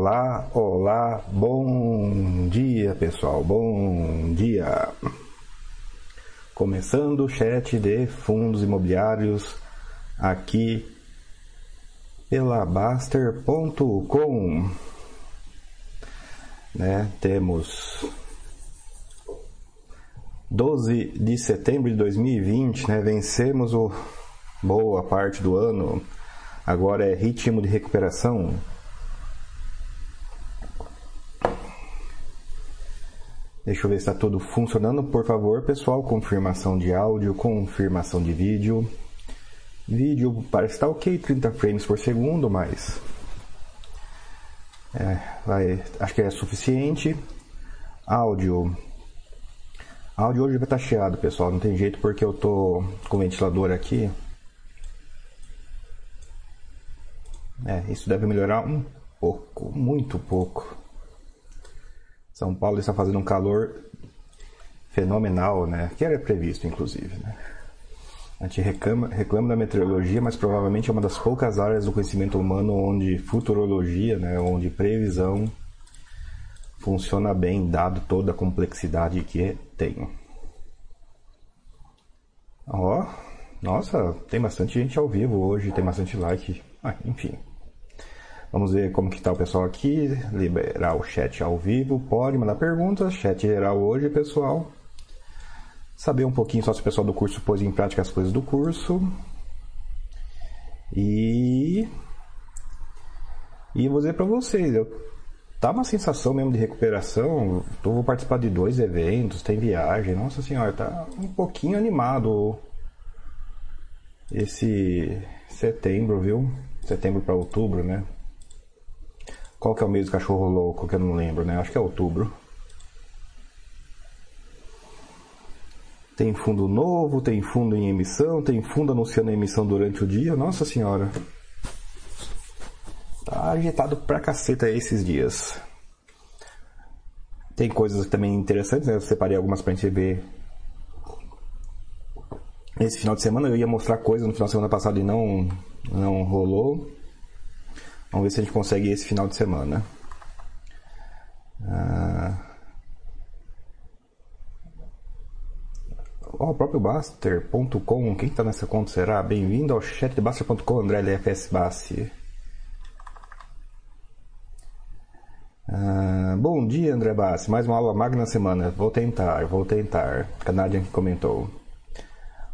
Olá, olá, bom dia pessoal, bom dia. Começando o chat de fundos imobiliários aqui pela Baster.com. Né? Temos 12 de setembro de 2020, né? Vencemos o boa parte do ano. Agora é ritmo de recuperação. Deixa eu ver se está tudo funcionando. Por favor, pessoal, confirmação de áudio, confirmação de vídeo. Vídeo parece estar ok, 30 frames por segundo, mas é, vai, acho que é suficiente. Áudio. Áudio hoje vai estar chiado, pessoal. Não tem jeito porque eu tô com o ventilador aqui. É, isso deve melhorar um pouco, muito pouco. São Paulo está fazendo um calor fenomenal, né? Que era previsto, inclusive, né? A gente reclama, reclama da meteorologia, mas provavelmente é uma das poucas áreas do conhecimento humano onde futurologia, né, onde previsão funciona bem, dado toda a complexidade que tem. Ó, nossa, tem bastante gente ao vivo hoje, tem bastante like. Ah, enfim. Vamos ver como que tá o pessoal aqui, liberar o chat ao vivo, pode mandar perguntas, chat geral hoje, pessoal. Saber um pouquinho só se o pessoal do curso pôs em prática as coisas do curso. E e vou dizer para vocês, eu tá uma sensação mesmo de recuperação. Eu vou participar de dois eventos, tem viagem. Nossa senhora, tá um pouquinho animado esse setembro, viu? Setembro para outubro, né? Qual que é o mês do cachorro louco que eu não lembro, né? Acho que é outubro. Tem fundo novo, tem fundo em emissão, tem fundo anunciando a emissão durante o dia. Nossa senhora. Tá agitado pra caceta esses dias. Tem coisas também interessantes, né? Eu separei algumas pra gente ver. Esse final de semana eu ia mostrar coisas no final de semana passado e não, não rolou. Vamos ver se a gente consegue esse final de semana. Oh, o próprio Baster.com, quem está nessa conta será? Bem-vindo ao chat de Baster.com, André LFS Bassi. Ah, bom dia, André Bassi. Mais uma aula magna na semana. Vou tentar, vou tentar. Canadian comentou.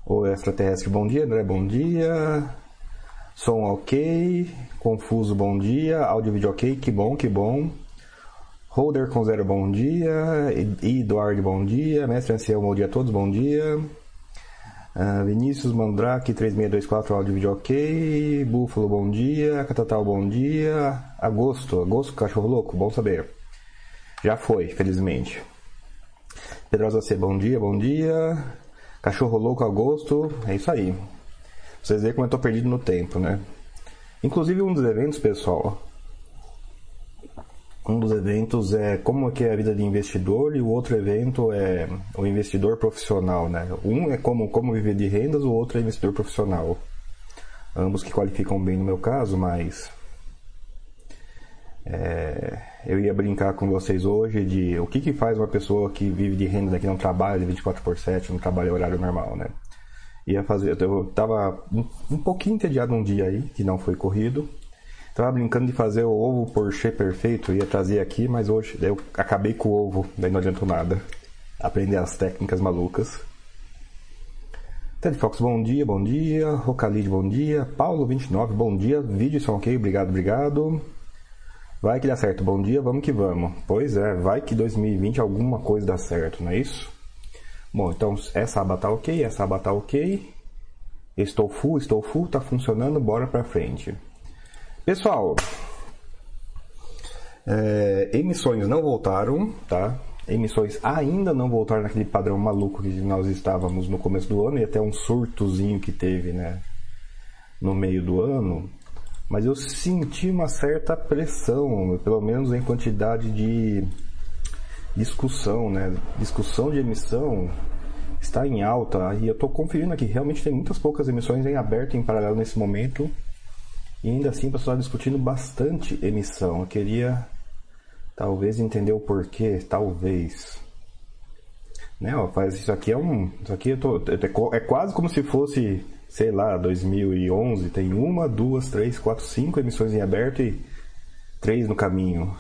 O extraterrestre, bom dia, André, bom dia. Som ok. Confuso, bom dia. Áudio vídeo ok, que bom, que bom. Holder com zero, bom dia. Eduardo, bom dia. Mestre Ancião, bom dia a todos, bom dia. Uh, Vinícius Mandrake 3624, áudio vídeo ok. Búfalo, bom dia. Catatal, bom dia. Agosto, agosto, cachorro louco, bom saber. Já foi, felizmente. Pedrosa C, bom dia, bom dia. Cachorro louco, agosto, é isso aí. Vocês veem como eu tô perdido no tempo, né? Inclusive um dos eventos, pessoal, um dos eventos é como é que é a vida de investidor e o outro evento é o investidor profissional, né? Um é como, como viver de rendas, o outro é investidor profissional. Ambos que qualificam bem no meu caso, mas é, eu ia brincar com vocês hoje de o que, que faz uma pessoa que vive de renda, que não trabalha de 24 por 7, não trabalha horário normal, né? Ia fazer, eu tava um, um pouquinho entediado um dia aí, que não foi corrido. Tava brincando de fazer o ovo Porsche perfeito, ia trazer aqui, mas hoje eu acabei com o ovo, daí não adiantou nada. Aprender as técnicas malucas. Ted Fox, bom dia, bom dia. Rocalide, bom dia. Paulo, 29, bom dia. Vídeo são ok, obrigado, obrigado. Vai que dá certo, bom dia, vamos que vamos. Pois é, vai que 2020 alguma coisa dá certo, não é isso? Bom, então essa aba tá ok, essa aba tá ok. Estou full, estou full, tá funcionando, bora pra frente. Pessoal, é, emissões não voltaram, tá? Emissões ainda não voltaram naquele padrão maluco que nós estávamos no começo do ano e até um surtozinho que teve, né? No meio do ano. Mas eu senti uma certa pressão, pelo menos em quantidade de discussão, né? Discussão de emissão está em alta e eu estou conferindo aqui, realmente tem muitas poucas emissões em aberto em paralelo nesse momento e ainda assim o pessoal está discutindo bastante emissão. Eu queria Talvez entender o porquê, talvez. Né, ó, faz isso aqui é um, isso aqui eu tô, é, é quase como se fosse, sei lá, 2011, tem uma, duas, três, quatro, cinco emissões em aberto e três no caminho.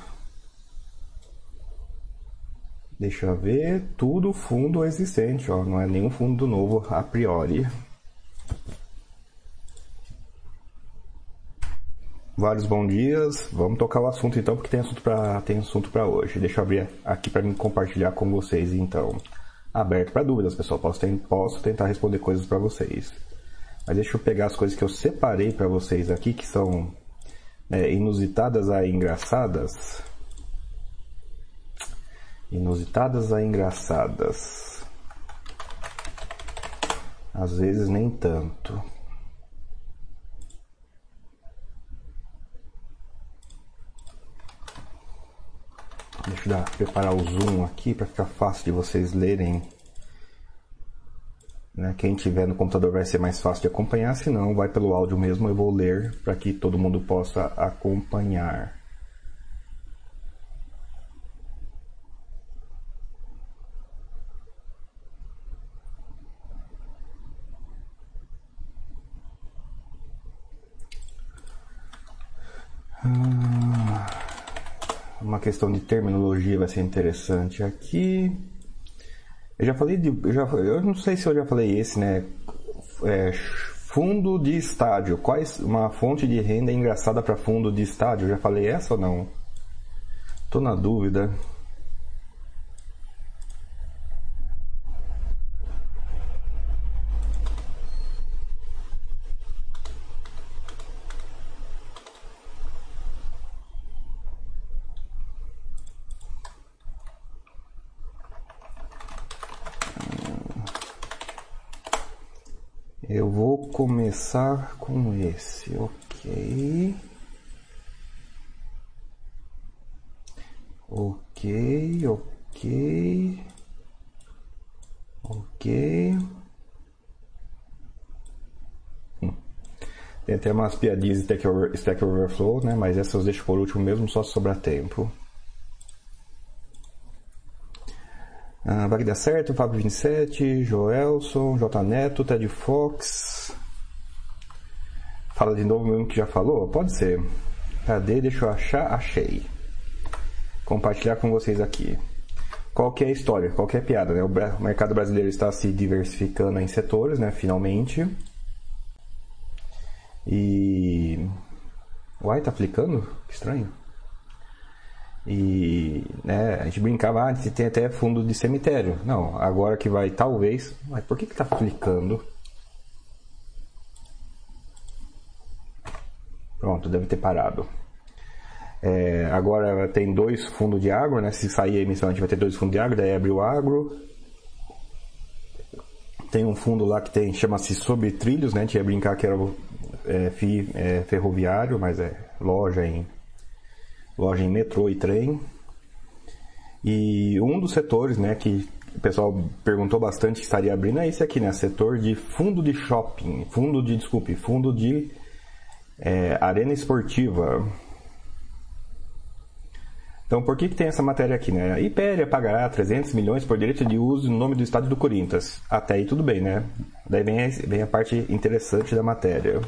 Deixa eu ver, tudo fundo existente, ó, não é nenhum fundo novo a priori. Vários bons dias. Vamos tocar o assunto então, porque tem assunto para tem assunto para hoje. Deixa eu abrir aqui para me compartilhar com vocês então. Aberto para dúvidas, pessoal. Posso, ter, posso tentar responder coisas para vocês. Mas deixa eu pegar as coisas que eu separei para vocês aqui, que são é, inusitadas a engraçadas. Inusitadas a engraçadas. Às vezes nem tanto. Deixa eu dar, preparar o zoom aqui para ficar fácil de vocês lerem. Né? Quem tiver no computador vai ser mais fácil de acompanhar, se não, vai pelo áudio mesmo, eu vou ler para que todo mundo possa acompanhar. Uma questão de terminologia vai ser interessante aqui. Eu já falei de. Eu, já, eu não sei se eu já falei esse, né? É, fundo de estádio. Quais uma fonte de renda engraçada para fundo de estádio? Eu já falei essa ou não? Tô na dúvida. Eu vou começar com esse, ok. Ok, ok. Ok. Hum. Tem até umas piadinhas de Stack, Over, Stack Overflow, né? Mas essas eu deixo por último mesmo, só se sobrar tempo. Ah, vai dar certo, Fábio 27, Joelson, J Neto, Ted Fox. Fala de novo mesmo que já falou? Pode ser. Cadê? Deixa eu achar. Achei. Compartilhar com vocês aqui. Qual é a história? Qual é a piada? Né? O mercado brasileiro está se diversificando em setores, né? Finalmente. E... Uai, tá flicando? Que estranho. E né, a gente brincava, ah, tem até fundo de cemitério. Não, agora que vai, talvez. Mas por que que tá flicando? Deve ter parado. É, agora tem dois fundos de agro, né? Se sair a emissão, a gente vai ter dois fundos de agro, daí abre o agro. Tem um fundo lá que tem, chama-se Sobre Trilhos, né? A gente ia brincar que era é, FI, é, ferroviário, mas é loja em loja em metrô e trem. E um dos setores, né, que o pessoal perguntou bastante que estaria abrindo é esse aqui, né, setor de fundo de shopping, fundo de, desculpe, fundo de é, arena esportiva. Então, por que, que tem essa matéria aqui, né? A Ipéria pagará 300 milhões por direito de uso no nome do estádio do Corinthians. Até aí tudo bem, né? Daí vem a, vem a parte interessante da matéria.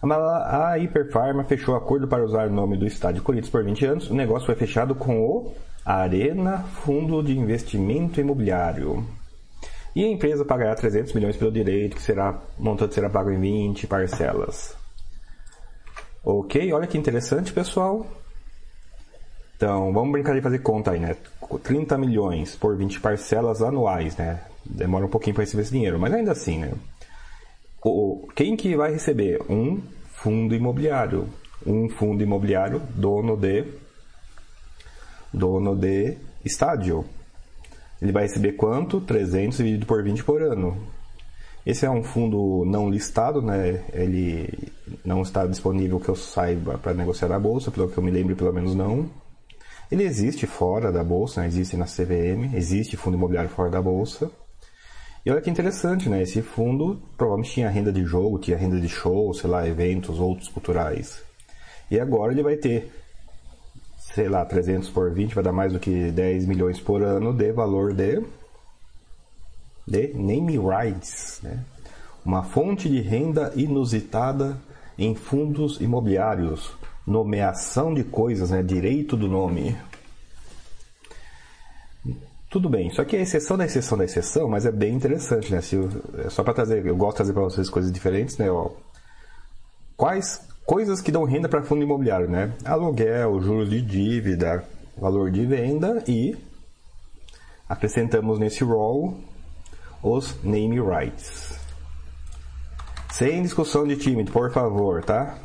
A Hiperfarma fechou acordo para usar o nome do estádio Corinthians por 20 anos. O negócio foi fechado com o Arena Fundo de Investimento Imobiliário. E a empresa pagará 300 milhões pelo direito, que será montante será pago em 20 parcelas. Ok, olha que interessante, pessoal. Então, vamos brincar de fazer conta aí, né? 30 milhões por 20 parcelas anuais, né? Demora um pouquinho para receber esse dinheiro, mas ainda assim, né? o, quem que vai receber? Um fundo imobiliário. Um fundo imobiliário dono de dono de estádio. Ele vai receber quanto? 300 dividido por 20 por ano. Esse é um fundo não listado, né? Ele não está disponível que eu saiba para negociar na bolsa, pelo que eu me lembro, pelo menos não. Ele existe fora da bolsa, né? existe na CVM, existe fundo imobiliário fora da bolsa. E olha que interessante, né? Esse fundo provavelmente tinha renda de jogo, tinha renda de show, sei lá, eventos, outros culturais. E agora ele vai ter sei lá, 300 por 20 vai dar mais do que 10 milhões por ano de valor de de name rights, né? Uma fonte de renda inusitada em fundos imobiliários, nomeação de coisas, né? Direito do nome. Tudo bem, isso aqui é exceção da exceção da exceção, mas é bem interessante, né? Se eu, é só para trazer, eu gosto de trazer para vocês coisas diferentes, né? Ó, quais coisas que dão renda para fundo imobiliário, né? Aluguel, juros de dívida, valor de venda e acrescentamos nesse rol os name rights. Sem discussão de time, por favor, tá?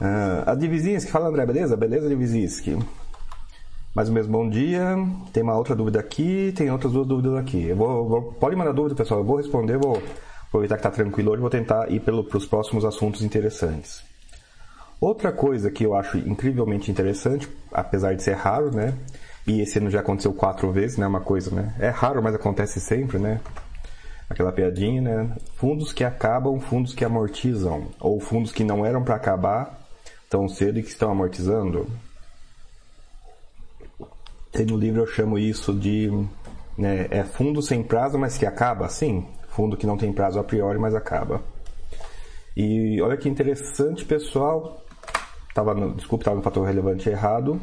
Uh, a Divizinski, fala André, beleza? Beleza, Divizinski? Mais um mesmo bom dia. Tem uma outra dúvida aqui, tem outras duas dúvidas aqui. Eu vou, vou, pode mandar dúvida, pessoal. Eu vou responder, vou aproveitar que está tranquilo hoje, vou tentar ir para os próximos assuntos interessantes. Outra coisa que eu acho incrivelmente interessante, apesar de ser raro, né? E esse ano já aconteceu quatro vezes, né? Uma coisa, né? É raro, mas acontece sempre, né? Aquela piadinha, né? Fundos que acabam, fundos que amortizam. Ou fundos que não eram para acabar tão cedo e que estão amortizando. Tem no livro eu chamo isso de né, é fundo sem prazo, mas que acaba, sim. Fundo que não tem prazo a priori, mas acaba. E olha que interessante, pessoal. Tava no, desculpa, estava no fator relevante errado.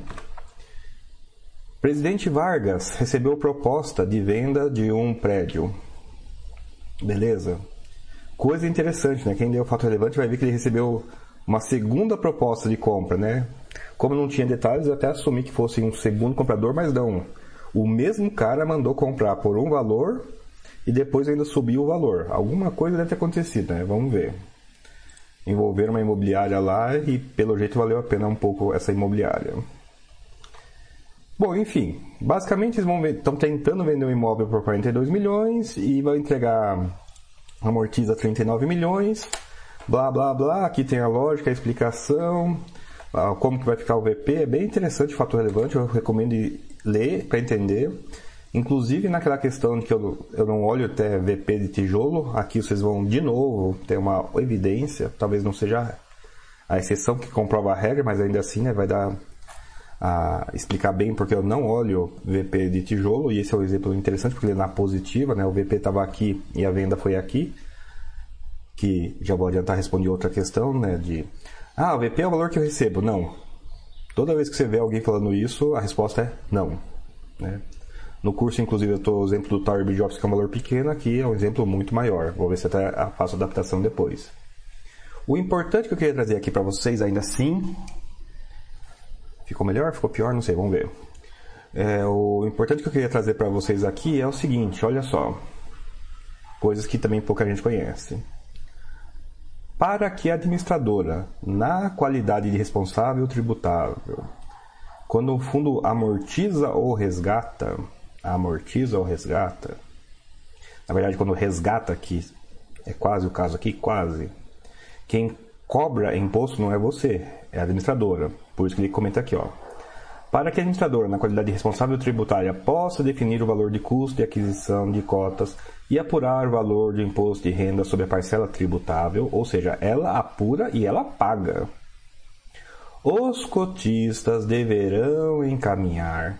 Presidente Vargas recebeu proposta de venda de um prédio. Beleza? Coisa interessante, né? Quem deu o fato relevante vai ver que ele recebeu uma segunda proposta de compra, né? Como não tinha detalhes, eu até assumi que fosse um segundo comprador, mas não. O mesmo cara mandou comprar por um valor e depois ainda subiu o valor. Alguma coisa deve ter acontecido, né? Vamos ver. Envolveram uma imobiliária lá e pelo jeito valeu a pena um pouco essa imobiliária. Bom, enfim, basicamente eles estão tentando vender um imóvel por 42 milhões e vão entregar amortiza 39 milhões, blá blá blá. Aqui tem a lógica, a explicação, como que vai ficar o VP. É bem interessante, fato relevante, eu recomendo ler para entender. Inclusive naquela questão que eu, eu não olho até VP de tijolo, aqui vocês vão de novo ter uma evidência, talvez não seja a exceção que comprova a regra, mas ainda assim né, vai dar a explicar bem porque eu não olho VP de tijolo e esse é um exemplo interessante porque ele é na positiva, né? O VP estava aqui e a venda foi aqui, que já vou adiantar responder outra questão, né? De ah, o VP é o valor que eu recebo. Não. Toda vez que você vê alguém falando isso, a resposta é não. Né? No curso, inclusive, eu estou o exemplo do Tower Jobs, que é um valor pequeno, aqui é um exemplo muito maior. Vou ver se até faço adaptação depois. O importante que eu queria trazer aqui para vocês, ainda assim, Ficou melhor? Ficou pior? Não sei, vamos ver. É, o importante que eu queria trazer para vocês aqui é o seguinte: olha só. Coisas que também pouca gente conhece. Para que a administradora, na qualidade de responsável tributável, quando o fundo amortiza ou resgata, amortiza ou resgata, na verdade, quando resgata aqui, é quase o caso aqui, quase, quem cobra imposto não é você, é a administradora. Por isso que ele comenta aqui, ó. Para que a administradora, na qualidade de responsável tributária, possa definir o valor de custo de aquisição de cotas e apurar o valor do imposto de renda sobre a parcela tributável, ou seja, ela apura e ela paga. Os cotistas deverão encaminhar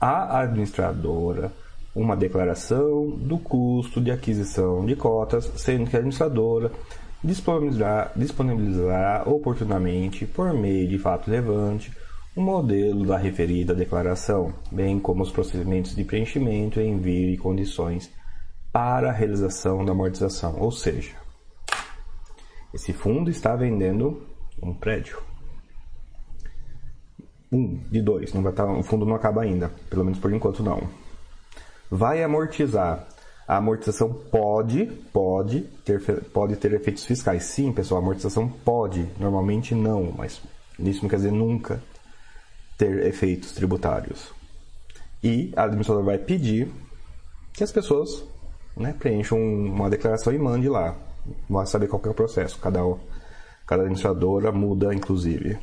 à administradora uma declaração do custo de aquisição de cotas, sendo que a administradora disponibilizará, disponibilizará oportunamente, por meio de fato relevante, o um modelo da referida declaração, bem como os procedimentos de preenchimento, envio e condições para a realização da amortização. Ou seja, esse fundo está vendendo um prédio. Um de dois, não vai estar, o fundo não acaba ainda, pelo menos por enquanto não. Vai amortizar a amortização pode, pode ter, pode ter efeitos fiscais. Sim, pessoal, a amortização pode, normalmente não, mas isso não quer dizer nunca ter efeitos tributários. E a administradora vai pedir que as pessoas né, preencham uma declaração e mande lá. Vai saber qual é o processo. Cada, cada administradora muda, inclusive.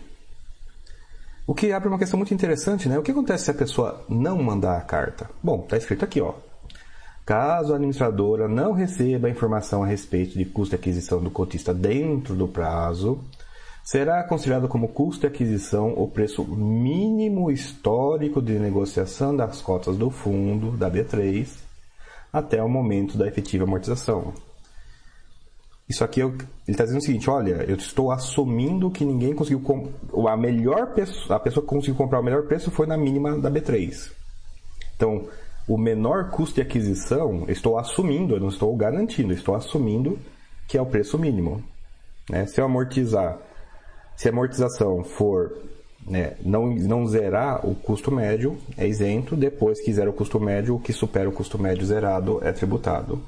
O que abre uma questão muito interessante, né? O que acontece se a pessoa não mandar a carta? Bom, está escrito aqui, ó. Caso a administradora não receba informação a respeito de custo de aquisição do cotista dentro do prazo, será considerado como custo de aquisição o preço mínimo histórico de negociação das cotas do fundo da B3 até o momento da efetiva amortização. Isso aqui ele está dizendo o seguinte: olha, eu estou assumindo que ninguém conseguiu. A melhor pessoa, a pessoa que conseguiu comprar o melhor preço foi na mínima da B3. Então, o menor custo de aquisição, estou assumindo, eu não estou garantindo, estou assumindo que é o preço mínimo. Né? Se eu amortizar se a amortização for né, não, não zerar o custo médio, é isento. Depois que zera o custo médio, o que supera o custo médio zerado é tributado.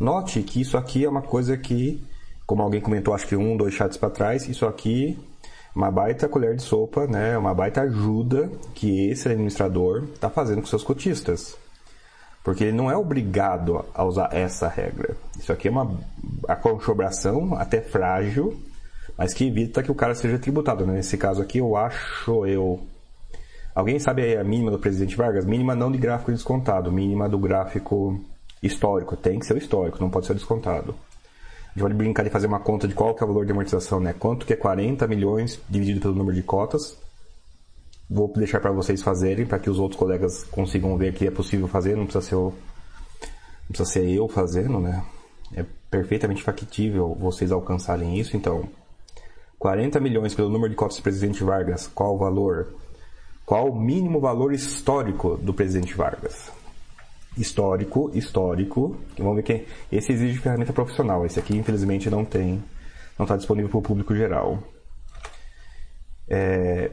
Note que isso aqui é uma coisa que, como alguém comentou, acho que um, dois chats para trás, isso aqui uma baita colher de sopa, né, uma baita ajuda que esse administrador está fazendo com seus cotistas. Porque ele não é obrigado a usar essa regra. Isso aqui é uma aconchobração até frágil mas que evita que o cara seja tributado. Né? Nesse caso aqui, eu acho eu. Alguém sabe a mínima do presidente Vargas? Mínima não de gráfico descontado, mínima do gráfico histórico. Tem que ser o histórico, não pode ser descontado. Gente pode brincar de fazer uma conta de qual que é o valor de amortização, né? Quanto que é 40 milhões dividido pelo número de cotas. Vou deixar para vocês fazerem, para que os outros colegas consigam ver que é possível fazer, não precisa ser, o... não precisa ser eu fazendo, né? É perfeitamente factível vocês alcançarem isso, então 40 milhões pelo número de cotas do presidente Vargas, qual o valor? Qual o mínimo valor histórico do presidente Vargas? Histórico, histórico. Vamos ver que esse exige ferramenta profissional. Esse aqui, infelizmente, não tem, não está disponível para o público geral. É,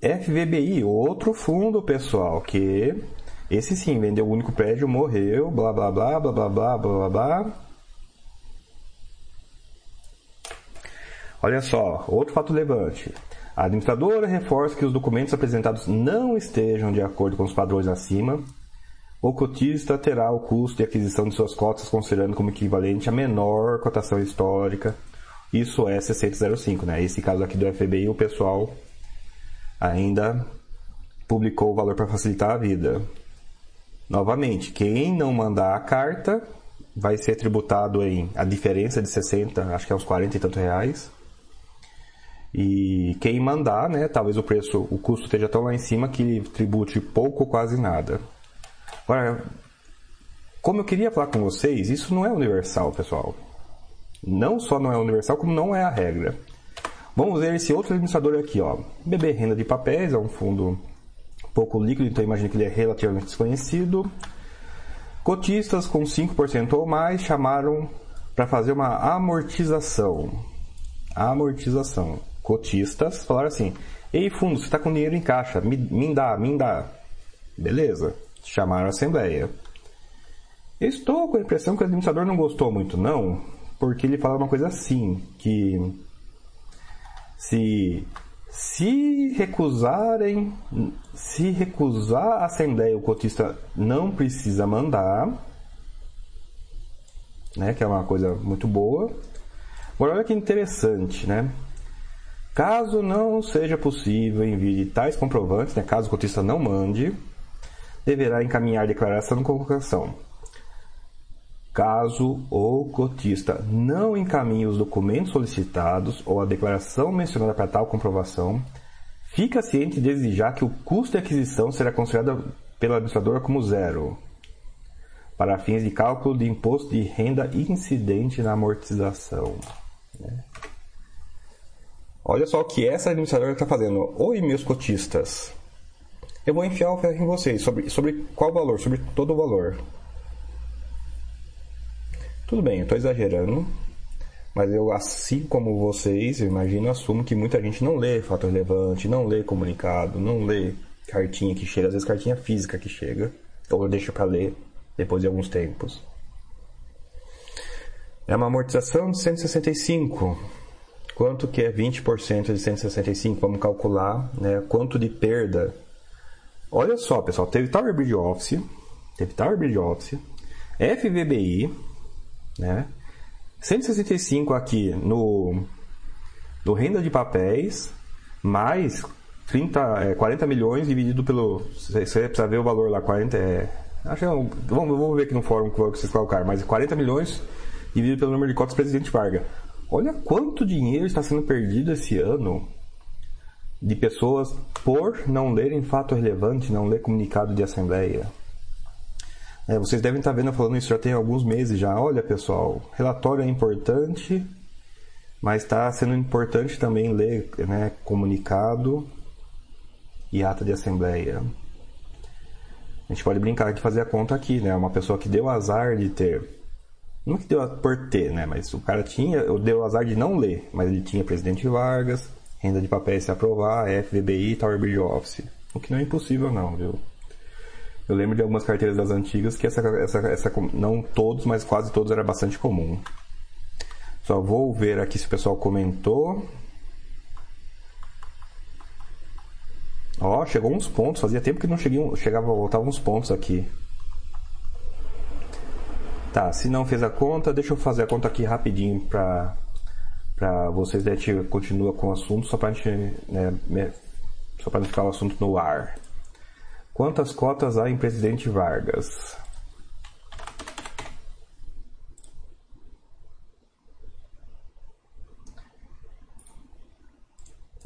FVBI, outro fundo, pessoal, que esse sim vendeu o único prédio, morreu, blá blá blá blá blá blá blá blá. Olha só, outro fato levante. A administradora reforça que os documentos apresentados não estejam de acordo com os padrões acima. O cotista terá o custo de aquisição de suas cotas considerando como equivalente a menor cotação histórica. Isso é 6005, né? Esse caso aqui do FBI, o pessoal ainda publicou o valor para facilitar a vida. Novamente, quem não mandar a carta vai ser tributado em a diferença de 60, acho que é uns 40 e tanto reais. E quem mandar, né, talvez o preço, o custo esteja tão lá em cima que tribute pouco ou quase nada. Agora, como eu queria falar com vocês, isso não é universal, pessoal. Não só não é universal, como não é a regra. Vamos ver esse outro administrador aqui, ó. BB Renda de Papéis, é um fundo pouco líquido, então imagino que ele é relativamente desconhecido. Cotistas com 5% ou mais chamaram para fazer uma amortização. Amortização cotistas falaram assim: Ei, fundo, você está com dinheiro em caixa, me, me dá, me dá. Beleza, chamaram a assembleia. Estou com a impressão que o administrador não gostou muito, não, porque ele falou uma coisa assim: que se, se recusarem, se recusar a assembleia, o cotista não precisa mandar, né, que é uma coisa muito boa. Agora, olha que interessante, né? Caso não seja possível envie tais comprovantes, né, caso o cotista não mande, deverá encaminhar declaração de convocação. Caso o cotista não encaminhe os documentos solicitados ou a declaração mencionada para tal comprovação, fica ciente de exigir que o custo de aquisição será considerado pelo administrador como zero, para fins de cálculo de imposto de renda incidente na amortização. Né? Olha só o que essa administradora está fazendo. Oi, meus cotistas. Eu vou enfiar o ferro em vocês. Sobre, sobre qual valor? Sobre todo o valor. Tudo bem, eu estou exagerando. Mas eu, assim como vocês, imagino, assumo que muita gente não lê fato relevante, não lê comunicado, não lê cartinha que chega, às vezes cartinha física que chega, ou deixa para ler depois de alguns tempos. É uma amortização de 165. Quanto que é 20% de 165? Vamos calcular né, quanto de perda. Olha só, pessoal, teve Tower Bridge Office, teve Tower Bridge Office, FVBI, né? 165 aqui no, no renda de papéis, mais 30, é, 40 milhões dividido pelo. Você precisa ver o valor lá, 40 é. Acho que é um, vamos, vamos ver aqui no fórum que vocês colocaram, mas 40 milhões dividido pelo número de cotas presidente Vargas. Olha quanto dinheiro está sendo perdido esse ano de pessoas por não lerem fato relevante, não ler comunicado de assembleia. É, vocês devem estar vendo falando isso já tem alguns meses já. Olha, pessoal, relatório é importante, mas está sendo importante também ler né, comunicado e ata de assembleia. A gente pode brincar de fazer a conta aqui, né? Uma pessoa que deu azar de ter não que deu por ter, né? Mas o cara tinha, deu azar de não ler, mas ele tinha Presidente Vargas, renda de papéis se aprovar, FVBI e Tower Bridge Office. O que não é impossível não, viu? Eu lembro de algumas carteiras das antigas que essa, essa, essa não todos, mas quase todos era bastante comum. Só vou ver aqui se o pessoal comentou. Ó, chegou uns pontos, fazia tempo que não cheguei, chegava, voltava uns pontos aqui. Tá, se não fez a conta, deixa eu fazer a conta aqui rapidinho para para vocês, a gente continua com o assunto, só para né, só para não ficar o assunto no ar. Quantas cotas há em Presidente Vargas?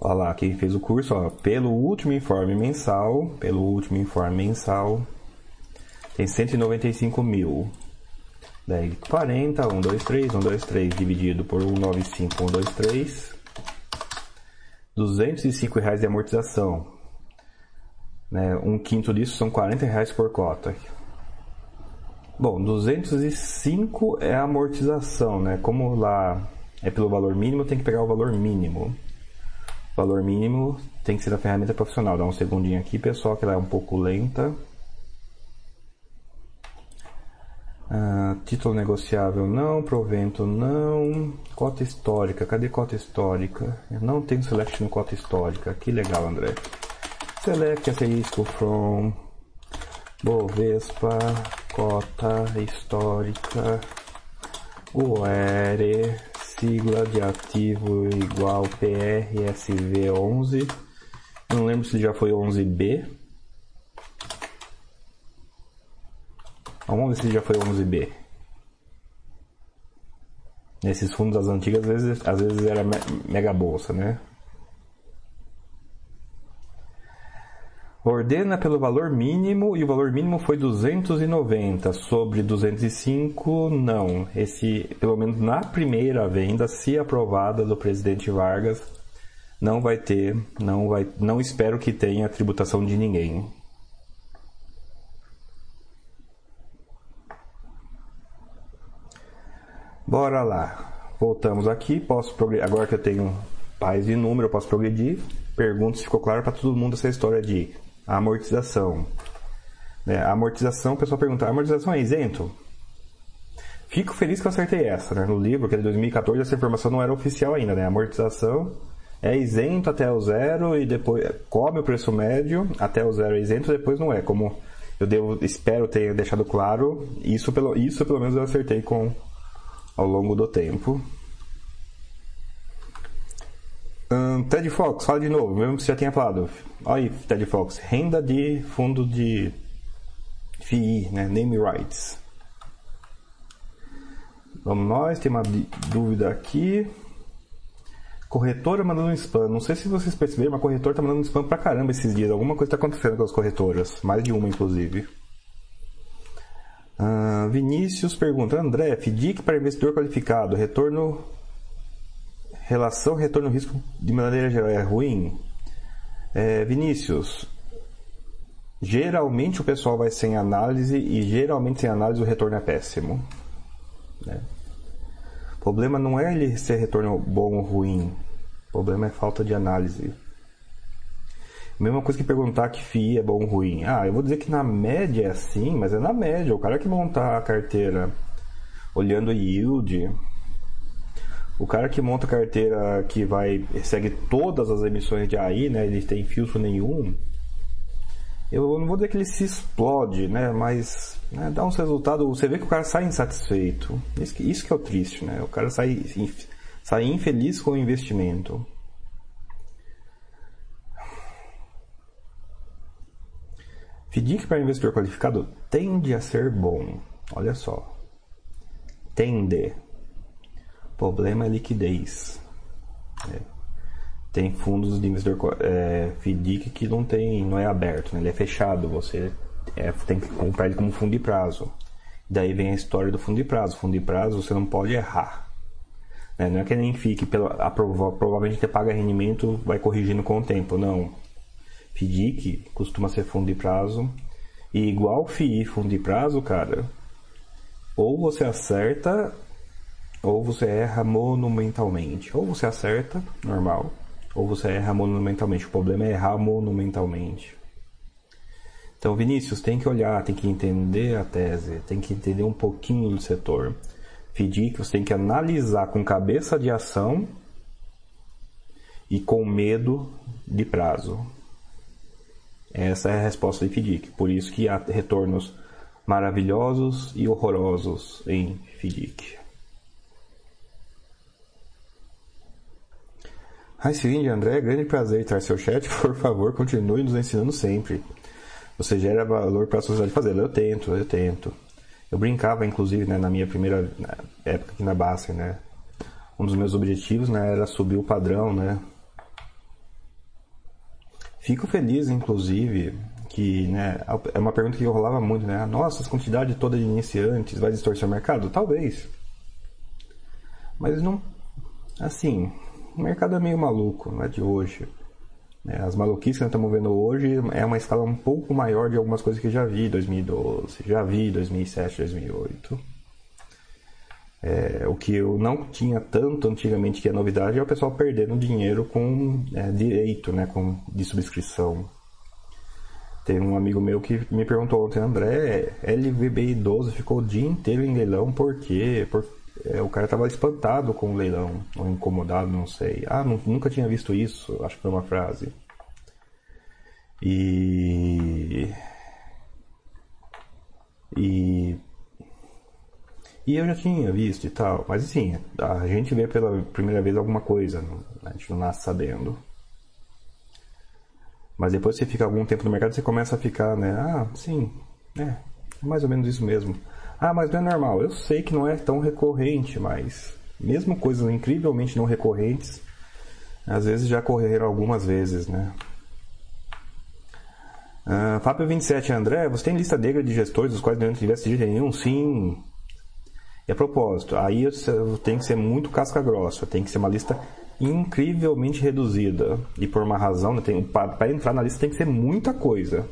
Olha lá, quem fez o curso, ó, pelo último informe mensal, pelo último informe mensal, tem 195 mil. Daí 40, 1, 2, 3, 1, 2, 3 dividido por 195, 1, 2, 3. 205 reais de amortização. Né? Um quinto disso são 40 reais por cota. Bom, 205 é a amortização, né? Como lá é pelo valor mínimo, tem que pegar o valor mínimo. O valor mínimo tem que ser da ferramenta profissional. Dá um segundinho aqui, pessoal, que ela é um pouco lenta. Ah, título negociável não, provento não, cota histórica, cadê cota histórica? Eu não tenho no cota histórica, que legal André. Select asterisco from Bovespa, cota histórica, UR, sigla de ativo igual PRSV11, não lembro se já foi 11B, Vamos ver se já foi 11B. Nesses fundos das antigas, às vezes, às vezes era mega bolsa, né? Ordena pelo valor mínimo e o valor mínimo foi 290. Sobre 205, não. Esse, pelo menos na primeira venda, se aprovada do presidente Vargas, não vai ter, não vai, não espero que tenha tributação de ninguém. Bora lá. Voltamos aqui. Posso Agora que eu tenho paz e número, eu posso progredir. Pergunto se ficou claro para todo mundo essa história de amortização. Né? A amortização, o pessoal pergunta: a amortização é isento? Fico feliz que eu acertei essa. Né? No livro, que é de 2014, essa informação não era oficial ainda. Né? A amortização é isento até o zero e depois cobre o preço médio até o zero é isento, depois não é. Como eu devo, espero ter deixado claro, isso pelo, isso pelo menos eu acertei com ao longo do tempo. Um, Ted Fox, fala de novo, mesmo que você já tenha falado. Olha aí, Ted Fox, renda de fundo de FII, né? Name Rights. Vamos nós, tem uma dúvida aqui. Corretora mandando spam. Não sei se vocês perceberam, mas a corretora tá mandando spam pra caramba esses dias. Alguma coisa tá acontecendo com as corretoras. Mais de uma, inclusive. Uh, Vinícius pergunta, André, FDIC para investidor qualificado, retorno, relação retorno-risco de maneira geral é ruim? É, Vinícius, geralmente o pessoal vai sem análise e geralmente sem análise o retorno é péssimo. Né? O problema não é ele ser retorno bom ou ruim, o problema é falta de análise. Mesma coisa que perguntar que FII é bom ou ruim. Ah, eu vou dizer que na média é assim, mas é na média. O cara que monta a carteira olhando yield, o cara que monta a carteira que vai segue todas as emissões de AI, né? Ele tem filtro nenhum. Eu não vou dizer que ele se explode, né? Mas né, dá uns resultados. Você vê que o cara sai insatisfeito. Isso que, isso que é o triste, né? O cara sai, sai infeliz com o investimento. FDIC para investidor qualificado tende a ser bom. Olha só. Tende. problema é liquidez. É. Tem fundos de investidor é, FDIC que não tem, não é aberto, né? ele é fechado. Você é, tem que comprar ele como fundo de prazo. Daí vem a história do fundo de prazo. Fundo de prazo você não pode errar. Né? Não é que nem fique, pelo, a, provavelmente você paga rendimento, vai corrigindo com o tempo. Não. FDIC costuma ser fundo de prazo. E igual FII fundo de prazo, cara, ou você acerta ou você erra monumentalmente. Ou você acerta, normal, ou você erra monumentalmente. O problema é errar monumentalmente. Então, Vinícius, tem que olhar, tem que entender a tese, tem que entender um pouquinho do setor. FDIC, você tem que analisar com cabeça de ação e com medo de prazo. Essa é a resposta de FDIC. Por isso que há retornos maravilhosos e horrorosos em FDIC. Hi, seguinte, André, é grande prazer estar seu chat. Por favor, continue nos ensinando sempre. Você gera valor para a sociedade fazer. Eu tento, eu tento. Eu brincava, inclusive, né, na minha primeira época aqui na Basser, né? Um dos meus objetivos né, era subir o padrão, né? Fico feliz, inclusive, que né, é uma pergunta que rolava muito, né? Nossa, essa quantidade toda de iniciantes vai distorcer o mercado? Talvez. Mas não. Assim, o mercado é meio maluco, não é de hoje. É, as maluquices que nós estamos vendo hoje é uma escala um pouco maior de algumas coisas que já vi em 2012, já vi em 2007, 2008. É, o que eu não tinha tanto antigamente que é novidade é o pessoal perdendo dinheiro com é, direito, né, com, de subscrição. Tem um amigo meu que me perguntou ontem, André, LVBI 12 ficou o dia inteiro em leilão, por quê? Por é, o cara tava espantado com o leilão, ou incomodado, não sei. Ah, não, nunca tinha visto isso, acho que foi uma frase. E. E. E eu já tinha visto e tal, mas assim, a gente vê pela primeira vez alguma coisa, a gente não nasce sabendo. Mas depois você fica algum tempo no mercado, você começa a ficar, né? Ah, sim, é, mais ou menos isso mesmo. Ah, mas não é normal. Eu sei que não é tão recorrente, mas mesmo coisas incrivelmente não recorrentes, às vezes já ocorreram algumas vezes, né? Uh, Fábio 27, André, você tem lista negra de gestores dos quais não tivesse de nenhum? Sim. A propósito, aí tem que ser muito casca grossa, tem que ser uma lista incrivelmente reduzida. E por uma razão, né, para entrar na lista tem que ser muita coisa.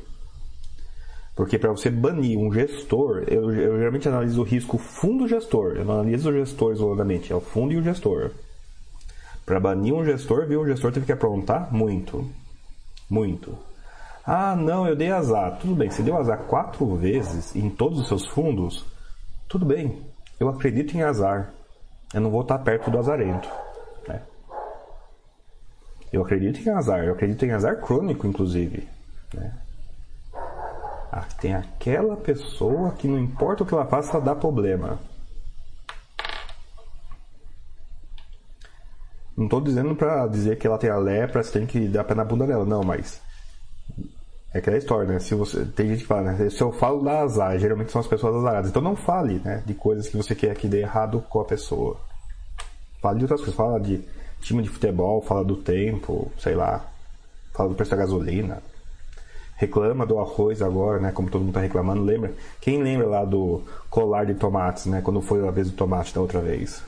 Porque para você banir um gestor, eu, eu, geralmente analiso o risco fundo gestor. Eu não analiso o gestor isoladamente, é o fundo e o gestor. Para banir um gestor, viu, o gestor teve que aprontar muito. Muito. Ah, não, eu dei azar. Tudo bem, você deu azar quatro vezes em todos os seus fundos? Tudo bem, eu acredito em azar. Eu não vou estar perto do azarento. Né? Eu acredito em azar, eu acredito em azar crônico, inclusive. Né? Ah, tem aquela pessoa que não importa o que ela faça, dá problema. Não estou dizendo para dizer que ela tem a lepra, você tem que dar pé na bunda dela, não, mas é aquela história, né? Se você tem gente que fala, né? Se eu falo da azar, geralmente são as pessoas azaradas. Então não fale, né? De coisas que você quer que dê errado com a pessoa. Fale de outras coisas. Fala de time de futebol, fala do tempo, sei lá. Fala do preço da gasolina reclama do arroz agora, né? Como todo mundo está reclamando, lembra? Quem lembra lá do colar de tomates, né? Quando foi a vez do tomate da outra vez.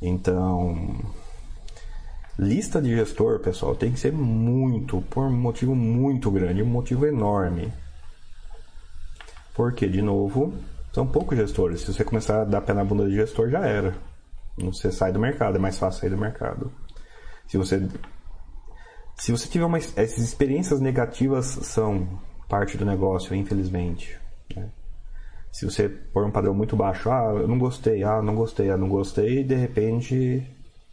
Então, lista de gestor, pessoal, tem que ser muito, por um motivo muito grande, um motivo enorme. Porque, de novo, são poucos gestores. Se você começar a dar pé na bunda de gestor, já era. Você sai do mercado, é mais fácil sair do mercado. Se você se você tiver uma. Essas experiências negativas são parte do negócio, infelizmente. Né? Se você pôr um padrão muito baixo, ah, eu não gostei, ah, não gostei, ah, não gostei, e de repente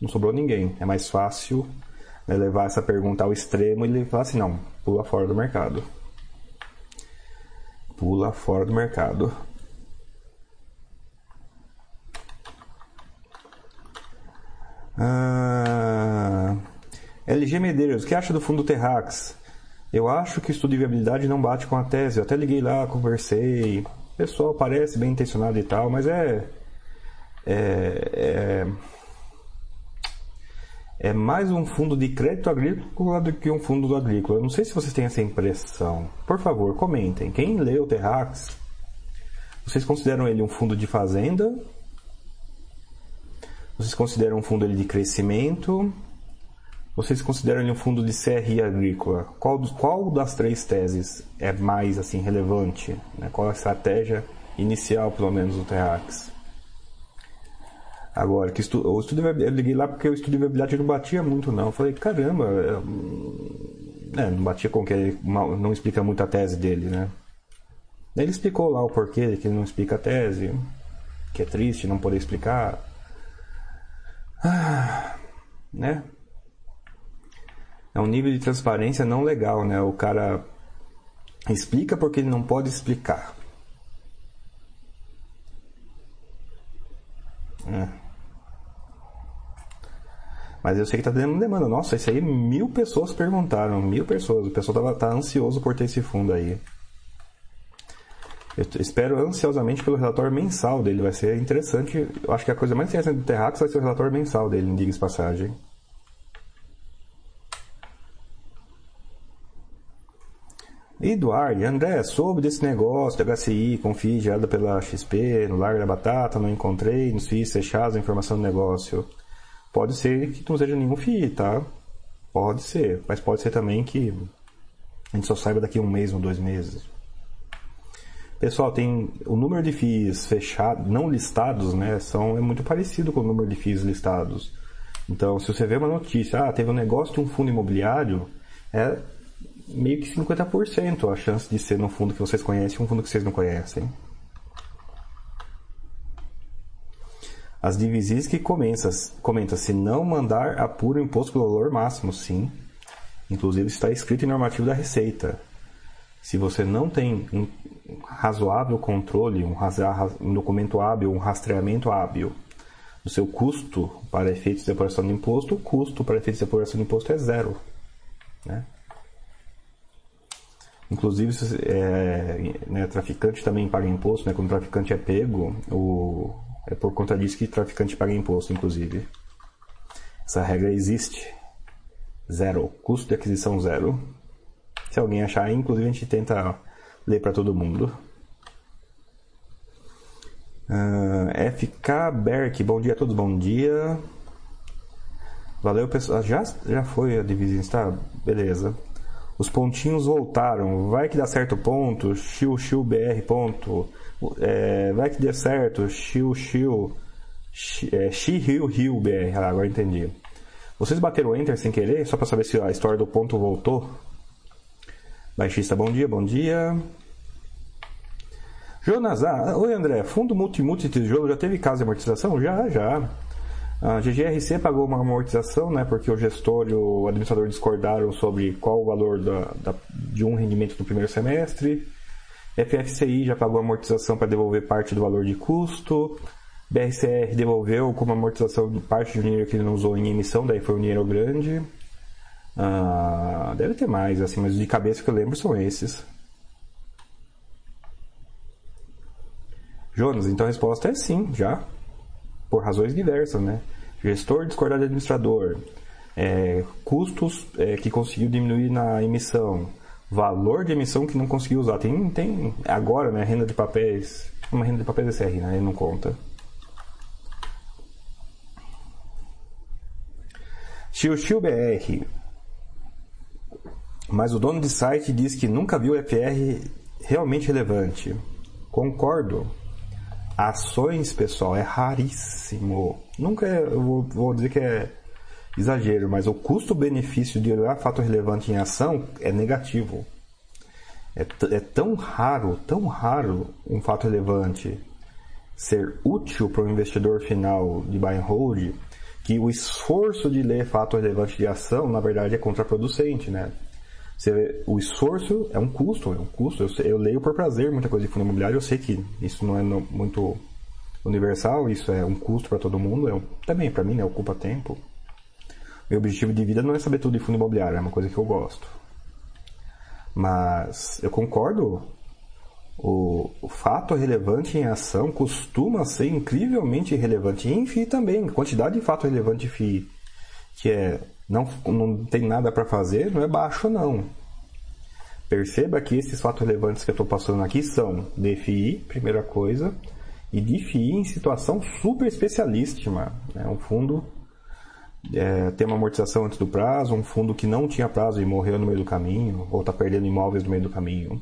não sobrou ninguém. É mais fácil né, levar essa pergunta ao extremo e falar assim: não, pula fora do mercado. Pula fora do mercado. Ah. LG Medeiros, o que acha do fundo Terrax? Eu acho que o estudo de viabilidade não bate com a tese. Eu até liguei lá, conversei. O pessoal parece bem intencionado e tal, mas é. é, é, é, mais um fundo de crédito agrícola do que um fundo agrícola. Eu não sei se vocês têm essa impressão. Por favor, comentem. Quem leu o Terrax, vocês consideram ele um fundo de fazenda? Vocês consideram um fundo de crescimento? Vocês consideram ele um fundo de CRI agrícola? Qual, qual das três teses é mais assim relevante? Né? Qual a estratégia inicial, pelo menos, do Terrax? Agora, que estu, o estudo eu liguei lá porque o estudo de viabilidade não batia muito, não. Eu falei, caramba, é, não batia com que não explica muito a tese dele, né? Ele explicou lá o porquê que ele não explica a tese, que é triste não poder explicar. Ah, né? é um nível de transparência não legal, né? O cara explica porque ele não pode explicar. É. Mas eu sei que tá dando demanda. Nossa, isso aí mil pessoas perguntaram. Mil pessoas. O pessoal tava, tá ansioso por ter esse fundo aí. Eu espero ansiosamente pelo relatório mensal dele. Vai ser interessante. Eu acho que a coisa mais interessante do Terrax vai ser o relatório mensal dele, diga-se passagem. Eduardo, André, soube desse negócio de HCI com FII gerada pela XP no Largo da Batata, não encontrei nos FIIs fechados a informação do negócio. Pode ser que não seja nenhum FII, tá? Pode ser, mas pode ser também que a gente só saiba daqui a um mês ou dois meses. Pessoal, tem o número de FIIs fechados, não listados, né? São, é muito parecido com o número de FIIs listados. Então, se você vê uma notícia, ah, teve um negócio de um fundo imobiliário, é meio que 50% a chance de ser no fundo que vocês conhecem um fundo que vocês não conhecem. As divisões que comenta, comenta se não mandar apura o imposto pelo valor máximo, sim. Inclusive está escrito em normativo da Receita. Se você não tem um razoável controle, um, um documento hábil, um rastreamento hábil do seu custo para efeitos de apuração do imposto, o custo para efeitos de apuração do imposto é zero. Né? Inclusive, é, né, traficante também paga imposto, né? Quando o traficante é pego, o, é por conta disso que traficante paga imposto, inclusive. Essa regra existe. Zero. Custo de aquisição zero. Se alguém achar, inclusive a gente tenta ler para todo mundo. Uh, ah, FK Berk, bom dia a todos, bom dia. Valeu, pessoal. Já, já foi a divisão, tá? Beleza. Os pontinhos voltaram. Vai que dá certo ponto. Xiu, xiu, BR ponto. É, vai que dê certo. Xiu, xiu. É, xi, rio, rio, BR. Ah, agora entendi. Vocês bateram Enter sem querer? Só para saber se a história do ponto voltou. Baixista, bom dia, bom dia. Jonas, ah, oi André, fundo multi-multi tijolo já teve caso de amortização? Já, já. A GGRC pagou uma amortização, né, porque o gestor e o administrador discordaram sobre qual o valor da, da, de um rendimento do primeiro semestre. FFCI já pagou amortização para devolver parte do valor de custo. BRCR devolveu como amortização parte do dinheiro que ele não usou em emissão, daí foi um dinheiro grande. Ah, deve ter mais, assim, mas de cabeça que eu lembro são esses. Jonas, então a resposta é sim, já por razões diversas, né? Gestor discordar de administrador, é, custos é, que conseguiu diminuir na emissão, valor de emissão que não conseguiu usar. Tem, tem agora, né? Renda de papéis, uma renda de papéis SR, né? Ele não conta. Xiu BR. Mas o dono de site diz que nunca viu FR realmente relevante. Concordo. Ações, pessoal, é raríssimo. Nunca é, eu vou, vou dizer que é exagero, mas o custo-benefício de olhar fato relevante em ação é negativo. É, é tão raro, tão raro um fato relevante ser útil para o investidor final de buy and hold que o esforço de ler fato relevante de ação, na verdade, é contraproducente, né? Vê, o esforço é um custo, é um custo. Eu, eu, leio por prazer muita coisa de fundo imobiliário, eu sei que isso não é no, muito universal, isso é um custo para todo mundo, é também para mim, né, ocupa tempo. Meu objetivo de vida não é saber tudo de fundo imobiliário, é uma coisa que eu gosto. Mas eu concordo O, o, fato relevante em ação costuma ser incrivelmente relevante. Em FII também. A quantidade de fato relevante de FII que é não, não tem nada para fazer não é baixo, não. Perceba que esses fatos relevantes que eu estou passando aqui são DFI, primeira coisa, e DFI em situação super especialíssima. Né? Um fundo é, tem uma amortização antes do prazo, um fundo que não tinha prazo e morreu no meio do caminho, ou está perdendo imóveis no meio do caminho.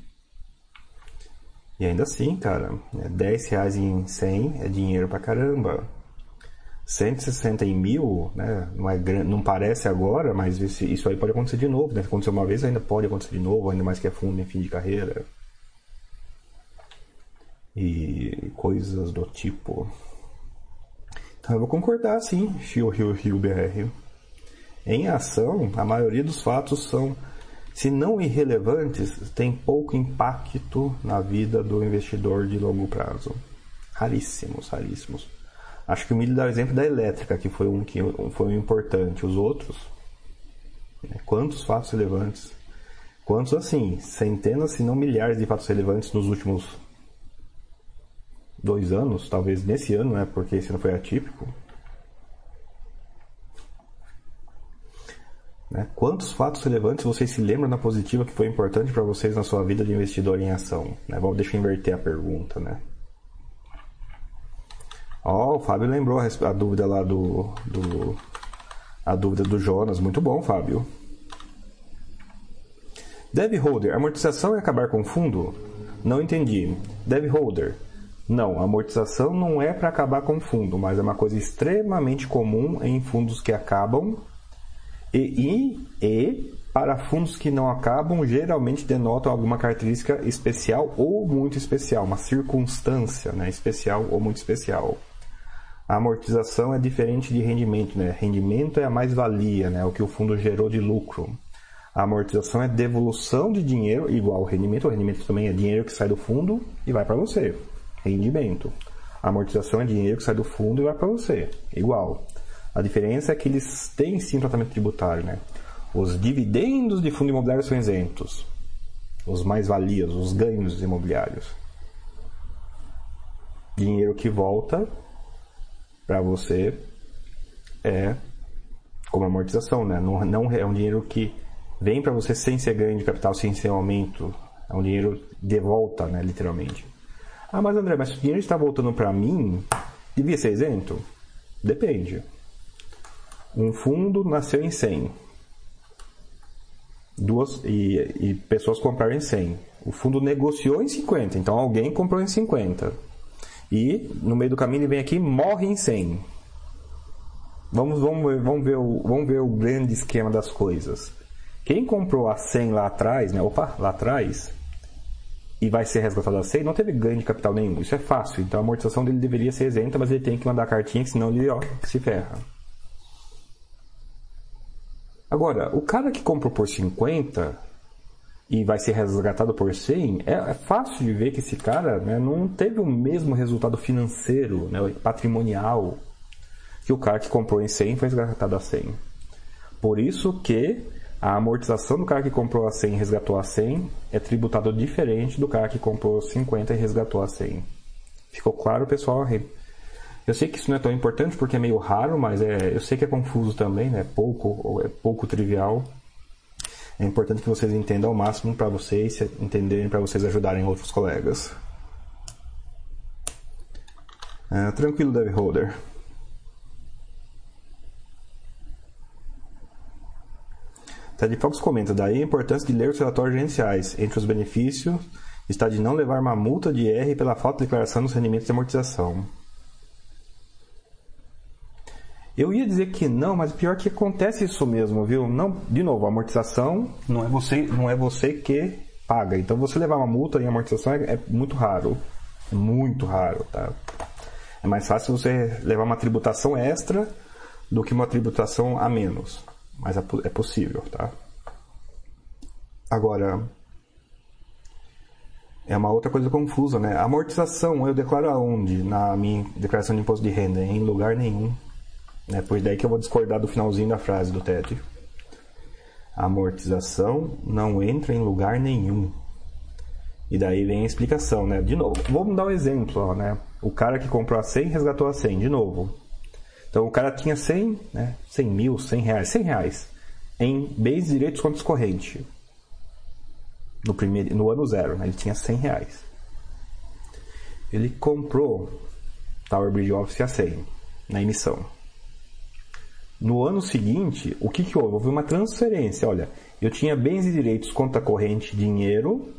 E ainda assim, cara, é 10 reais em 100 é dinheiro pra caramba. 160 em mil, né, não, é, não parece agora, mas isso, aí pode acontecer de novo. Né? Aconteceu uma vez, ainda pode acontecer de novo, ainda mais que é fundo em fim de carreira. E coisas do tipo. Então eu vou concordar sim, Rio, Rio, Rio, BR. Em ação, a maioria dos fatos são se não irrelevantes, tem pouco impacto na vida do investidor de longo prazo. Raríssimos, raríssimos. Acho que o Milho dá o exemplo da elétrica, que foi um que foi um importante. Os outros, né? quantos fatos relevantes? Quantos assim? Centenas, se não milhares de fatos relevantes nos últimos dois anos, talvez nesse ano, né? Porque esse não foi atípico. Né? Quantos fatos relevantes vocês se lembram na positiva que foi importante para vocês na sua vida de investidor em ação? Né? Vamos, deixa eu inverter a pergunta, né? Ó, oh, o Fábio lembrou a, dúvida lá do, do. A dúvida do Jonas. Muito bom, Fábio. Dev holder, amortização é acabar com fundo? Não entendi. Dev holder. Não, amortização não é para acabar com fundo, mas é uma coisa extremamente comum em fundos que acabam e, e, e para fundos que não acabam, geralmente denotam alguma característica especial ou muito especial, uma circunstância né, especial ou muito especial. A amortização é diferente de rendimento, né? Rendimento é a mais-valia, né? O que o fundo gerou de lucro. A amortização é devolução de dinheiro igual ao rendimento. O rendimento também é dinheiro que sai do fundo e vai para você. Rendimento. A amortização é dinheiro que sai do fundo e vai para você. Igual. A diferença é que eles têm sim tratamento tributário, né? Os dividendos de fundo imobiliário são isentos. Os mais-valias, os ganhos imobiliários. Dinheiro que volta para você é como amortização, né? Não, não é um dinheiro que vem para você sem ser ganho de capital, sem ser aumento. É um dinheiro de volta, né? Literalmente. Ah, mas André, mas o dinheiro está voltando para mim, devia ser isento? Depende. Um fundo nasceu em 100. Duas, e, e pessoas compraram em 100. O fundo negociou em 50, então alguém comprou em 50. E no meio do caminho ele vem aqui e morre em 100. Vamos, vamos, vamos, ver o, vamos ver o grande esquema das coisas. Quem comprou a 100 lá atrás, né? Opa, lá atrás, e vai ser resgatado a 100, não teve ganho de capital nenhum. Isso é fácil. Então a amortização dele deveria ser isenta, mas ele tem que mandar a cartinha, senão ele ó, se ferra. Agora, o cara que comprou por 50 e vai ser resgatado por 100, é, é fácil de ver que esse cara né, não teve o mesmo resultado financeiro, né, patrimonial, que o cara que comprou em 100 foi resgatado a 100. Por isso que a amortização do cara que comprou a 100 e resgatou a 100 é tributado diferente do cara que comprou 50 e resgatou a 100. Ficou claro, pessoal? Eu sei que isso não é tão importante porque é meio raro, mas é, eu sei que é confuso também, né? pouco, é pouco trivial. É importante que vocês entendam ao máximo para vocês entenderem, para vocês ajudarem outros colegas. Uh, tranquilo, Dev Holder. Ted Fox comenta, daí a importância de ler os relatórios gerenciais. Entre os benefícios está de não levar uma multa de R pela falta de declaração dos rendimentos de amortização. Eu ia dizer que não, mas pior que acontece isso mesmo, viu? Não, de novo, amortização não é você, não é você que paga. Então você levar uma multa em amortização é, é muito raro. É muito raro, tá? É mais fácil você levar uma tributação extra do que uma tributação a menos. Mas é, é possível, tá? Agora, é uma outra coisa confusa, né? amortização eu declaro aonde? Na minha declaração de imposto de renda? Em lugar nenhum. É por daí que eu vou discordar do finalzinho da frase do. A amortização não entra em lugar nenhum. E daí vem a explicação, né? De novo, vamos dar um exemplo, ó, né? O cara que comprou a 100 resgatou a 100, de novo. Então o cara tinha 100, né? 100 mil, 100 reais, 100 reais em bens e direitos contas corrente. No, primeiro, no ano zero, né? ele tinha 100 reais. Ele comprou Tower Bridge Office a 100 na emissão. No ano seguinte, o que, que houve? Houve uma transferência. Olha, eu tinha bens e direitos, conta corrente, dinheiro,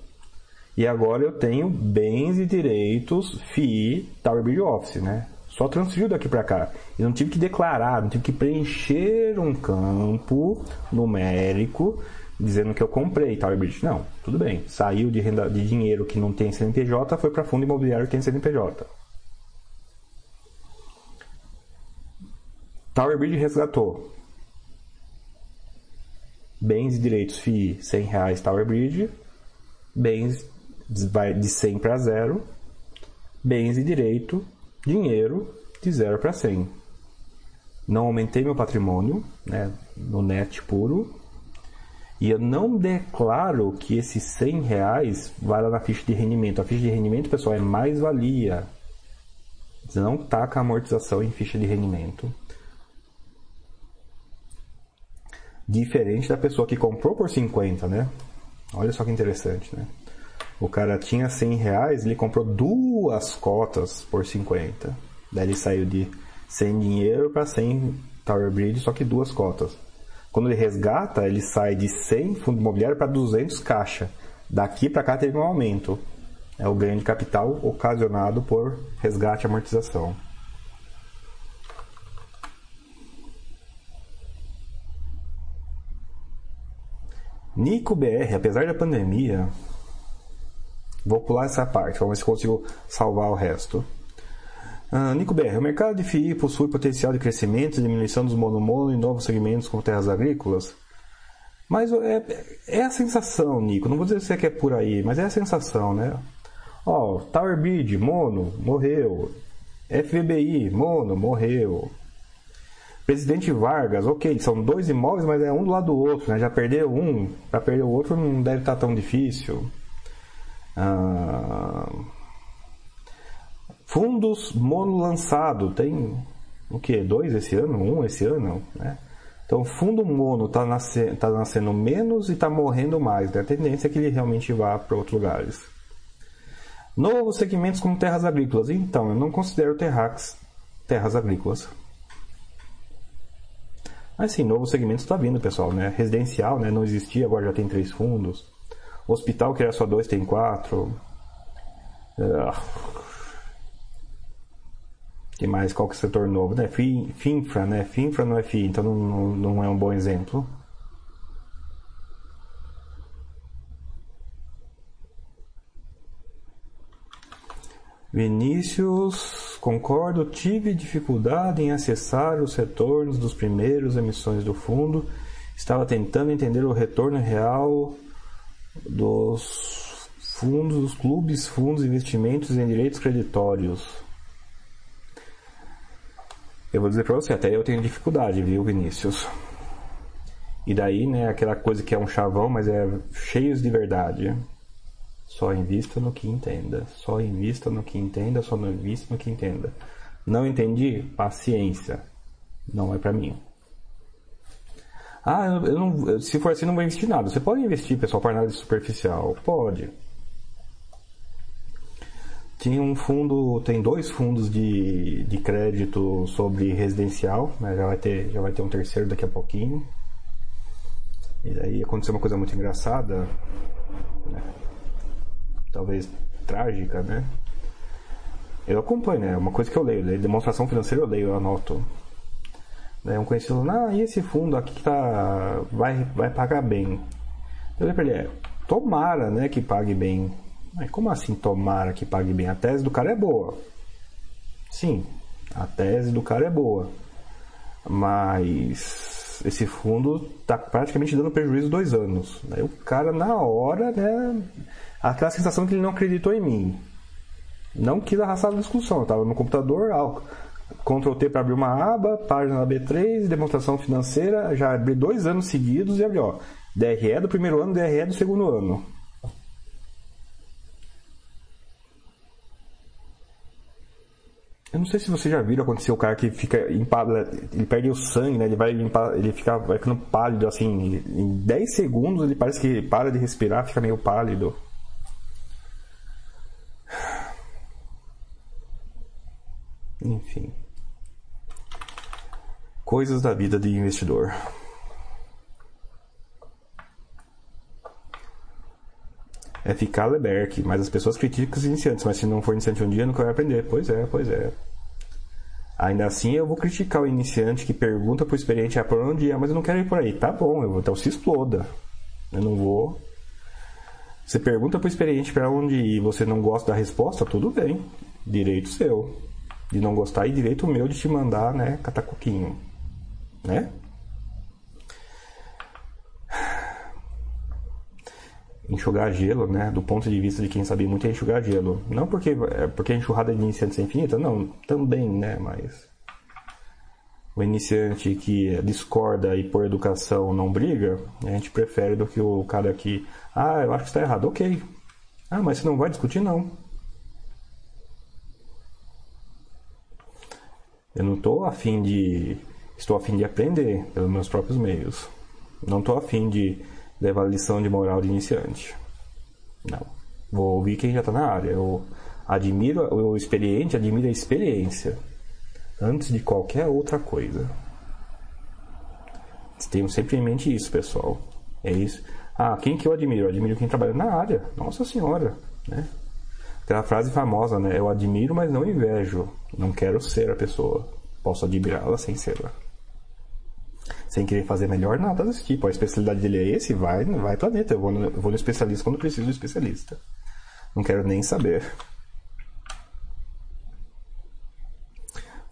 e agora eu tenho bens e direitos FII Tower Bridge Office, né? Só transferiu daqui para cá. Eu não tive que declarar, não tive que preencher um campo numérico dizendo que eu comprei Tower Bridge. Não, tudo bem. Saiu de, renda, de dinheiro que não tem CNPJ, foi para fundo imobiliário que tem CNPJ. Tower Bridge resgatou bens e direitos FII 100 reais Tower Bridge, bens vai de 100 para 0, bens e direito, dinheiro de 0 para 100. Não aumentei meu patrimônio né, no net puro e eu não declaro que esses 100 reais vai lá na ficha de rendimento. A ficha de rendimento, pessoal, é mais-valia. Não taca a amortização em ficha de rendimento. Diferente da pessoa que comprou por 50, né? Olha só que interessante, né? O cara tinha 100 reais, ele comprou duas cotas por 50. Daí ele saiu de 100 dinheiro para 100 Tower Bridge, só que duas cotas. Quando ele resgata, ele sai de 100 fundo imobiliário para 200 caixa. Daqui para cá teve um aumento. É o ganho de capital ocasionado por resgate e amortização. Nico BR, apesar da pandemia, Vou pular essa parte, vamos ver se consigo salvar o resto. Uh, Nico BR, o mercado de FII possui potencial de crescimento, diminuição dos monomono em novos segmentos como terras agrícolas? Mas é, é, a sensação, Nico. Não vou dizer que é por aí, mas é a sensação, né? Ó, oh, Tower Bridge, mono, morreu. FVBI, mono, morreu. Presidente Vargas, ok, são dois imóveis, mas é um do lado do outro, né? Já perdeu um, para perder o outro não deve estar tão difícil. Ah, fundos mono lançado, tem o que? Dois esse ano? Um esse ano? Né? Então, fundo mono está nasce, tá nascendo menos e está morrendo mais. Né? A tendência é que ele realmente vá para outros lugares. Novos segmentos como terras agrícolas. Então, eu não considero terrax terras agrícolas. Mas sim, novos segmentos está vindo, pessoal. Né? Residencial né? não existia, agora já tem três fundos. Hospital que era só dois tem quatro. Uh, que mais? Qual que é o setor novo? Né? FINFRA, né? FINFRA não é FI, então não, não, não é um bom exemplo. Vinícius, concordo, tive dificuldade em acessar os retornos dos primeiros emissões do fundo. Estava tentando entender o retorno real dos fundos, dos clubes, fundos, investimentos em direitos creditórios. Eu vou dizer para você, até eu tenho dificuldade, viu, Vinícius? E daí, né, aquela coisa que é um chavão, mas é cheios de verdade. Só invista no que entenda. Só invista no que entenda, só invista no que entenda. Não entendi? Paciência. Não é para mim. Ah, eu não, se for assim, não vou investir nada. Você pode investir, pessoal, para análise superficial? Pode. Tinha um fundo, tem dois fundos de, de crédito sobre residencial, né? já, vai ter, já vai ter um terceiro daqui a pouquinho. E daí aconteceu uma coisa muito engraçada, né? talvez trágica, né? Eu acompanho, né? Uma coisa que eu leio, demonstração financeira eu leio, eu anoto. Né? Um conhecido falou, ah, e esse fundo aqui que tá, vai, vai pagar bem. Eu falei pra ele, é, tomara né, que pague bem. Mas como assim tomara que pague bem? A tese do cara é boa. Sim, a tese do cara é boa. Mas esse fundo está praticamente dando prejuízo dois anos. Aí o cara na hora, né? Aquela sensação que ele não acreditou em mim. Não quis arrastar a discussão. Eu estava no computador, Ctrl T para abrir uma aba, página da B3, demonstração financeira, já abri dois anos seguidos e abri, ó, DRE do primeiro ano, DRE do segundo ano. Eu não sei se vocês já viram acontecer o cara que fica impálido, ele perde o sangue, né? Ele vai limpar, ele fica vai ficando pálido assim, em 10 segundos ele parece que para de respirar, fica meio pálido. Enfim. Coisas da vida de investidor. é ficar Leberk, mas as pessoas criticam os iniciantes, mas se não for iniciante um dia, nunca vai aprender. Pois é, pois é. Ainda assim, eu vou criticar o iniciante que pergunta pro experiente, ah, por onde é, mas eu não quero ir por aí. Tá bom, eu vou, então se exploda. Eu não vou. Você pergunta pro experiente para onde ir e você não gosta da resposta, tudo bem. Direito seu. De não gostar e direito meu de te mandar, né, catacoquinho. Né? enxugar gelo, né? Do ponto de vista de quem sabia muito é enxugar gelo. Não porque, é porque a enxurrada de iniciantes é infinita, não, também, né? Mas o iniciante que discorda e por educação não briga, a gente prefere do que o cara que, ah, eu acho que está errado, ok. Ah, mas você não vai discutir, não. Eu não estou afim de. Estou afim de aprender pelos meus próprios meios. Não estou afim de levar lição de moral de iniciante. Não. Vou ouvir quem já está na área. Eu admiro o experiente, admiro a experiência antes de qualquer outra coisa. Tenho sempre em mente isso, pessoal. É isso. Ah, quem que eu admiro? Eu admiro quem trabalha na área. Nossa Senhora, né? Aquela frase famosa, né? Eu admiro, mas não invejo. Não quero ser a pessoa. Posso admirá-la sem ser-la sem querer fazer melhor, nada desse tipo. A especialidade dele é esse, vai, vai planeta. Eu vou no, eu vou no especialista quando preciso do especialista. Não quero nem saber.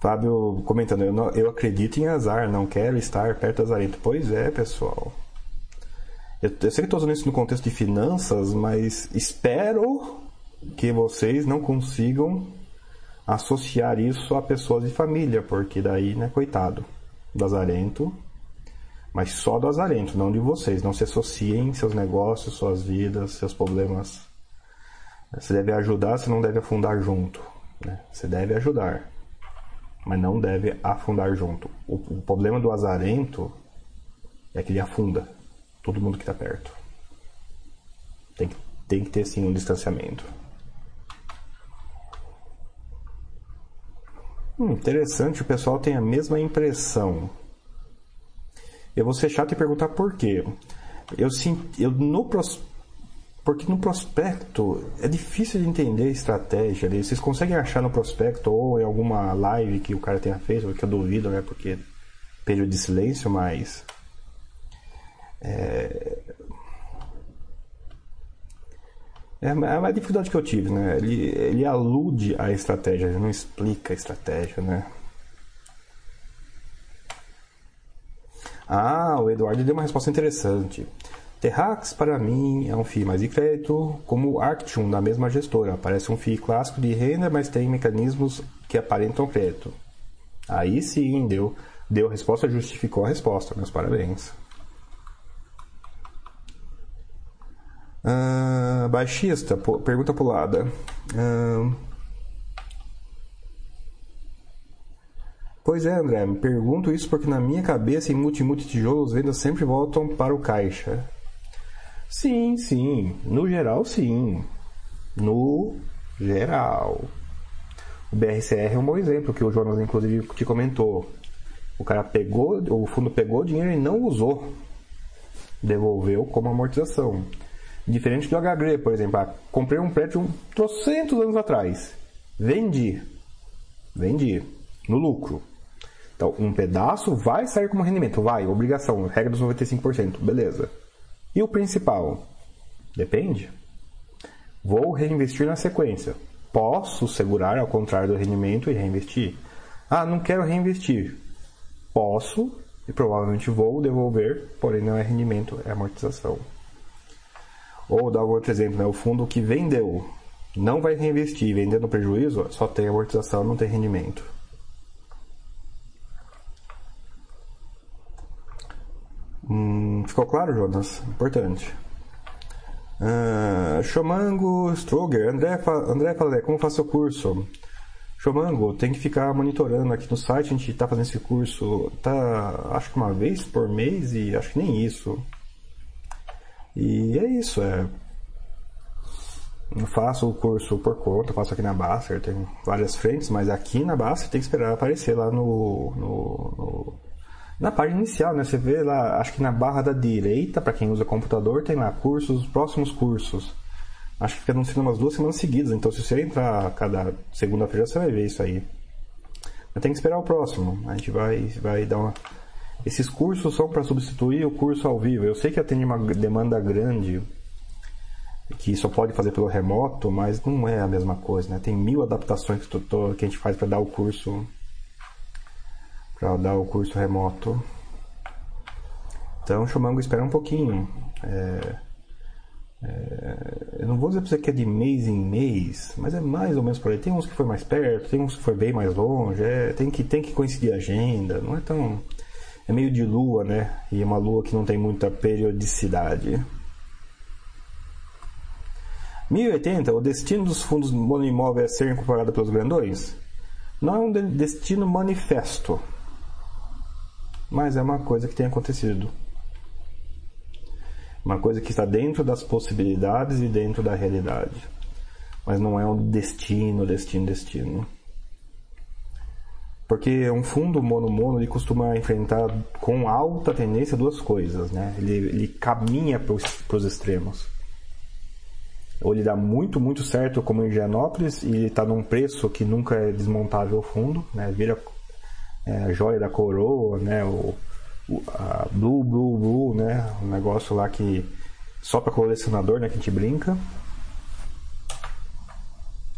Fábio comentando, eu, não, eu acredito em azar, não quero estar perto do azarento. Pois é, pessoal. Eu, eu sei que estou usando isso no contexto de finanças, mas espero que vocês não consigam associar isso a pessoas de família, porque daí, né, coitado, do azarento mas só do azarento, não de vocês. Não se associem seus negócios, suas vidas, seus problemas. Você deve ajudar, você não deve afundar junto. Né? Você deve ajudar, mas não deve afundar junto. O, o problema do azarento é que ele afunda todo mundo que está perto. Tem que, tem que ter sim um distanciamento. Hum, interessante, o pessoal tem a mesma impressão. Eu vou ser chato e perguntar por quê. Eu, eu no pros, porque no prospecto é difícil de entender a estratégia ali. Vocês conseguem achar no prospecto ou em alguma live que o cara tenha feito, que eu duvido, né? Porque período de silêncio, mas. É, é, é a dificuldade que eu tive, né? Ele, ele alude à estratégia, ele não explica a estratégia, né? Ah, o Eduardo deu uma resposta interessante. Terrax, para mim, é um FII mais de crédito, como Arctium, da mesma gestora. Parece um FII clássico de renda, mas tem mecanismos que aparentam crédito. Aí sim, deu, deu a resposta, justificou a resposta. Meus parabéns. Uh, baixista, pergunta pulada. Uh, Pois é, André, me pergunto isso porque na minha cabeça em multi-multi tijolos vendas sempre voltam para o caixa. Sim, sim, no geral sim. No geral. O BRCR é um bom exemplo que o Jonas inclusive te comentou. O cara pegou, o fundo pegou o dinheiro e não usou. Devolveu como amortização. Diferente do HGRE, por exemplo. Ah, comprei um prédio trocentos anos atrás. Vendi. Vendi. No lucro. Então, um pedaço vai sair como rendimento, vai, obrigação, regra dos 95%, beleza. E o principal? Depende. Vou reinvestir na sequência. Posso segurar ao contrário do rendimento e reinvestir? Ah, não quero reinvestir. Posso e provavelmente vou devolver, porém não é rendimento, é amortização. Ou dar outro exemplo, né? o fundo que vendeu não vai reinvestir, vendendo prejuízo, só tem amortização, não tem rendimento. Hum, ficou claro, Jonas? Importante. Uh, Chomango, Stroger, André, André Falé, como faço o curso? Chomango, tem que ficar monitorando aqui no site, a gente está fazendo esse curso, tá, acho que uma vez por mês e acho que nem isso. E é isso, é. Eu faço o curso por conta, faço aqui na Baster, tem várias frentes, mas aqui na Baster tem que esperar aparecer lá no, no, no na página inicial, né? Você vê lá, acho que na barra da direita, para quem usa computador, tem lá cursos, próximos cursos. Acho que fica anunciando umas duas semanas seguidas, então se você entrar cada segunda-feira, você vai ver isso aí. Mas tem que esperar o próximo. A gente vai, vai dar uma. Esses cursos são para substituir o curso ao vivo. Eu sei que atende uma demanda grande, que só pode fazer pelo remoto, mas não é a mesma coisa, né? Tem mil adaptações que, que a gente faz para dar o curso para dar o curso remoto. Então, Chomango espera um pouquinho. É, é, eu não vou dizer para você que é de mês em mês, mas é mais ou menos por aí. Tem uns que foi mais perto, tem uns que foi bem mais longe. É, tem, que, tem que coincidir a agenda. Não é tão. É meio de lua, né? E é uma lua que não tem muita periodicidade. 1080, o destino dos fundos monoimóveis é ser incorporado pelos grandões? Não é um destino manifesto, mas é uma coisa que tem acontecido. Uma coisa que está dentro das possibilidades e dentro da realidade. Mas não é um destino, destino, destino. Porque um fundo mono-mono ele costuma enfrentar com alta tendência duas coisas, né? Ele, ele caminha para os extremos. Ou ele dá muito, muito certo como em Gianópolis e ele está num preço que nunca é desmontável o fundo, né? Vira é, a joia da coroa, né? O, a Blue Blue Blue, né? Um negócio lá que só para colecionador, né? Que a gente brinca.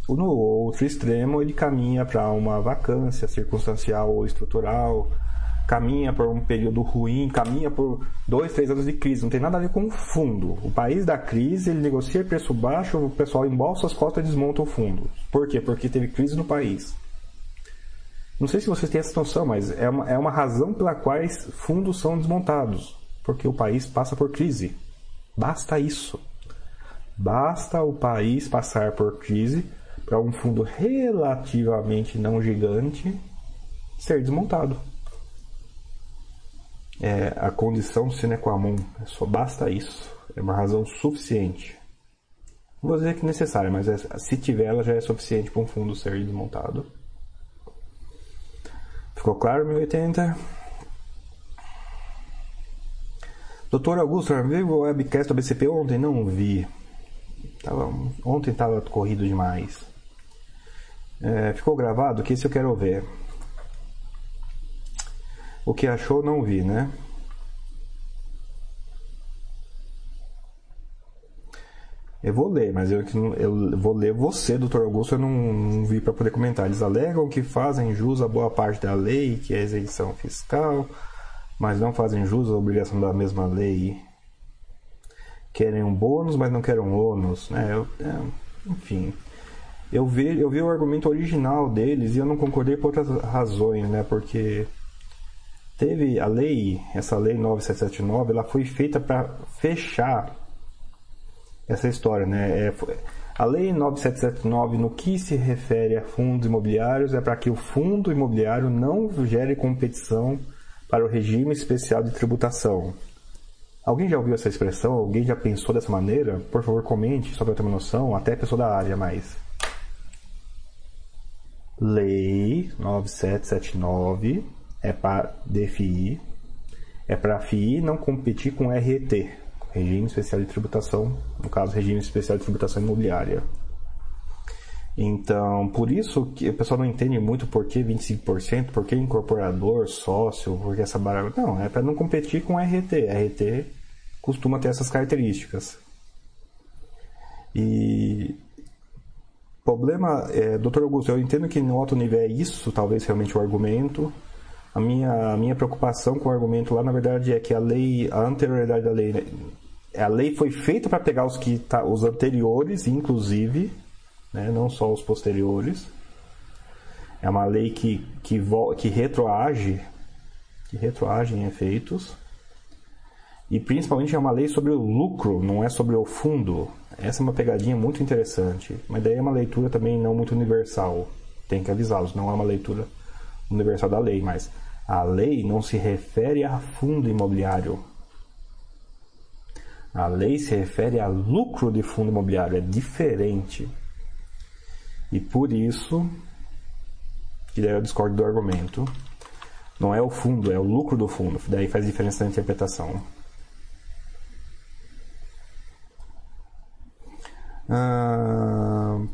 No outro extremo, ele caminha para uma vacância circunstancial ou estrutural, caminha por um período ruim, caminha por dois, três anos de crise. Não tem nada a ver com o fundo. O país da crise, ele negocia preço baixo, o pessoal embolsa as cotas e desmonta o fundo. Por quê? Porque teve crise no país. Não sei se vocês têm essa noção, mas é uma, é uma razão pela qual fundos são desmontados. Porque o país passa por crise. Basta isso. Basta o país passar por crise para um fundo relativamente não gigante ser desmontado. É a condição sine qua non. Só basta isso. É uma razão suficiente. Não vou dizer que é necessária, mas é, se tiver, ela já é suficiente para um fundo ser desmontado. Ficou claro, 1080? Doutor Augusto, viu o webcast do BCP ontem? Não vi. Tava, ontem estava corrido demais. É, ficou gravado? Que isso eu quero ver. O que achou, não vi, né? Eu vou ler, mas eu, eu vou ler você, doutor Augusto, eu não, não vi para poder comentar. Eles alegam que fazem jus a boa parte da lei, que é isenção fiscal, mas não fazem jus à obrigação da mesma lei. Querem um bônus, mas não querem um ônus. Né? Eu, é, enfim, eu vi, eu vi o argumento original deles e eu não concordei por outras razões, né? Porque teve a lei, essa lei 9779, ela foi feita para fechar essa história, né? É, a Lei 9779, no que se refere a fundos imobiliários, é para que o fundo imobiliário não gere competição para o regime especial de tributação. Alguém já ouviu essa expressão? Alguém já pensou dessa maneira? Por favor, comente, só para ter uma noção, até a pessoa da área mais. Lei 9779 é para DFI, é para a não competir com RET, regime especial de tributação, no caso, regime especial de tributação imobiliária. Então, por isso que o pessoal não entende muito por que 25%, por que incorporador, sócio, por que essa barra. Não, é para não competir com RT. RT costuma ter essas características. E problema, é, doutor Augusto, eu entendo que no alto nível é isso, talvez realmente o argumento. A minha, a minha preocupação com o argumento lá, na verdade, é que a lei, a anterioridade da lei, né, a lei foi feita para pegar os que tá, os anteriores, inclusive, né, não só os posteriores. É uma lei que, que, que retroage, que retroage em efeitos. E principalmente é uma lei sobre o lucro, não é sobre o fundo. Essa é uma pegadinha muito interessante, mas daí é uma leitura também não muito universal. tem que avisá-los. Não é uma leitura universal da lei, mas a lei não se refere a fundo imobiliário. A lei se refere a lucro de fundo imobiliário, é diferente. E por isso, que daí eu discordo do argumento, não é o fundo, é o lucro do fundo. Daí faz diferença na interpretação.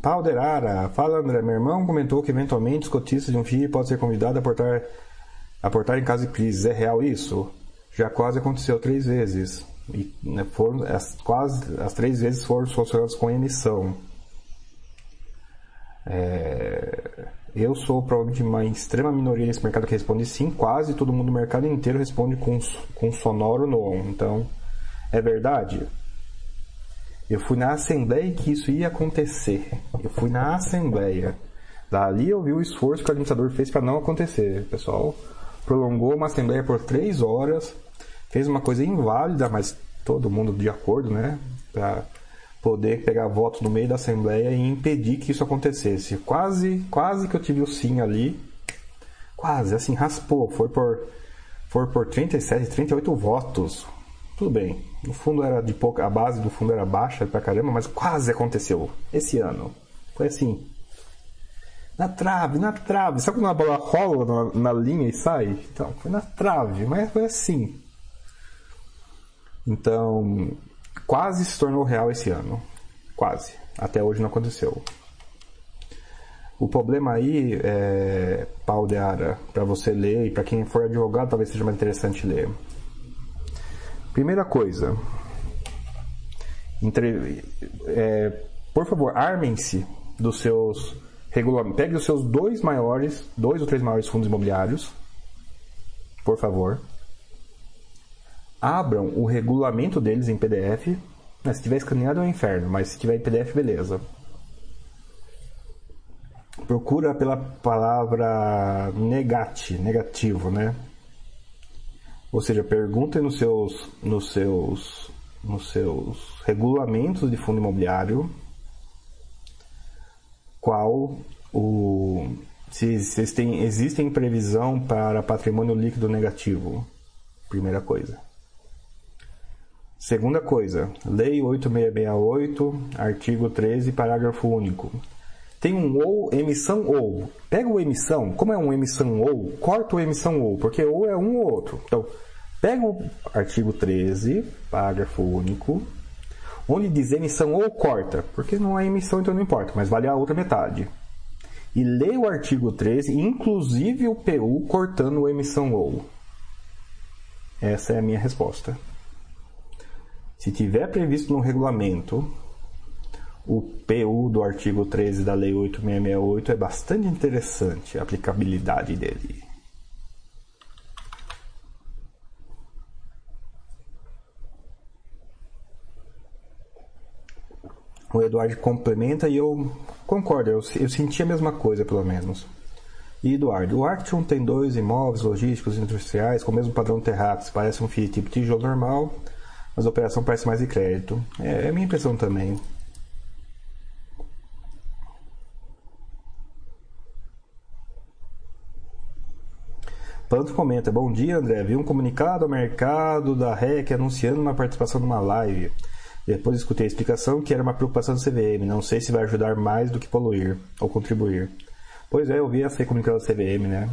Pauderara, fala André, meu irmão comentou que eventualmente os cotistas de um FII podem ser convidados a aportar, a aportar em caso de crise. É real isso? Já quase aconteceu três vezes. E né, foram, as, quase as três vezes foram solucionadas com emissão. É, eu sou provavelmente uma extrema minoria nesse mercado que responde sim, quase todo mundo no mercado inteiro responde com, com sonoro não. Então, é verdade? Eu fui na assembleia que isso ia acontecer. Eu fui na assembleia. Dali eu vi o esforço que o administrador fez para não acontecer. O pessoal prolongou uma assembleia por três horas, fez uma coisa inválida, mas todo mundo de acordo, né? Para poder pegar votos no meio da Assembleia e impedir que isso acontecesse. Quase, quase que eu tive o sim ali. Quase, assim, raspou. Foi por, foi por 37, 38 votos. Tudo bem. No fundo era de pouca, a base do fundo era baixa pra caramba, mas quase aconteceu. Esse ano. Foi assim. Na trave, na trave. Sabe quando a bola rola na, na linha e sai? Então, foi na trave, mas foi assim. Então, quase se tornou real esse ano. Quase. Até hoje não aconteceu. O problema aí é pau de ara para você ler e para quem for advogado talvez seja mais interessante ler. Primeira coisa, entre, é, por favor, armem-se dos seus regulamentos. Pegue os seus dois maiores, dois ou três maiores fundos imobiliários, por favor abram o regulamento deles em PDF. Se tiver escaneado é um inferno, mas se tiver em PDF, beleza. Procura pela palavra negate, negativo, né? Ou seja, perguntem nos seus, nos seus, nos seus regulamentos de fundo imobiliário qual o se, se tem, existem previsão para patrimônio líquido negativo. Primeira coisa. Segunda coisa, Lei 8668, artigo 13, parágrafo único. Tem um ou, emissão ou. Pega o emissão, como é um emissão ou, corta o emissão ou, porque ou é um ou outro. Então, pega o artigo 13, parágrafo único, onde diz emissão ou corta, porque não é emissão, então não importa, mas vale a outra metade. E lê o artigo 13, inclusive o PU cortando o emissão ou. Essa é a minha resposta. Se tiver previsto no regulamento, o PU do artigo 13 da Lei 8668 é bastante interessante a aplicabilidade dele. O Eduardo complementa e eu concordo, eu, eu senti a mesma coisa pelo menos. E Eduardo, o Arction tem dois imóveis logísticos industriais com o mesmo padrão terráqueo, parece um FII tipo tijolo normal, mas a operação parece mais de crédito. É, é a minha impressão também. Planto comenta: Bom dia, André. Vi um comunicado ao mercado da REC anunciando uma participação numa live. Depois escutei a explicação que era uma preocupação do CVM. Não sei se vai ajudar mais do que poluir ou contribuir. Pois é, eu vi essa comunicado do CVM, né?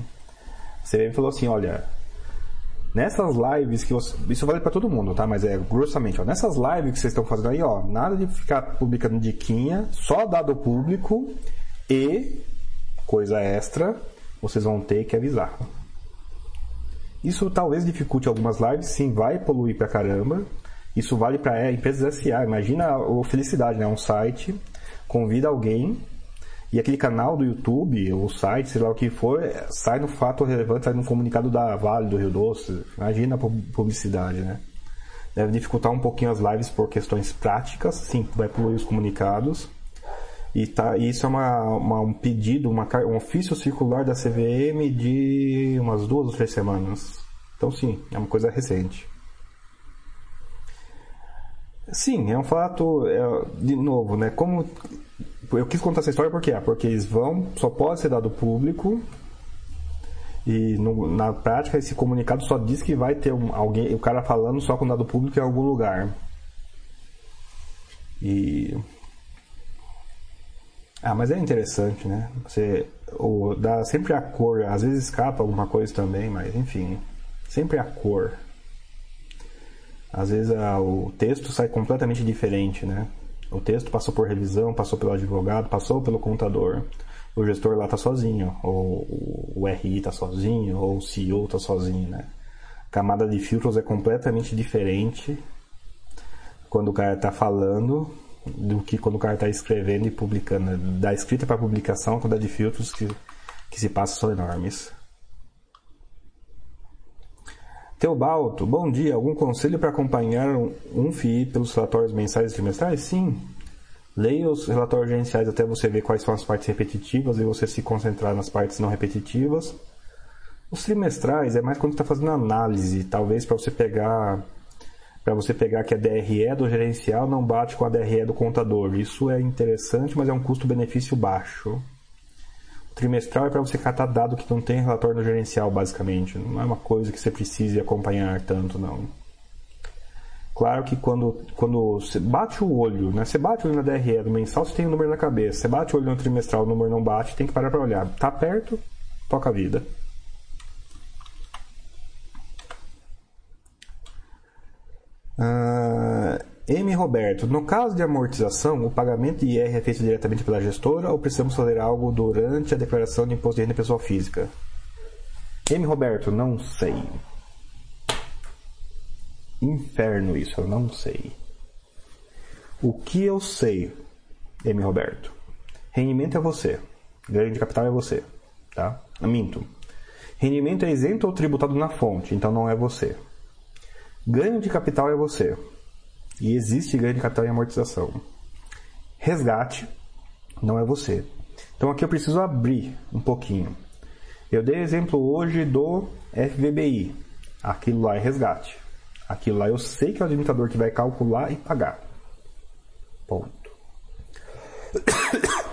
O CVM falou assim: olha, Nessas lives que você, isso vale para todo mundo, tá? Mas é grossamente, ó, nessas lives que vocês estão fazendo aí, ó, nada de ficar publicando diquinha, só dado público e coisa extra, vocês vão ter que avisar. Isso talvez dificulte algumas lives, sim, vai poluir pra caramba. Isso vale para é, empresas SA. Imagina a felicidade, né? Um site convida alguém e aquele canal do YouTube, ou site, sei lá o que for, sai no fato relevante, sai no comunicado da Vale do Rio Doce. Imagina a publicidade, né? Deve dificultar um pouquinho as lives por questões práticas, sim, vai poluir os comunicados. E tá, isso é uma, uma, um pedido, uma, um ofício circular da CVM de umas duas ou três semanas. Então, sim, é uma coisa recente. Sim, é um fato, é, de novo, né? Como eu quis contar essa história porque, ah, porque eles vão, só pode ser dado público e no, na prática esse comunicado só diz que vai ter um, alguém, o cara falando só com dado público em algum lugar. E ah, mas é interessante, né? Você ou dá sempre a cor, às vezes escapa alguma coisa também, mas enfim, sempre a cor. Às vezes a, o texto sai completamente diferente, né? O texto passou por revisão, passou pelo advogado, passou pelo contador. O gestor lá está sozinho, ou o RI está sozinho, ou o CEO está sozinho, né? A camada de filtros é completamente diferente quando o cara está falando do que quando o cara está escrevendo e publicando. Da escrita para publicação, a quantidade de filtros que, que se passa são enormes. Teobalto, bom dia. Algum conselho para acompanhar um, um FII pelos relatórios mensais e trimestrais? Sim. Leia os relatórios gerenciais até você ver quais são as partes repetitivas e você se concentrar nas partes não repetitivas. Os trimestrais é mais quando está fazendo análise, talvez para você pegar para você pegar que a DRE do gerencial não bate com a DRE do contador. Isso é interessante, mas é um custo-benefício baixo. O trimestral é para você catar dado que não tem relatório no gerencial, basicamente. Não é uma coisa que você precise acompanhar tanto, não. Claro que quando, quando você bate o olho, né? Você bate o olho na DRE do mensal, você tem o número na cabeça. Você bate o olho no trimestral, o número não bate, tem que parar para olhar. Tá perto, toca a vida. Uh, M. Roberto, no caso de amortização, o pagamento de IR é feito diretamente pela gestora ou precisamos fazer algo durante a declaração de imposto de renda pessoal física? M. Roberto, não sei. Inferno isso, eu não sei. O que eu sei, M. Roberto? Rendimento é você. Ganho de capital é você. Tá? Minto. Rendimento é isento ou tributado na fonte, então não é você. Ganho de capital é você. E existe ganho de capital e amortização. Resgate não é você. Então aqui eu preciso abrir um pouquinho. Eu dei exemplo hoje do FVBI. Aquilo lá é resgate. Aquilo lá eu sei que é o administrador que vai calcular e pagar. Ponto.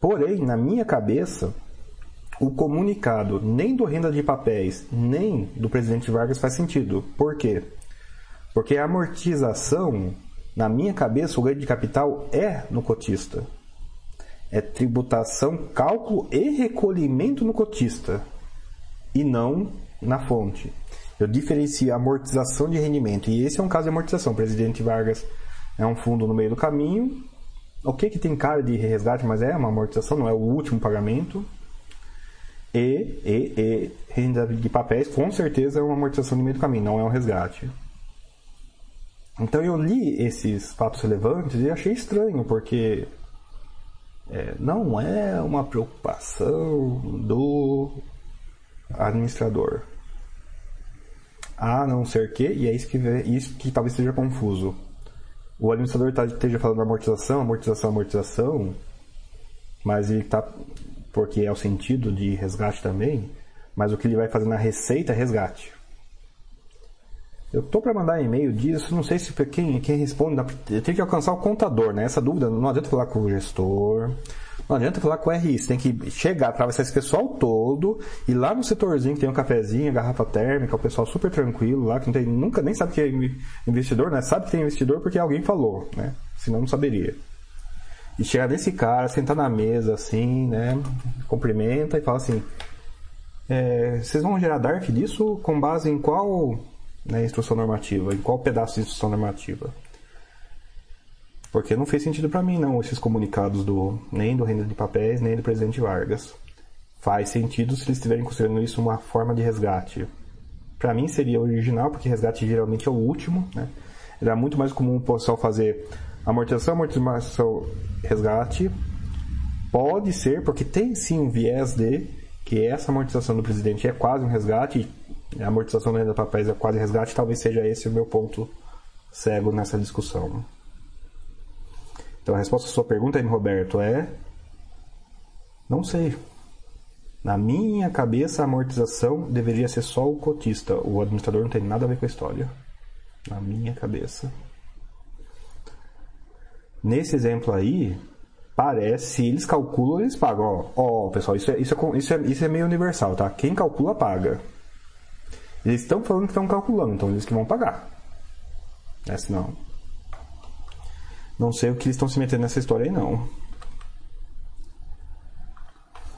Porém, na minha cabeça, o comunicado nem do renda de papéis, nem do presidente Vargas faz sentido. Por quê? Porque a amortização, na minha cabeça, o ganho de capital é no cotista. É tributação, cálculo e recolhimento no cotista. E não na fonte. Eu diferencio amortização de rendimento. E esse é um caso de amortização. O presidente Vargas é um fundo no meio do caminho. O que, que tem cara de resgate, mas é uma amortização, não é o último pagamento. E, e, e renda de papéis, com certeza, é uma amortização no meio do caminho, não é um resgate. Então eu li esses fatos relevantes e achei estranho, porque é, não é uma preocupação do administrador. A não ser que, e é isso que, isso que talvez seja confuso. O administrador tá, esteja falando amortização, amortização, amortização, mas ele está porque é o sentido de resgate também, mas o que ele vai fazer na receita é resgate. Eu tô para mandar e-mail disso, não sei se quem, quem responde, tem que alcançar o contador, né? Essa dúvida não adianta falar com o gestor, não adianta falar com o RI, você tem que chegar, atravessar esse pessoal todo, e lá no setorzinho que tem um cafezinho, garrafa térmica, o pessoal super tranquilo lá, que não tem, nunca nem sabe que é investidor, né? Sabe que tem investidor porque alguém falou, né? Senão não saberia. E chegar nesse cara, sentar na mesa assim, né? Cumprimenta e fala assim: é, vocês vão gerar DARF disso com base em qual né, instrução normativa? Em qual pedaço de instrução normativa? Porque não fez sentido para mim, não, esses comunicados do nem do Renda de Papéis, nem do presidente Vargas. Faz sentido se eles estiverem considerando isso uma forma de resgate. Para mim seria original, porque resgate geralmente é o último, né? Era muito mais comum o pessoal fazer Amortização, amortização, resgate. Pode ser, porque tem sim um viés de que essa amortização do presidente é quase um resgate, a amortização da renda papéis é quase resgate, talvez seja esse o meu ponto cego nessa discussão. Então a resposta à sua pergunta, M. Roberto, é. Não sei. Na minha cabeça, a amortização deveria ser só o cotista. O administrador não tem nada a ver com a história. Na minha cabeça. Nesse exemplo aí, Parece, eles calculam, eles pagam. Ó, ó pessoal, isso é, isso, é, isso, é, isso é meio universal, tá? Quem calcula, paga. Eles estão falando que estão calculando, então eles que vão pagar. É, senão. Não sei o que eles estão se metendo nessa história aí, não.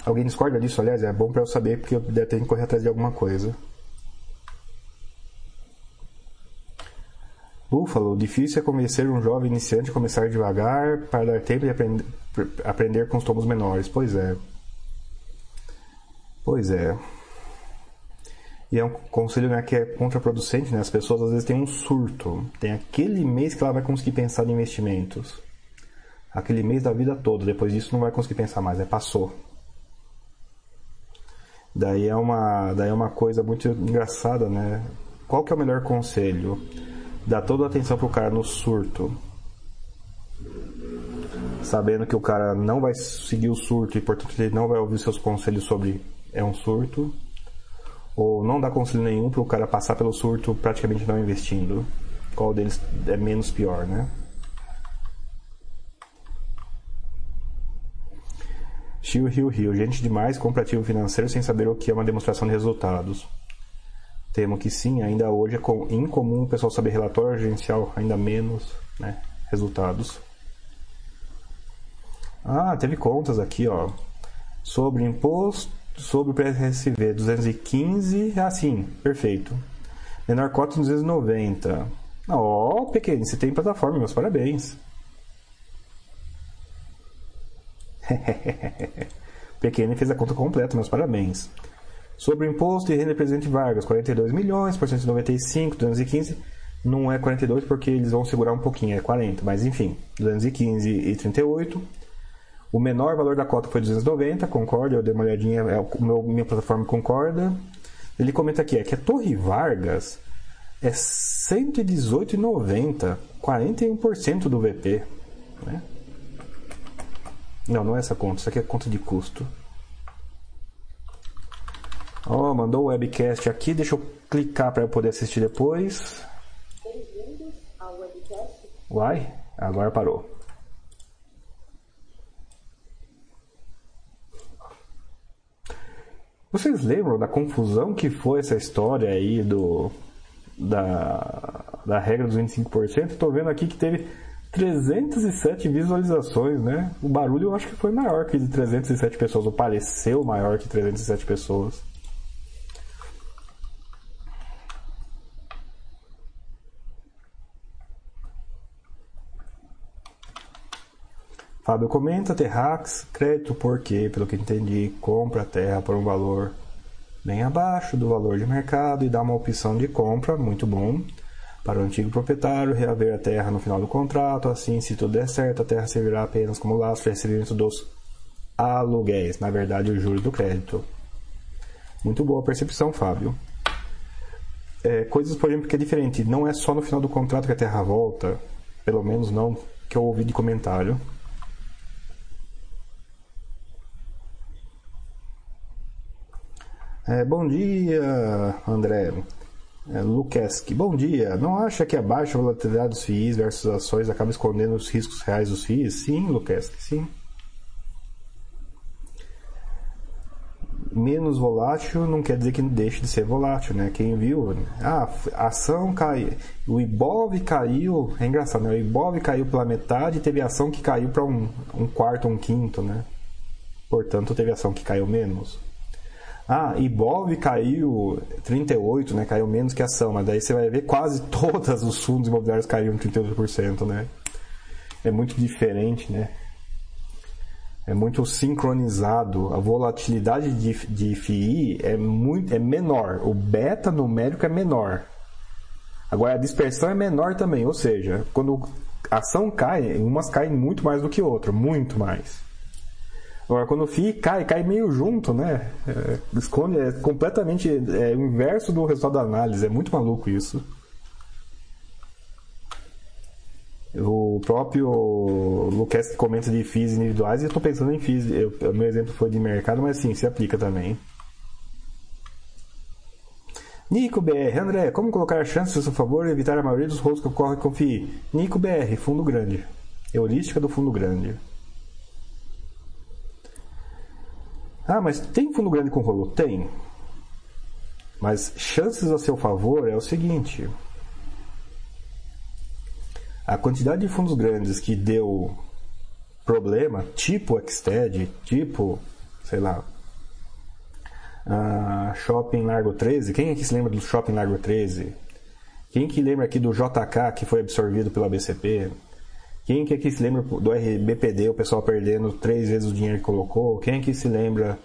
Alguém discorda disso, aliás? É bom para eu saber, porque eu ter que correr atrás de alguma coisa. Buffalo, difícil é convencer um jovem iniciante a começar devagar para dar tempo de aprender, aprender com os tomos menores. Pois é. Pois é. E é um conselho né, que é contraproducente, né? As pessoas às vezes têm um surto. Tem aquele mês que ela vai conseguir pensar em investimentos. Aquele mês da vida toda. Depois disso não vai conseguir pensar mais. É passou. Daí é uma, daí é uma coisa muito engraçada, né? Qual que é o melhor conselho? Dá toda a atenção pro cara no surto. Sabendo que o cara não vai seguir o surto e portanto ele não vai ouvir seus conselhos sobre é um surto ou não dá conselho nenhum para o cara passar pelo surto praticamente não investindo? Qual deles é menos pior, né? Rio, Rio, Rio. Gente demais compra ativo financeiro sem saber o que é uma demonstração de resultados. Temo que sim, ainda hoje é incomum o pessoal saber relatório gerencial, ainda menos né, resultados. Ah, teve contas aqui, ó. Sobre imposto sobre o PSV 215, assim, perfeito. Menor cota 290. Ó, oh, pequeno, você tem plataforma, meus parabéns. pequeno fez a conta completa, meus parabéns. Sobre o imposto de renda presidente Vargas, 42 milhões por 195, 215. Não é 42 porque eles vão segurar um pouquinho, é 40, mas enfim, 215 e 38. O menor valor da cota foi 290, concorda? Eu dei uma olhadinha, é, o meu, minha plataforma concorda. Ele comenta aqui, é que a Torre Vargas é 118,90, 41% do VP. Né? Não, não é essa conta, isso aqui é conta de custo. Ó, oh, mandou o webcast aqui, deixa eu clicar para eu poder assistir depois. Bem-vindos ao webcast. Uai, agora parou. Vocês lembram da confusão que foi essa história aí do da, da regra dos 25%? Estou vendo aqui que teve 307 visualizações, né? O barulho eu acho que foi maior que de 307 pessoas, ou pareceu maior que 307 pessoas. Fábio comenta, Terrax, crédito porque, pelo que entendi, compra a terra por um valor bem abaixo do valor de mercado e dá uma opção de compra, muito bom, para o antigo proprietário reaver a terra no final do contrato, assim, se tudo der certo, a terra servirá apenas como laço de recebimento dos aluguéis, na verdade, o juro do crédito. Muito boa percepção, Fábio. É, coisas, por exemplo, que é diferente, não é só no final do contrato que a terra volta, pelo menos não que eu ouvi de comentário. É, bom dia, André. É, Lukeski. Bom dia. Não acha que a baixa volatilidade dos FIIs versus ações acaba escondendo os riscos reais dos FIIs? Sim, Lukeski, sim. Menos volátil não quer dizer que deixe de ser volátil, né? Quem viu, ah, a ação caiu, o Ibov caiu, é engraçado, né? O Ibov caiu pela metade e teve ação que caiu para um, um quarto, um quinto, né? Portanto, teve ação que caiu menos. Ah, Ibov caiu 38, né? Caiu menos que a ação, mas daí você vai ver quase todos os fundos imobiliários caíram 38%, né? É muito diferente, né? É muito sincronizado. A volatilidade de, de FII é, muito, é menor. O beta numérico é menor. Agora a dispersão é menor também, ou seja, quando a ação cai, umas caem muito mais do que outra, muito mais. Agora, quando o FII cai, cai meio junto, né? É, esconde, é completamente é, o inverso do resultado da análise. É muito maluco isso. O próprio Lucas comenta de FIIs individuais e eu estou pensando em FIIs. Eu, meu exemplo foi de mercado, mas sim, se aplica também. Nico BR, André, como colocar chances a seu favor e evitar a maioria dos rolos que ocorrem com FII? Nico BR, fundo grande. Heurística do fundo grande. Ah, mas tem fundo grande com rolo? Tem. Mas chances a seu favor é o seguinte: a quantidade de fundos grandes que deu problema, tipo Xted, tipo, sei lá, uh, Shopping Largo 13. Quem aqui se lembra do Shopping Largo 13? Quem que lembra aqui do JK que foi absorvido pela BCP? Quem que aqui se lembra do RBPD, o pessoal perdendo três vezes o dinheiro que colocou? Quem aqui se lembra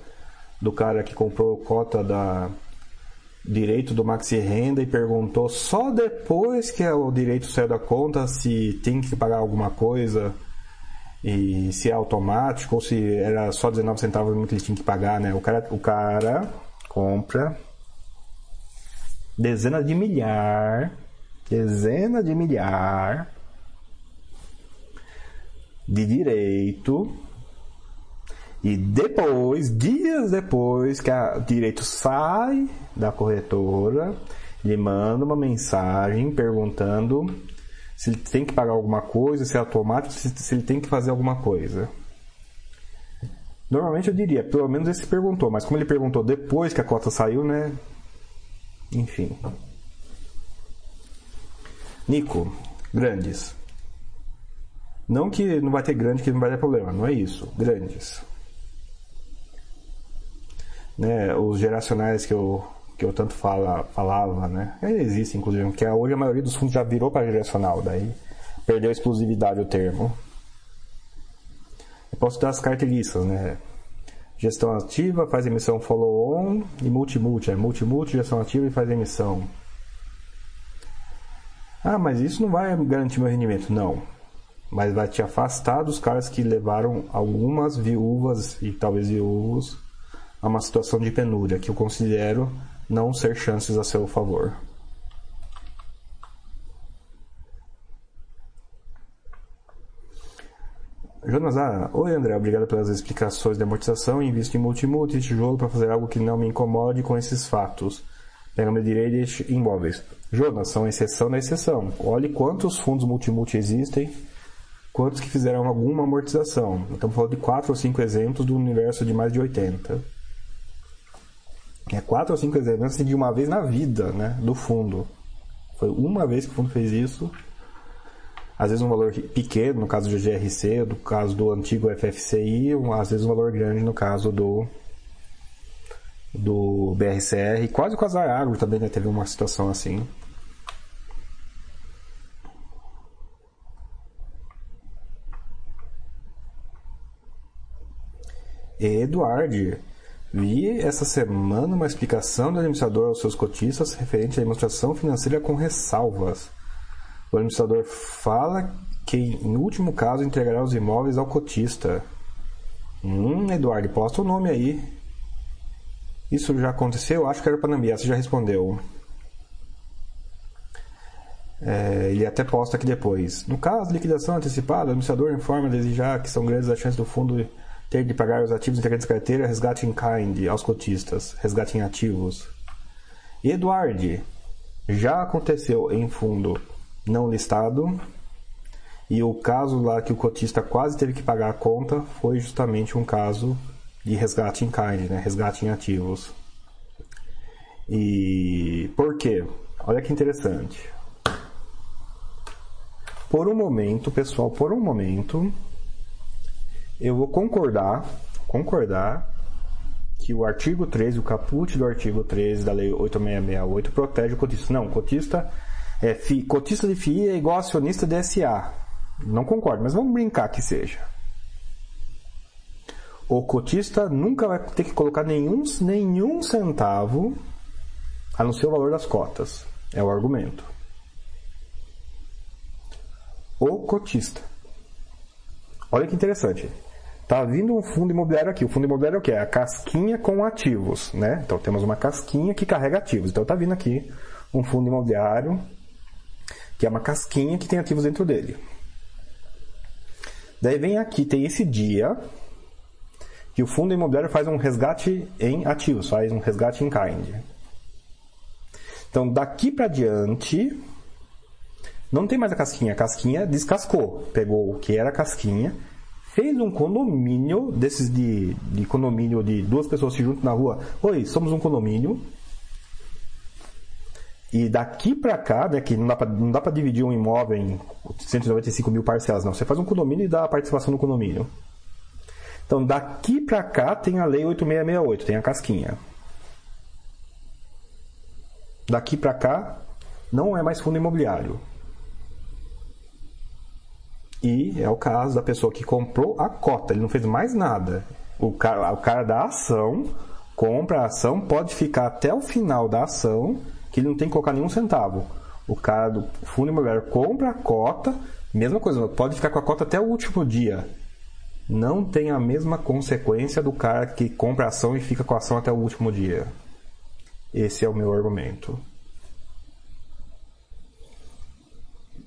do cara que comprou cota da direito do Maxi Renda e perguntou só depois que o direito saiu da conta se tem que pagar alguma coisa e se é automático ou se era só 19 centavos que ele tinha que pagar, né? O cara, o cara compra dezenas de milhar, dezenas de milhar de direito e depois, dias depois que o direito sai da corretora, ele manda uma mensagem perguntando se ele tem que pagar alguma coisa, se é automático, se, se ele tem que fazer alguma coisa. Normalmente eu diria, pelo menos ele se perguntou, mas como ele perguntou depois que a cota saiu, né? Enfim. Nico, grandes. Não que não vai ter grande que não vai ter problema, não é isso. Grandes né, os geracionais que eu, que eu tanto fala, falava, né? Existe, inclusive, porque hoje a maioria dos fundos já virou para geracional, daí perdeu a exclusividade o termo. Eu posso dar as carteiristas, né? Gestão ativa, faz emissão follow-on e multi-multi. É multi-multi, gestão ativa e faz emissão. Ah, mas isso não vai garantir meu rendimento. Não. Mas vai te afastar dos caras que levaram algumas viúvas e talvez viúvos a uma situação de penúria que eu considero não ser chances a seu favor. Jonas ah, oi André, obrigado pelas explicações de amortização. Invisto em multimulti e tijolo para fazer algo que não me incomode com esses fatos. Pega meu direito imóveis. Jonas, são exceção da exceção. Olhe quantos fundos multimulti existem, quantos que fizeram alguma amortização. Estamos falando de 4 ou 5 exemplos do universo de mais de 80 é quatro ou cinco eventos de uma vez na vida, né, do fundo. Foi uma vez que o fundo fez isso. Às vezes um valor pequeno, no caso do GRC, no caso do antigo FFCI, às vezes um valor grande no caso do do BRCR, quase com a Zagro também né, teve uma situação assim. Eduardo, Vi essa semana uma explicação do administrador aos seus cotistas referente à demonstração financeira com ressalvas. O administrador fala que, em último caso, entregará os imóveis ao cotista. Hum, Eduardo, posta o nome aí. Isso já aconteceu? Acho que era o Panambi, você já respondeu. É, ele até posta aqui depois. No caso de liquidação antecipada, o administrador informa a desejar que são grandes as chances do fundo ter de pagar os ativos integrantes da carteira, resgate em kind aos cotistas, resgate em ativos. Eduard, já aconteceu em fundo não listado e o caso lá que o cotista quase teve que pagar a conta foi justamente um caso de resgate em kind, né? resgate em ativos. E por quê? Olha que interessante. Por um momento, pessoal, por um momento, eu vou concordar, concordar que o artigo 13, o caput do artigo 13 da lei 8668 protege o cotista. Não, cotista é fi, cotista de FII é igual acionista de SA. Não concordo, mas vamos brincar que seja. O cotista nunca vai ter que colocar nenhum, nenhum centavo a não ser o valor das cotas. É o argumento. O cotista. Olha que interessante. Tá vindo um fundo imobiliário aqui. O fundo imobiliário é o quê? É a casquinha com ativos, né? Então temos uma casquinha que carrega ativos. Então tá vindo aqui um fundo imobiliário que é uma casquinha que tem ativos dentro dele. Daí vem aqui, tem esse dia que o fundo imobiliário faz um resgate em ativos, faz um resgate em kind. Então daqui para diante não tem mais a casquinha, a casquinha descascou, pegou o que era a casquinha fez um condomínio desses de, de condomínio de duas pessoas se juntam na rua. Oi, somos um condomínio. E daqui para cá, né, que não dá para dividir um imóvel em 195 mil parcelas, não. Você faz um condomínio e dá a participação no condomínio. Então, daqui para cá tem a Lei 8668, tem a casquinha. Daqui para cá não é mais fundo imobiliário. E é o caso da pessoa que comprou a cota, ele não fez mais nada. O cara, o cara da ação compra a ação, pode ficar até o final da ação, que ele não tem que colocar nenhum centavo. O cara do fundo imobiliário compra a cota, mesma coisa, pode ficar com a cota até o último dia. Não tem a mesma consequência do cara que compra a ação e fica com a ação até o último dia. Esse é o meu argumento.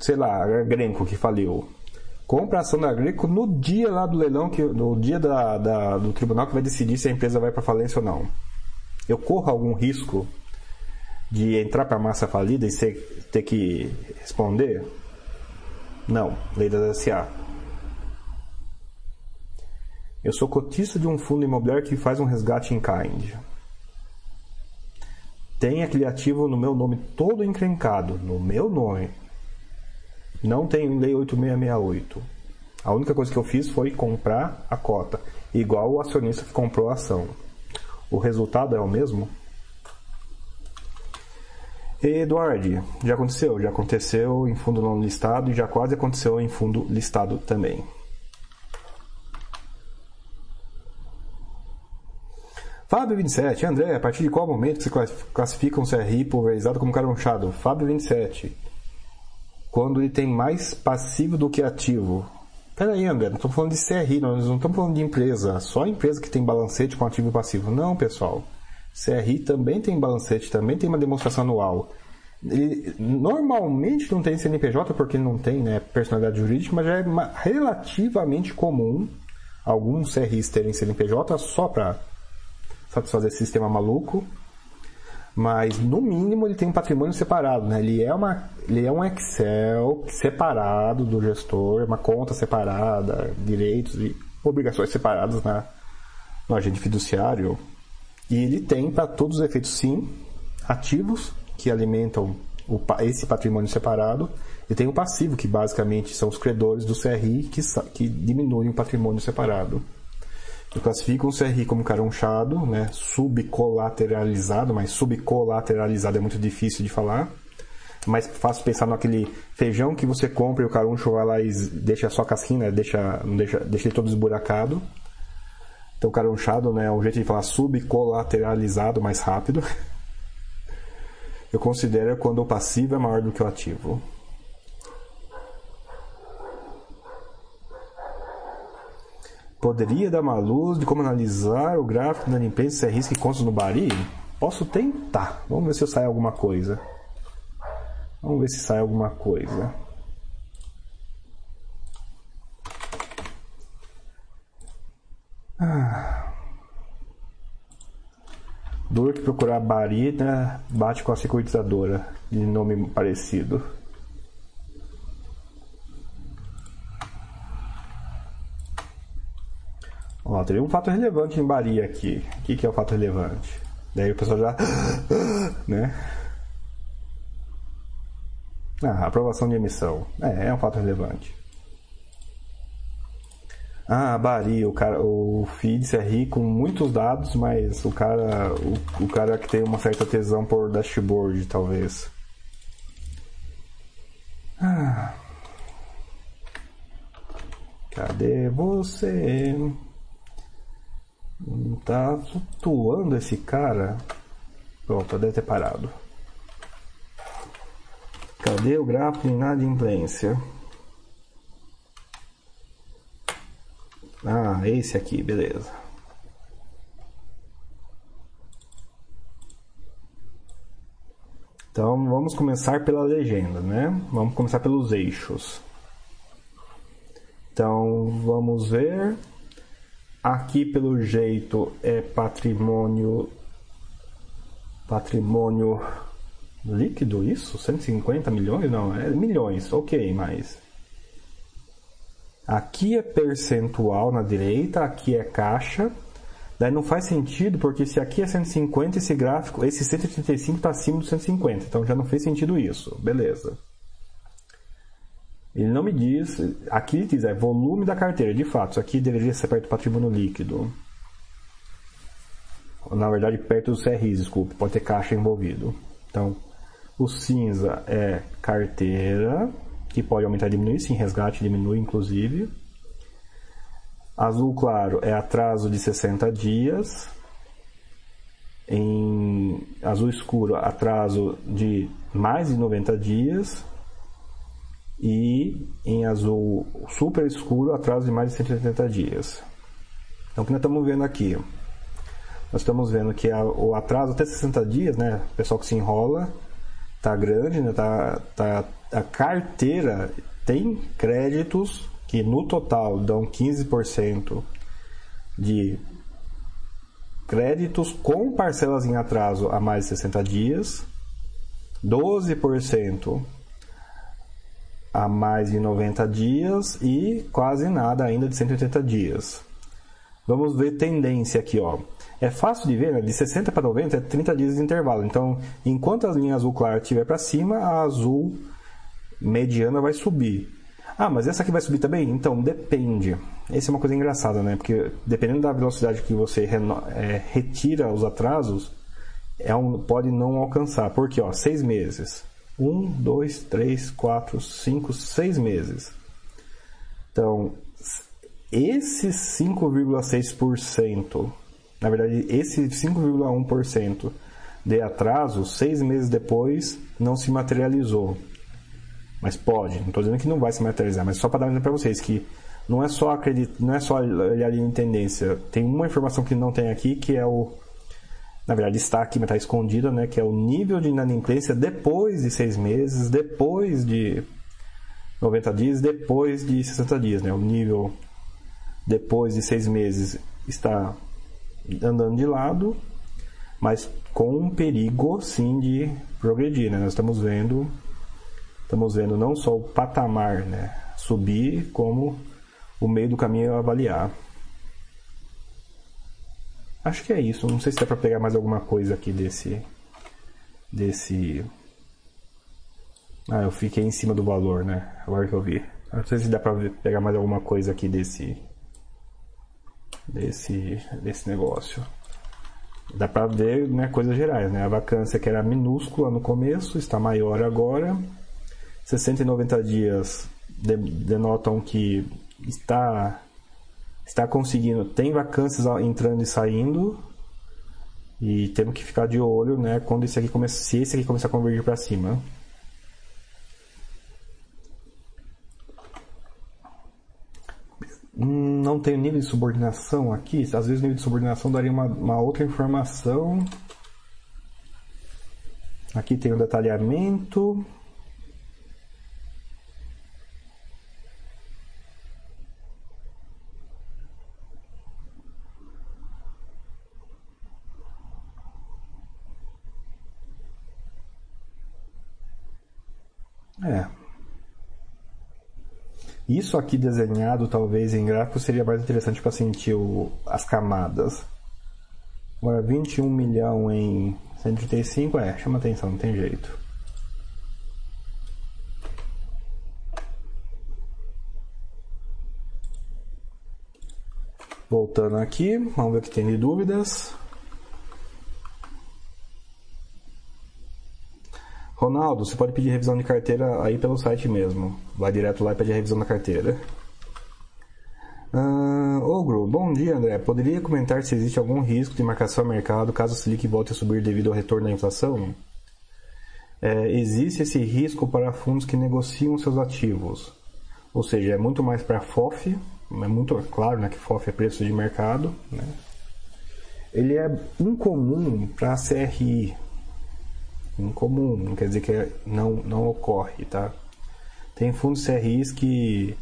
Sei lá, Grenco que faliu compra a ação da Greco no dia lá do leilão, que, no dia da, da, do tribunal que vai decidir se a empresa vai para falência ou não. Eu corro algum risco de entrar para a massa falida e ser, ter que responder? Não, lei da SA. Eu sou cotista de um fundo imobiliário que faz um resgate em kind. Tem aquele ativo no meu nome todo encrencado, no meu nome. Não tem lei 8668. A única coisa que eu fiz foi comprar a cota, igual o acionista que comprou a ação. O resultado é o mesmo? Eduardo, já aconteceu? Já aconteceu em fundo não listado e já quase aconteceu em fundo listado também. Fábio 27, André, a partir de qual momento você classifica um CRI pulverizado como caronchado? Fábio 27, quando ele tem mais passivo do que ativo. Peraí, André, não estamos falando de CRI, nós não estamos falando de empresa. Só a empresa que tem balancete com ativo e passivo. Não, pessoal. CRI também tem balancete, também tem uma demonstração anual. Ele normalmente não tem CNPJ porque não tem né, personalidade jurídica, mas já é relativamente comum alguns CRIs terem CNPJ só para satisfazer esse sistema maluco mas no mínimo ele tem um patrimônio separado, né? Ele é uma, ele é um Excel separado do gestor, uma conta separada, direitos e obrigações separadas na no agente fiduciário. E ele tem para todos os efeitos sim ativos que alimentam o, esse patrimônio separado e tem o passivo que basicamente são os credores do CRI que, que diminuem o patrimônio separado. Eu classifico um CRI como caronchado, né? subcolateralizado, mas subcolateralizado é muito difícil de falar. Mais fácil pensar naquele feijão que você compra e o caruncho vai lá e deixa só a casquinha, né? deixa, não deixa, deixa ele todo esburacado. Então, caronchado né, é um jeito de falar subcolateralizado mais rápido. Eu considero quando o passivo é maior do que o ativo. Poderia dar uma luz de como analisar o gráfico da limpeza se é risco e contas no Bari? Posso tentar. Vamos ver se sai alguma coisa. Vamos ver se sai alguma coisa. Ah. Dor que procurar Bari né, bate com a securitizadora de nome parecido. Ó, teria um fato relevante em Bahia aqui. O que, que é o fato relevante? Daí o pessoal já. né? Ah, aprovação de emissão. É, é um fato relevante. Ah, Bari, o cara, o feed é rico com muitos dados, mas o cara, o, o cara que tem uma certa tesão por dashboard, talvez. Ah. Cadê você? Tá flutuando esse cara. Pronto, deve ter parado. Cadê o gráfico inadimplência? Ah, esse aqui, beleza. Então vamos começar pela legenda, né? Vamos começar pelos eixos. Então vamos ver Aqui, pelo jeito, é patrimônio. Patrimônio líquido, isso? 150 milhões? Não, é milhões, ok, mas. Aqui é percentual na direita, aqui é caixa. Daí não faz sentido, porque se aqui é 150, esse gráfico, esse 135 está acima do 150. Então já não fez sentido isso. Beleza. Ele não me diz, aqui ele diz, é volume da carteira. De fato, isso aqui deveria ser perto do patrimônio líquido. Na verdade, perto do CRI, desculpe, pode ter caixa envolvido. Então, o cinza é carteira, que pode aumentar e diminuir, sim, resgate diminui inclusive. Azul claro é atraso de 60 dias. Em azul escuro, atraso de mais de 90 dias. E em azul super escuro, atraso de mais de 180 dias. Então, o que nós estamos vendo aqui? Nós estamos vendo que a, o atraso até 60 dias, né? O pessoal que se enrola, tá grande, né? Tá, tá, a carteira tem créditos que no total dão 15% de créditos com parcelas em atraso a mais de 60 dias, 12% a mais de 90 dias e quase nada ainda de 180 dias. Vamos ver tendência aqui, ó. É fácil de ver, né? de 60 para 90 é 30 dias de intervalo. Então, enquanto a linha azul clara estiver para cima, a azul mediana vai subir. Ah, mas essa aqui vai subir também? Então, depende. Essa é uma coisa engraçada, né? Porque dependendo da velocidade que você é, retira os atrasos, é um, pode não alcançar. Porque, ó, seis meses. Um, dois, três, quatro, cinco, seis meses. Então, esses 5,6%, na verdade, esse 5,1% de atraso, seis meses depois, não se materializou. Mas pode, não estou dizendo que não vai se materializar, mas só para dar um exemplo para vocês que não é só acreditar, não é só olhar em tendência. Tem uma informação que não tem aqui, que é o na verdade está aqui, mas está escondida, né? Que é o nível de inadimplência depois de seis meses, depois de 90 dias, depois de 60 dias, né? O nível depois de seis meses está andando de lado, mas com um perigo sim de progredir, né? Nós estamos vendo estamos vendo não só o patamar né, subir, como o meio do caminho avaliar. Acho que é isso. Não sei se dá para pegar mais alguma coisa aqui desse. desse. Ah, eu fiquei em cima do valor, né? Agora que eu vi. Não sei se dá para pegar mais alguma coisa aqui desse. desse. desse negócio. Dá para ver né, coisas gerais, né? A vacância que era minúscula no começo está maior agora 60 e 90 dias denotam que está está conseguindo, tem vacâncias entrando e saindo e temos que ficar de olho, né, quando esse aqui começa, se esse aqui começar a convergir para cima. Não tem nível de subordinação aqui. Às vezes o nível de subordinação daria uma, uma outra informação. Aqui tem o detalhamento. É. Isso aqui desenhado, talvez em gráfico, seria mais interessante para sentir o, as camadas. Agora, 21 milhão em 135, é, chama atenção, não tem jeito. Voltando aqui, vamos ver o que tem de dúvidas. Ronaldo, você pode pedir revisão de carteira aí pelo site mesmo. Vai direto lá e pede a revisão da carteira. Uh, Ogro, bom dia André. Poderia comentar se existe algum risco de marcação a mercado caso a Selic volte a subir devido ao retorno da inflação? É, existe esse risco para fundos que negociam seus ativos. Ou seja, é muito mais para FOF, é muito claro né, que FOF é preço de mercado. Né? Ele é incomum para CRI, incomum, não quer dizer que não, não ocorre, tá? Tem fundos CRIs que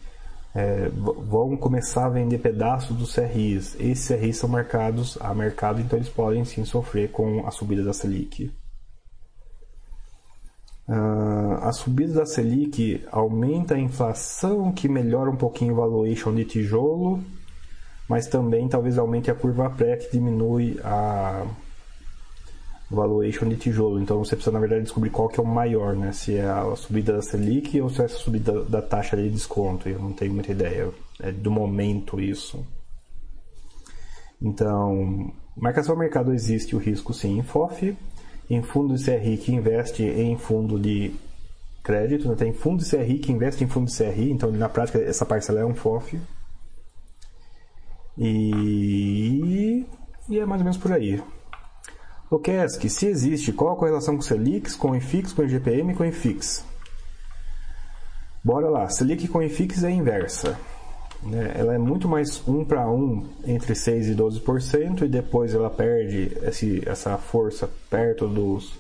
é, vão começar a vender pedaços dos CRIs. Esses CRIs são marcados a mercado, então eles podem sim sofrer com a subida da Selic. Uh, a subida da Selic aumenta a inflação, que melhora um pouquinho o valuation de tijolo, mas também talvez aumente a curva pré, que diminui a valuation de tijolo. Então você precisa, na verdade, descobrir qual que é o maior, né? Se é a subida da Selic ou se é a subida da taxa de desconto. Eu não tenho muita ideia. É do momento isso. Então, marcação ao mercado existe o risco sim em FOF, em fundo de CRI que investe em fundo de crédito, né? tem fundo de CRI que investe em fundo de CRI, então na prática essa parcela é um FOF. E, e é mais ou menos por aí. O que se existe, qual a correlação com Selic, com IFIX, com IGPM e com IFIX? Bora lá, Selic com IFIX é inversa. Né? Ela é muito mais 1 para 1 entre 6% e 12%, e depois ela perde esse, essa força perto dos.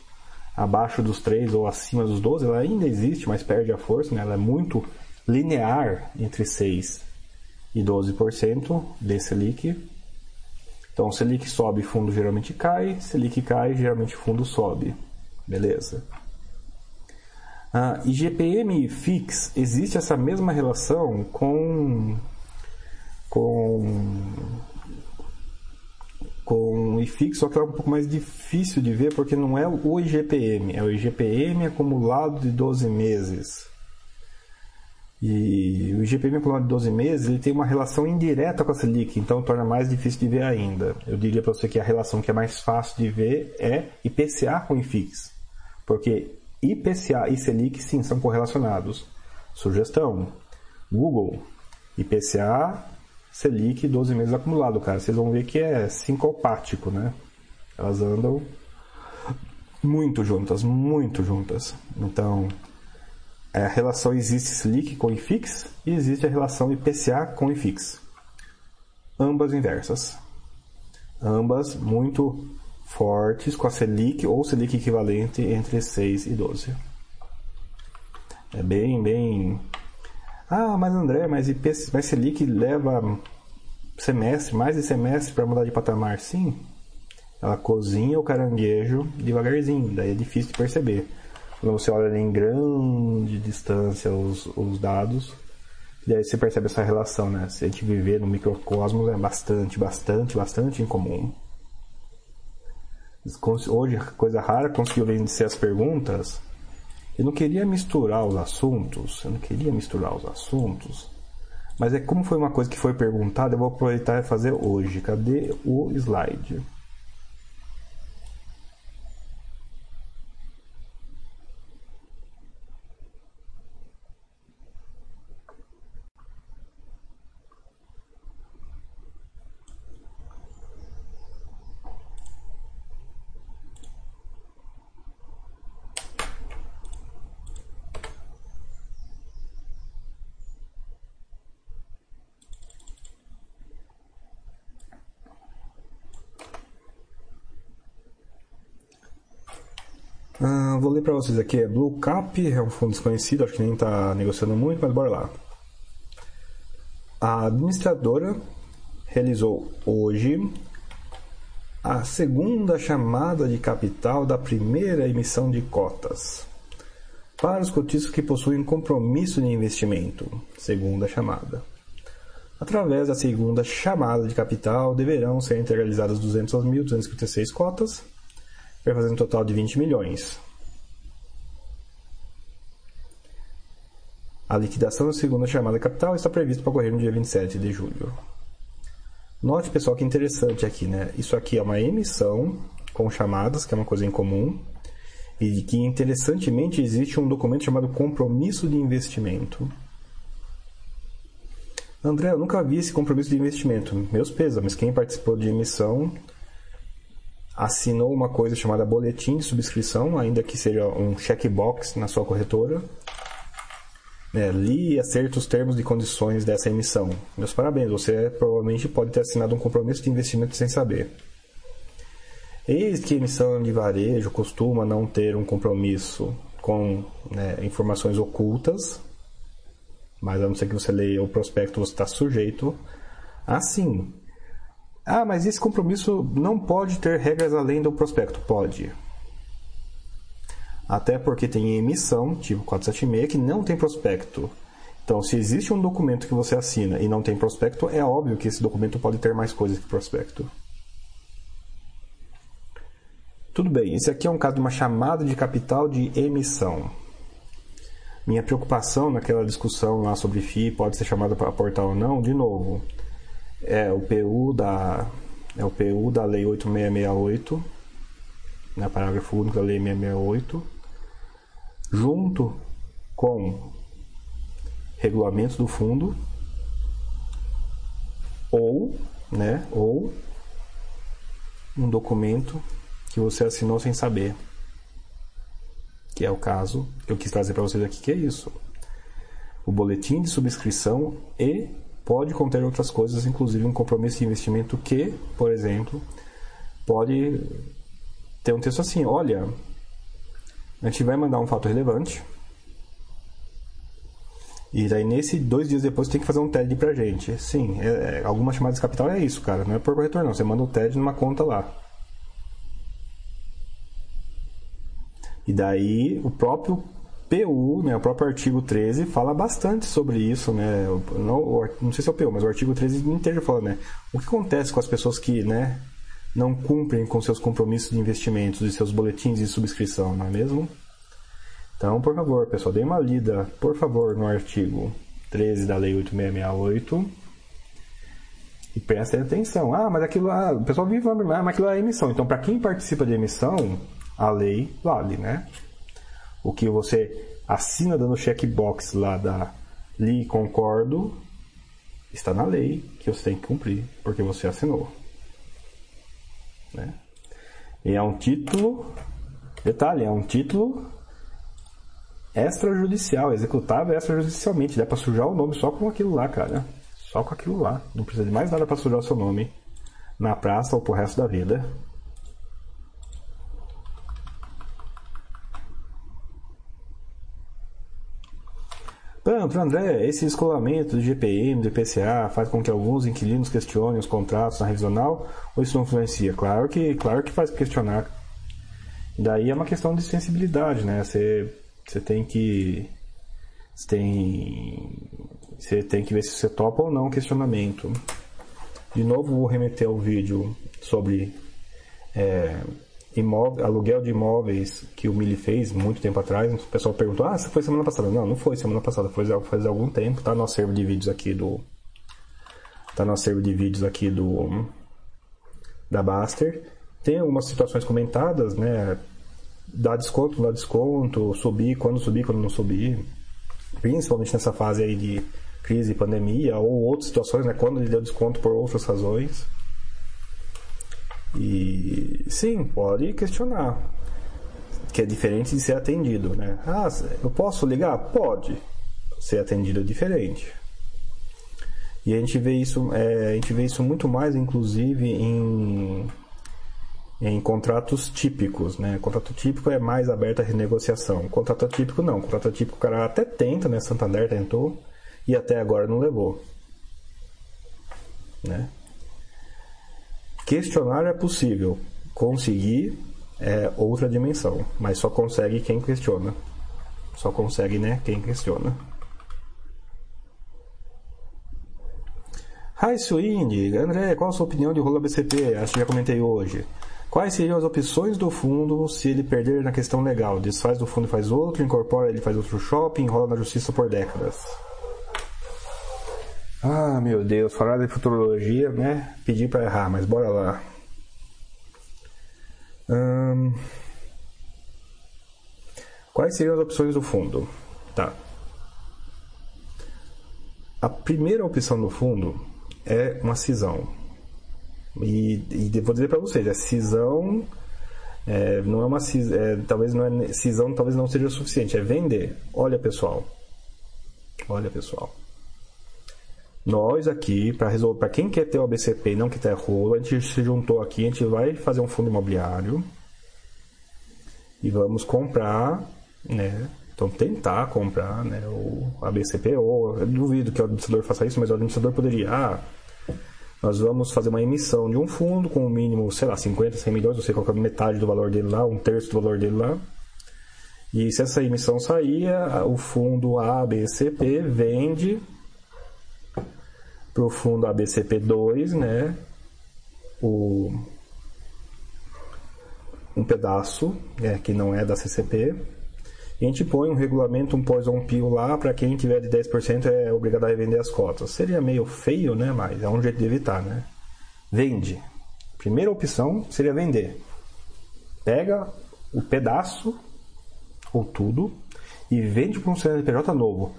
abaixo dos 3 ou acima dos 12. Ela ainda existe, mas perde a força. Né? Ela é muito linear entre 6% e 12% de Selic. Então, Selic sobe, fundo geralmente cai. Selic cai, geralmente fundo sobe. Beleza. Ah, e FIX, existe essa mesma relação com com com IFIX, só que é um pouco mais difícil de ver porque não é o IGPM, é o IGPM acumulado de 12 meses. E o IGPM acumulado de 12 meses ele tem uma relação indireta com a Selic, então torna mais difícil de ver ainda. Eu diria para você que a relação que é mais fácil de ver é IPCA com IFIX, porque IPCA e Selic sim são correlacionados. Sugestão: Google, IPCA Selic 12 meses acumulado, cara. Vocês vão ver que é sincopático, né? Elas andam muito juntas, muito juntas. Então, a relação existe Selic com IFIX e existe a relação IPCA com IFIX. Ambas inversas. Ambas muito fortes com a Selic ou Selic equivalente entre 6 e 12. É bem, bem ah, mas André, mas, IP, mas Selic leva semestre, mais de semestre para mudar de patamar? Sim. Ela cozinha o caranguejo devagarzinho, daí é difícil de perceber. Quando você olha em grande distância os, os dados, daí você percebe essa relação, né? Se a gente viver no microcosmos é bastante, bastante, bastante incomum. Hoje, coisa rara, conseguiu vencer as perguntas eu não queria misturar os assuntos, eu não queria misturar os assuntos, mas é como foi uma coisa que foi perguntada, eu vou aproveitar e fazer hoje. Cadê o slide? Uh, vou ler para vocês aqui. É Blue Cap, é um fundo desconhecido, acho que nem está negociando muito, mas bora lá. A administradora realizou hoje a segunda chamada de capital da primeira emissão de cotas para os cotistas que possuem compromisso de investimento, segunda chamada. Através da segunda chamada de capital, deverão ser integralizadas 200.256 cotas vai fazer um total de 20 milhões. A liquidação da segunda chamada capital está prevista para ocorrer no dia 27 de julho. Note, pessoal, que interessante aqui, né? Isso aqui é uma emissão com chamadas, que é uma coisa incomum, e que interessantemente existe um documento chamado compromisso de investimento. André, eu nunca vi esse compromisso de investimento. Meus mas quem participou de emissão assinou uma coisa chamada boletim de subscrição, ainda que seja um checkbox na sua corretora. É, li e acerta os termos e condições dessa emissão. Meus parabéns, você provavelmente pode ter assinado um compromisso de investimento sem saber. Eis que emissão de varejo costuma não ter um compromisso com né, informações ocultas, mas a não ser que você leia o prospecto, você está sujeito a sim ah, mas esse compromisso não pode ter regras além do prospecto. Pode. Até porque tem emissão, tipo 476, que não tem prospecto. Então, se existe um documento que você assina e não tem prospecto, é óbvio que esse documento pode ter mais coisas que prospecto. Tudo bem, esse aqui é um caso de uma chamada de capital de emissão. Minha preocupação naquela discussão lá sobre FII pode ser chamada para aportar ou não, de novo, é o PU da é o PU da lei 8668, né, parágrafo único da lei 668, junto com regulamentos do fundo ou, né, ou um documento que você assinou sem saber. Que é o caso que eu quis trazer para vocês aqui, que é isso. O boletim de subscrição e pode conter outras coisas, inclusive um compromisso de investimento que, por exemplo, pode ter um texto assim: olha, a gente vai mandar um fato relevante. E daí, nesse dois dias depois, tem que fazer um TED pra gente. Sim, é, é, algumas chamadas de capital é isso, cara. Não é por corretor, não. Você manda um TED numa conta lá. E daí o próprio PU, né, o próprio artigo 13, fala bastante sobre isso, né? Não, não sei se é o PU, mas o artigo 13 inteiro fala, né? O que acontece com as pessoas que, né, não cumprem com seus compromissos de investimentos e seus boletins de subscrição, não é mesmo? Então, por favor, pessoal, dê uma lida, por favor, no artigo 13 da Lei 8668 e prestem atenção. Ah, mas aquilo lá, o pessoal vive ah, mas aquilo lá é emissão. Então, para quem participa de emissão, a lei vale, né? O que você assina dando checkbox lá da li concordo está na lei que você tem que cumprir, porque você assinou. Né? E é um título, detalhe, é um título extrajudicial, executável extrajudicialmente. Dá para sujar o nome só com aquilo lá, cara. Só com aquilo lá. Não precisa de mais nada para sujar o seu nome na praça ou pro resto da vida. Pronto, André, esse escolamento do GPM, do IPCA, faz com que alguns inquilinos questionem os contratos na revisional ou isso não influencia? Claro que, claro que faz questionar. Daí é uma questão de sensibilidade, né? Você, você tem que. Você tem, você tem que ver se você topa ou não o questionamento. De novo, vou remeter ao vídeo sobre é, imóvel, aluguel de imóveis que o Mili fez muito tempo atrás. O pessoal perguntou: Ah, foi semana passada? Não, não foi semana passada, foi faz algum tempo. Tá no acervo de vídeos aqui do. Tá no acervo de vídeos aqui do. Da Baster. Tem algumas situações comentadas, né? Dá desconto, não dá desconto, subir, quando subir, quando não subir. Principalmente nessa fase aí de crise pandemia, ou outras situações, né? Quando ele deu desconto por outras razões. E sim, pode questionar. Que é diferente de ser atendido, né? Ah, eu posso ligar? Pode. Ser atendido é diferente. E a gente vê isso, é, a gente vê isso muito mais, inclusive, em, em contratos típicos, né? Contrato típico é mais aberto à renegociação. Contrato típico não. Contrato típico o cara até tenta, né? Santander tentou e até agora não levou, né? Questionar é possível, conseguir é outra dimensão, mas só consegue quem questiona. Só consegue, né, quem questiona. Hi Swing, André, qual a sua opinião de rolo BCP? Acho que já comentei hoje. Quais seriam as opções do fundo se ele perder na questão legal? Desfaz do fundo e faz outro, incorpora ele faz outro shopping, rola na justiça por décadas. Ah, meu Deus, falar de futurologia, né? Pedir para errar, mas bora lá. Hum... Quais seriam as opções do fundo? Tá. A primeira opção do fundo é uma cisão. E, e vou dizer para vocês, a cisão é, não é uma cisão, é, talvez não é cisão, talvez não seja o suficiente, é vender. Olha, pessoal. Olha, pessoal. Nós aqui, para resolver, para quem quer ter o ABCP e não quer ter rolo, a gente se juntou aqui, a gente vai fazer um fundo imobiliário e vamos comprar, né? Então tentar comprar, né, o ABCP ou eu duvido que o administrador faça isso, mas o administrador poderia, ah, nós vamos fazer uma emissão de um fundo com o um mínimo, sei lá, 50, 100 milhões, não sei qual é metade do valor dele lá, um terço do valor dele lá. E se essa emissão sair, o fundo ABCP vende para o fundo ABCP2, né? O, um pedaço, né, que não é da CCP. E a gente põe um regulamento, um poison pill lá, para quem tiver de 10% é obrigado a revender as cotas. Seria meio feio, né? Mas é um jeito de evitar, né? Vende. Primeira opção seria vender. Pega o pedaço ou tudo e vende para um CNPJ novo.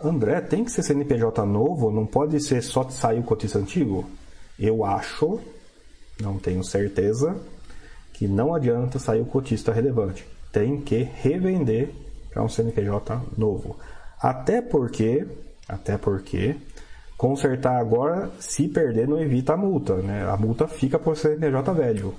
André, tem que ser CNPJ novo? Não pode ser só sair o cotista antigo? Eu acho, não tenho certeza, que não adianta sair o cotista relevante. Tem que revender para um CNPJ novo. Até porque, até porque, consertar agora, se perder, não evita a multa. Né? A multa fica por CNPJ velho.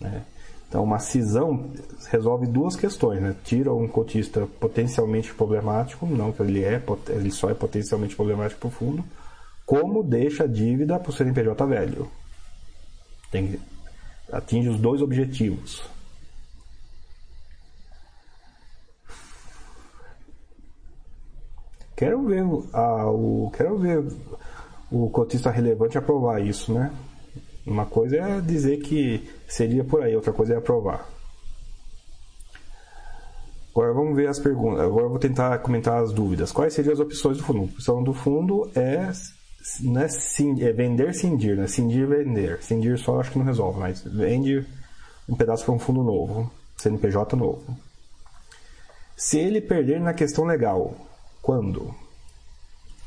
Né? Então, uma cisão resolve duas questões, né? Tira um cotista potencialmente problemático, não que ele é, ele só é potencialmente problemático para o fundo, como deixa a dívida para o CNPJ velho. Tem, atinge os dois objetivos. Quero ver, a, o, quero ver o cotista relevante aprovar isso, né? Uma coisa é dizer que seria por aí, outra coisa é aprovar. Agora vamos ver as perguntas. Agora eu vou tentar comentar as dúvidas. Quais seriam as opções do fundo? A opção do fundo é, não é, é vender cindir, né? Cindir vender. Cindir só acho que não resolve, mas vende um pedaço para um fundo novo, CNPJ novo. Se ele perder na questão legal, quando?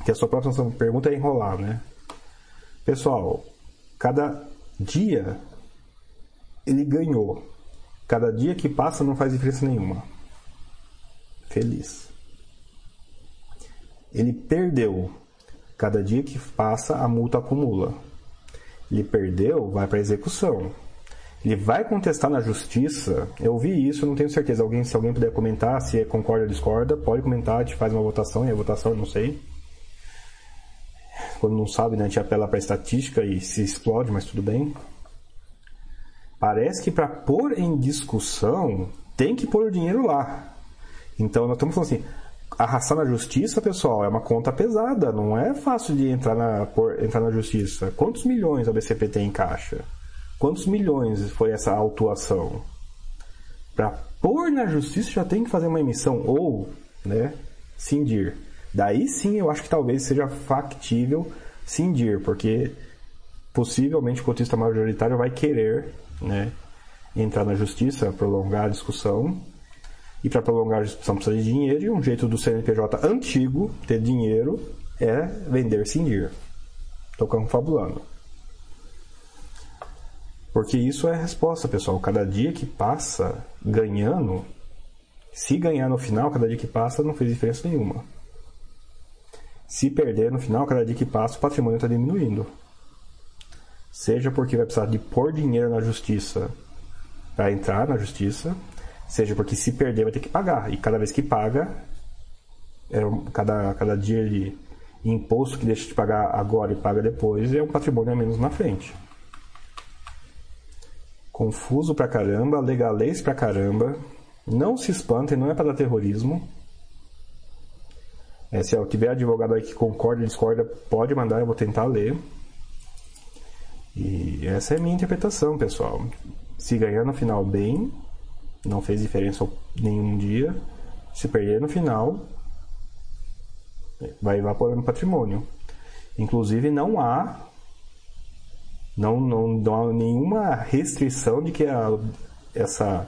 Que a sua próxima pergunta é enrolar, né? Pessoal, cada dia ele ganhou. Cada dia que passa não faz diferença nenhuma. Feliz. Ele perdeu. Cada dia que passa, a multa acumula. Ele perdeu, vai para execução. Ele vai contestar na justiça. Eu vi isso, não tenho certeza. Alguém, se alguém puder comentar, se concorda ou discorda, pode comentar, a gente faz uma votação, e a votação eu não sei. Quando não sabe, né, a gente apela para estatística e se explode, mas tudo bem. Parece que para pôr em discussão, tem que pôr o dinheiro lá. Então nós estamos falando assim, arrastar na justiça, pessoal, é uma conta pesada, não é fácil de entrar na, por, entrar na justiça. Quantos milhões a BCP tem em caixa? Quantos milhões foi essa autuação? Para pôr na justiça já tem que fazer uma emissão ou, né, cindir. Daí sim eu acho que talvez seja factível cindir, porque possivelmente o cotista majoritário vai querer né, entrar na justiça, prolongar a discussão. E para prolongar a discussão precisa de dinheiro, e um jeito do CNPJ antigo ter dinheiro é vender cindir. Estou confabulando. Porque isso é a resposta, pessoal. Cada dia que passa ganhando, se ganhar no final, cada dia que passa não fez diferença nenhuma. Se perder no final, cada dia que passa, o patrimônio está diminuindo. Seja porque vai precisar de pôr dinheiro na justiça para entrar na justiça, seja porque se perder vai ter que pagar. E cada vez que paga, é cada, cada dia de imposto que deixa de pagar agora e paga depois é um patrimônio a menos na frente. Confuso pra caramba, legalês pra caramba. Não se espantem, não é para dar terrorismo. É, se tiver advogado aí que concorda discorda, pode mandar, eu vou tentar ler. E essa é a minha interpretação, pessoal. Se ganhar no final bem, não fez diferença nenhum dia. Se perder no final, vai evaporando patrimônio. Inclusive não há não, não, não há nenhuma restrição de que a, essa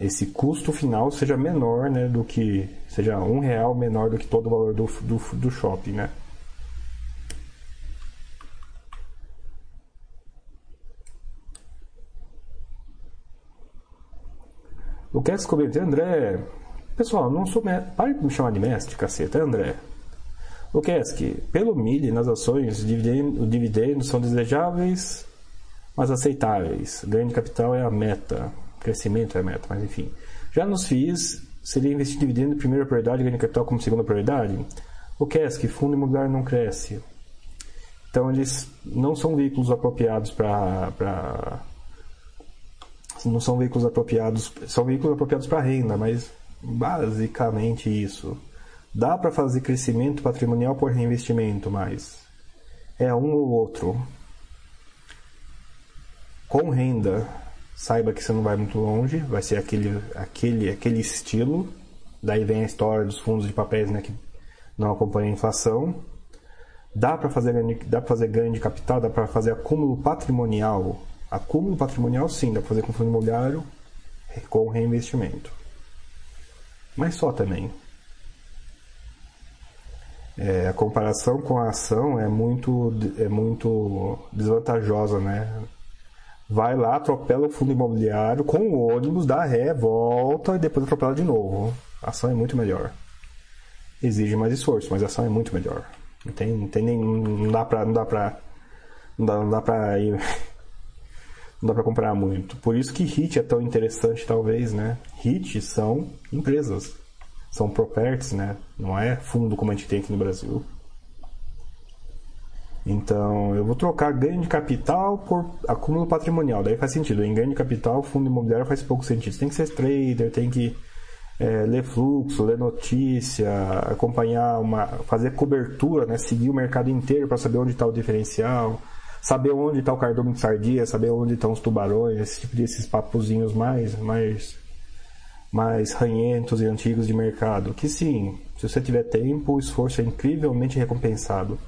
esse custo final seja menor né, do que. seja um real menor do que todo o valor do, do, do shopping, né? O que é que André. Pessoal, não sou. Pare de me chamar de mestre, caceta, André. O que é que, pelo MILI, nas ações, os dividendos, dividendos são desejáveis, mas aceitáveis. Ganho de capital é a meta crescimento é a meta, mas enfim. Já nos FIIs, seria investir dividendo primeira prioridade e ganho de capital como segunda prioridade? O CASC, fundo imobiliário não cresce. Então eles não são veículos apropriados para não são veículos apropriados, são veículos apropriados para renda, mas basicamente isso. Dá para fazer crescimento patrimonial por reinvestimento, mas é um ou outro. Com renda, saiba que você não vai muito longe, vai ser aquele, aquele, aquele estilo. Daí vem a história dos fundos de papéis né, que não acompanham a inflação. Dá para fazer, dá fazer ganho de capital, dá para fazer acúmulo patrimonial. Acúmulo patrimonial, sim, dá para fazer com fundo imobiliário com reinvestimento. Mas só também. É, a comparação com a ação é muito, é muito desvantajosa, né? Vai lá, atropela o fundo imobiliário com o ônibus, dá ré, volta e depois atropela de novo. A ação é muito melhor. Exige mais esforço, mas a ação é muito melhor. Não tem, não tem nem, não dá pra, não dá pra, não dá, não dá pra ir, não dá pra comparar muito. Por isso que HIT é tão interessante, talvez, né? HIT são empresas, são properties, né? Não é fundo como a gente tem aqui no Brasil. Então, eu vou trocar ganho de capital por acúmulo patrimonial. Daí faz sentido. Em ganho de capital, fundo imobiliário faz pouco sentido. Tem que ser trader, tem que é, ler fluxo, ler notícia, acompanhar uma, fazer cobertura, né, seguir o mercado inteiro para saber onde está o diferencial, saber onde está o cardume de sardinha, saber onde estão os tubarões, esse tipo de esses papozinhos mais, mais, mais ranhentos e antigos de mercado. Que sim, se você tiver tempo, o esforço é incrivelmente recompensado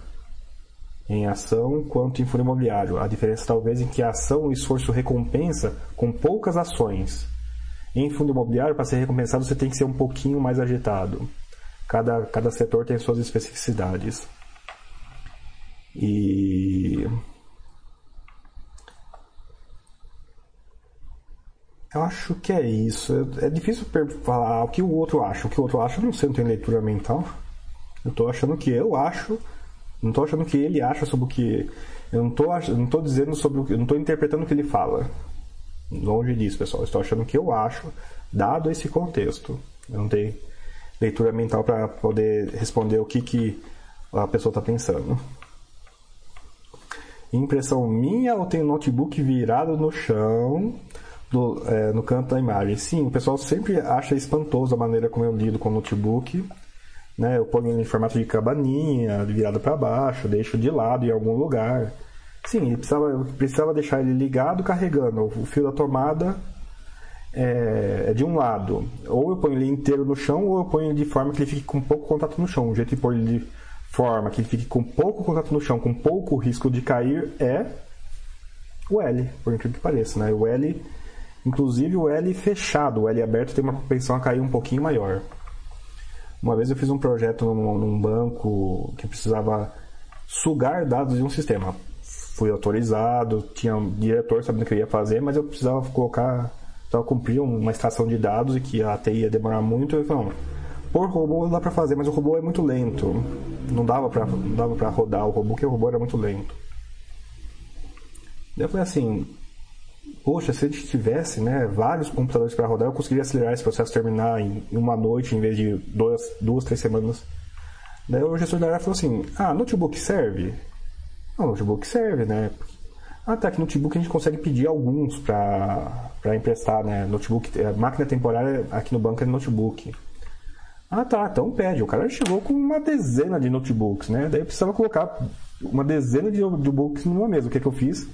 em ação quanto em fundo imobiliário. A diferença talvez em que a ação o esforço recompensa com poucas ações em fundo imobiliário, para ser recompensado, você tem que ser um pouquinho mais agitado. Cada, cada setor tem suas especificidades. E. Eu acho que é isso. É difícil falar o que o outro acha. O que o outro acha, não sei, não tem leitura mental. Eu estou achando que eu acho, não estou achando que ele acha sobre o que. Eu não estou não tô dizendo sobre o que. Eu não estou interpretando o que ele fala. Longe disso, pessoal. Estou achando que eu acho, dado esse contexto. Eu não tenho leitura mental para poder responder o que, que a pessoa está pensando. Impressão minha ou tem notebook virado no chão, no, é, no canto da imagem? Sim, o pessoal sempre acha espantoso a maneira como eu lido com o notebook. Né? Eu ponho ele em formato de cabaninha, virado para baixo, deixo de lado em algum lugar. Sim, ele precisava, precisava deixar ele ligado carregando. O fio da tomada é, é, de um lado. Ou eu ponho ele inteiro no chão, ou eu ponho ele de forma que ele fique com pouco contato no chão. O jeito de pôr ele de forma que ele fique com pouco contato no chão, com pouco risco de cair, é o L, por incrível que pareça. Né? O L, inclusive o L fechado, o L aberto tem uma propensão a cair um pouquinho maior. Uma vez eu fiz um projeto num, num banco que precisava sugar dados de um sistema fui autorizado, tinha um diretor sabendo o que eu ia fazer, mas eu precisava colocar, precisava cumprir uma extração de dados e que a TI ia demorar muito. Eu falei, por robô dá para fazer, mas o robô é muito lento. Não dava para dava para rodar o robô, porque o robô era muito lento. Daí eu falei assim, poxa, se a gente tivesse né, vários computadores para rodar, eu conseguiria acelerar esse processo, terminar em uma noite em vez de duas, duas três semanas. Daí o gestor da área falou assim, ah, notebook serve? O notebook serve, né? Tá, que notebook a gente consegue pedir alguns para emprestar, né? Notebook, é, máquina temporária aqui no banco é notebook. Ah, tá, então pede. O cara chegou com uma dezena de notebooks, né? Daí eu precisava colocar uma dezena de notebooks numa mesa. O que, é que eu fiz?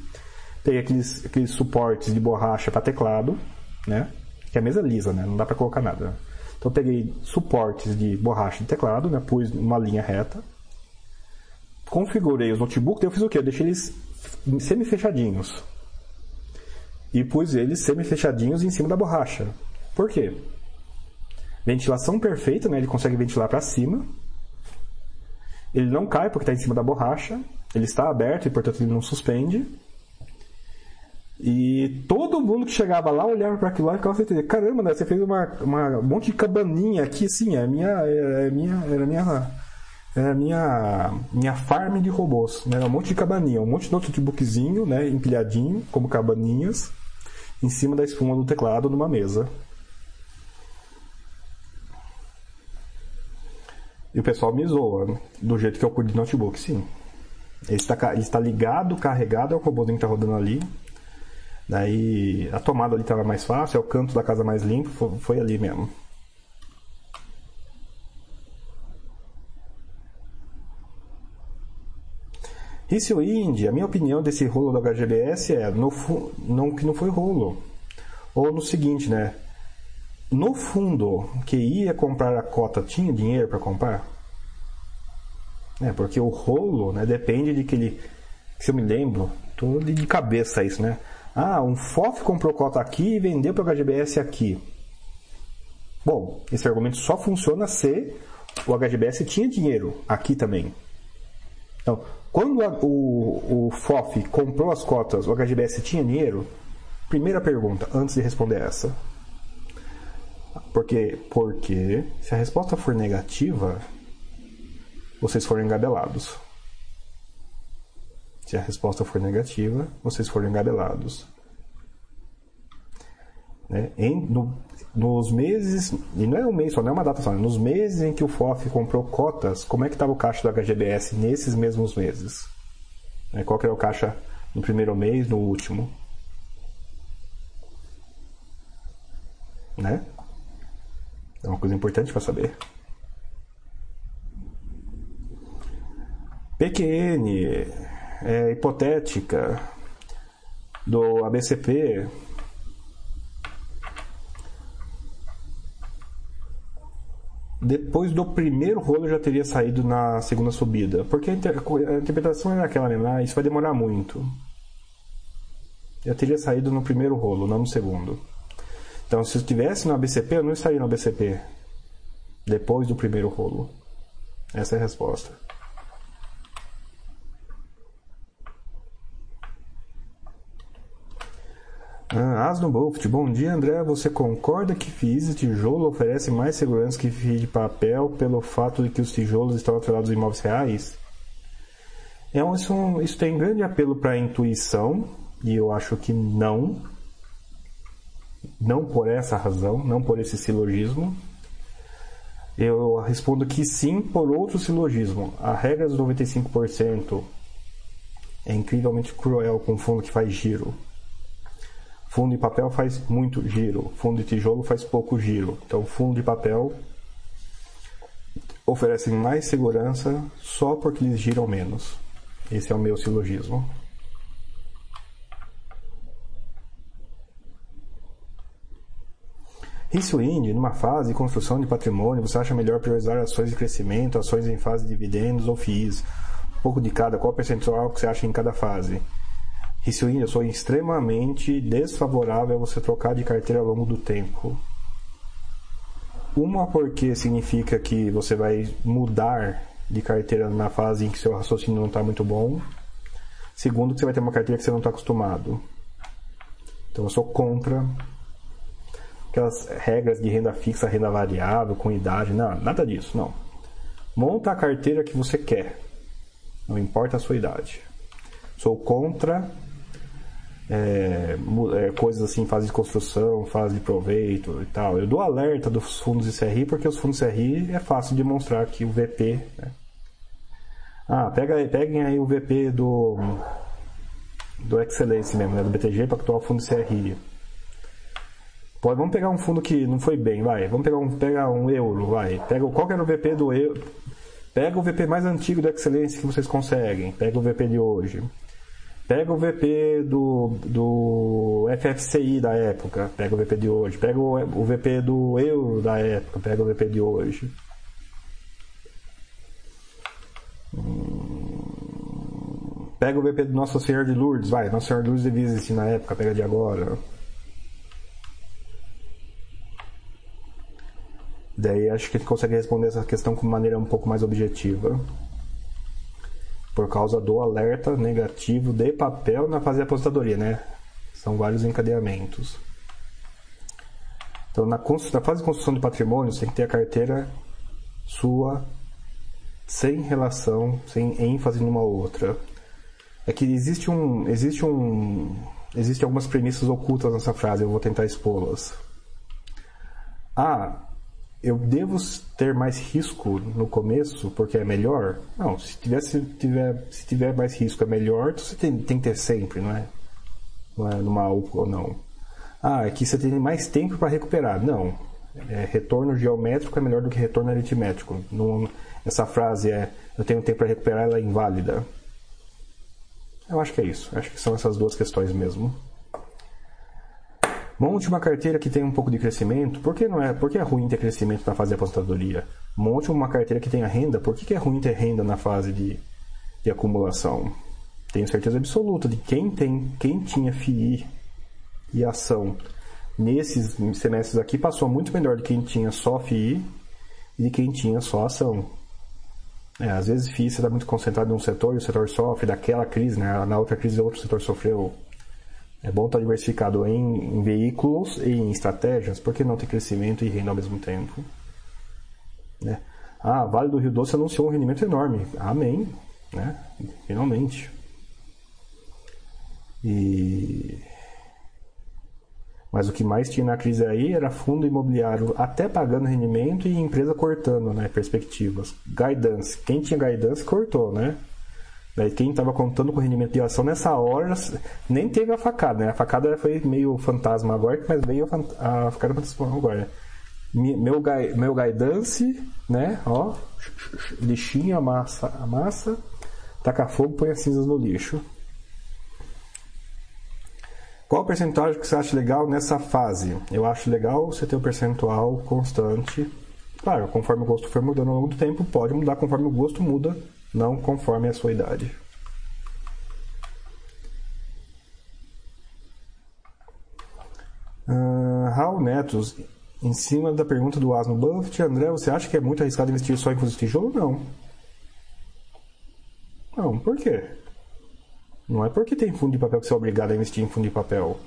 Peguei aqueles, aqueles suportes de borracha para teclado, né? Que é a mesa lisa, né? Não dá para colocar nada. Então peguei suportes de borracha de teclado, né? Pus uma linha reta configurei os notebooks, eu fiz o quê? Eu deixei eles semi-fechadinhos. E pus eles semi-fechadinhos em cima da borracha. Por quê? Ventilação perfeita, né? ele consegue ventilar para cima. Ele não cai porque está em cima da borracha. Ele está aberto e, portanto, ele não suspende. E todo mundo que chegava lá olhava para aquilo lá e ficava sem entender. Caramba, né? você fez uma, uma, um monte de cabaninha aqui, assim, é minha, é, é minha, era minha era minha, minha farm de robôs. Né? Um monte de cabaninha, um monte de notebookzinho, né? empilhadinho, como cabaninhas, em cima da espuma do teclado numa mesa. E o pessoal me zoa do jeito que eu cuido de notebook, sim. Ele está, ele está ligado, carregado, é o robôzinho que está rodando ali. Daí a tomada ali estava mais fácil, é o canto da casa mais limpo, foi, foi ali mesmo. Rício Indy, a minha opinião desse rolo do HGBS é no, não, que não foi rolo. Ou no seguinte, né? No fundo, que ia comprar a cota tinha dinheiro para comprar? É, porque o rolo, né, depende de que ele. Se eu me lembro, tô de cabeça isso, né? Ah, um FOF comprou cota aqui e vendeu para o HGBS aqui. Bom, esse argumento só funciona se o HGBS tinha dinheiro aqui também. Então, quando a, o, o FOF comprou as cotas, o HGBS tinha dinheiro? Primeira pergunta, antes de responder essa. Porque, porque se a resposta for negativa, vocês foram engabelados. Se a resposta for negativa, vocês foram engabelados. Né? Em, no, nos meses, e não é um mês só, não é uma data só, né? nos meses em que o FOF comprou cotas, como é que estava o caixa do HGBS nesses mesmos meses? Né? Qual que era o caixa no primeiro mês, no último? Né? É uma coisa importante para saber. PQN, é, hipotética, do ABCP, depois do primeiro rolo já teria saído na segunda subida. Porque a, inter a interpretação era aquela mesmo, ah, isso vai demorar muito. Já teria saído no primeiro rolo, não no segundo. Então, se eu estivesse no ABCP, eu não estaria no ABCP. Depois do primeiro rolo. Essa é a resposta. Ah, Asno Buffett, bom dia André. Você concorda que FIIs de tijolo oferece mais segurança que FII de papel pelo fato de que os tijolos estão atrelados a imóveis reais? É um, isso, isso tem grande apelo para a intuição, e eu acho que não. Não por essa razão, não por esse silogismo. Eu respondo que sim por outro silogismo. A regra dos 95% é incrivelmente cruel com um fundo que faz giro. Fundo de papel faz muito giro, fundo de tijolo faz pouco giro. Então, fundo de papel oferece mais segurança só porque eles giram menos. Esse é o meu silogismo. Isso Indy, numa fase de construção de patrimônio, você acha melhor priorizar ações de crescimento, ações em fase de dividendos ou FIIs? Um pouco de cada, qual percentual que você acha em cada fase? Rissuinho, eu sou extremamente desfavorável a você trocar de carteira ao longo do tempo. Uma porque significa que você vai mudar de carteira na fase em que seu raciocínio não está muito bom. Segundo, que você vai ter uma carteira que você não está acostumado. Então eu sou contra aquelas regras de renda fixa, renda variável, com idade, não, nada disso, não. Monta a carteira que você quer, não importa a sua idade. Sou contra é, é, coisas assim, fase de construção, fase de proveito e tal. Eu dou alerta dos fundos de CRI porque os fundos de CRI é fácil de demonstrar que o VP. Né? Ah, pega, peguem aí o VP do, do Excellence mesmo, né? do BTG para o fundo de CRI. Pode, vamos pegar um fundo que não foi bem, vai. Vamos pegar um, pegar um euro, vai. Pega, qual que era o VP do euro? Pega o VP mais antigo do Excellence que vocês conseguem. Pega o VP de hoje. Pega o VP do, do FFCI da época, pega o VP de hoje. Pega o, o VP do euro da época, pega o VP de hoje. Hum, pega o VP do Nossa Senhora de Lourdes, vai. Nossa Senhora de Lourdes devia existir na época, pega de agora. Daí acho que ele consegue responder essa questão de maneira um pouco mais objetiva por causa do alerta negativo de papel na fase de aposentadoria, né? São vários encadeamentos. Então, na, na fase de construção de patrimônio, você tem que ter a carteira sua sem relação, sem ênfase numa outra. É que existe um, existe um, existe algumas premissas ocultas nessa frase. Eu vou tentar expô-las. Ah, eu devo ter mais risco no começo porque é melhor? Não, se tiver, se tiver, se tiver mais risco é melhor, então você tem, tem que ter sempre, não é? não é numa ou não. Ah, é que você tem mais tempo para recuperar. Não. É, retorno geométrico é melhor do que retorno aritmético. Não, essa frase é eu tenho tempo para recuperar, ela é inválida. Eu acho que é isso. Acho que são essas duas questões mesmo. Monte uma carteira que tem um pouco de crescimento. Por que não é? Por que é ruim ter crescimento na fase de aposentadoria? Monte uma carteira que tenha renda. Por que, que é ruim ter renda na fase de, de acumulação? Tenho certeza absoluta de quem tem, quem tinha FII e ação nesses semestres aqui passou muito melhor de quem tinha só FII e de quem tinha só ação. É, às vezes FII está muito concentrado em um setor e o setor sofre daquela crise, né? na outra crise outro setor sofreu é bom estar diversificado em, em veículos e em estratégias, porque não ter crescimento e renda ao mesmo tempo. Né? Ah, Vale do Rio Doce anunciou um rendimento enorme. Amém. Né? Finalmente. E... Mas o que mais tinha na crise aí era fundo imobiliário até pagando rendimento e empresa cortando né, perspectivas. Guidance. Quem tinha guidance cortou, né? Daí quem estava contando com rendimento de ação nessa hora nem teve a facada, né? A facada foi meio fantasma agora, mas veio a, facada fantasma agora. Meu, meu guidance, né? Ó, lixinho, amassa, amassa, taca fogo, põe as cinzas no lixo. Qual o percentual que você acha legal nessa fase? Eu acho legal você ter um percentual constante. Claro, conforme o gosto for mudando ao longo do tempo, pode mudar conforme o gosto muda não conforme a sua idade. Uh, Raul Netos, em cima da pergunta do Asno Buffett, André, você acha que é muito arriscado investir só em fundos de tijolo? Não. Não, por quê? Não é porque tem fundo de papel que você é obrigado a investir em fundo de papel.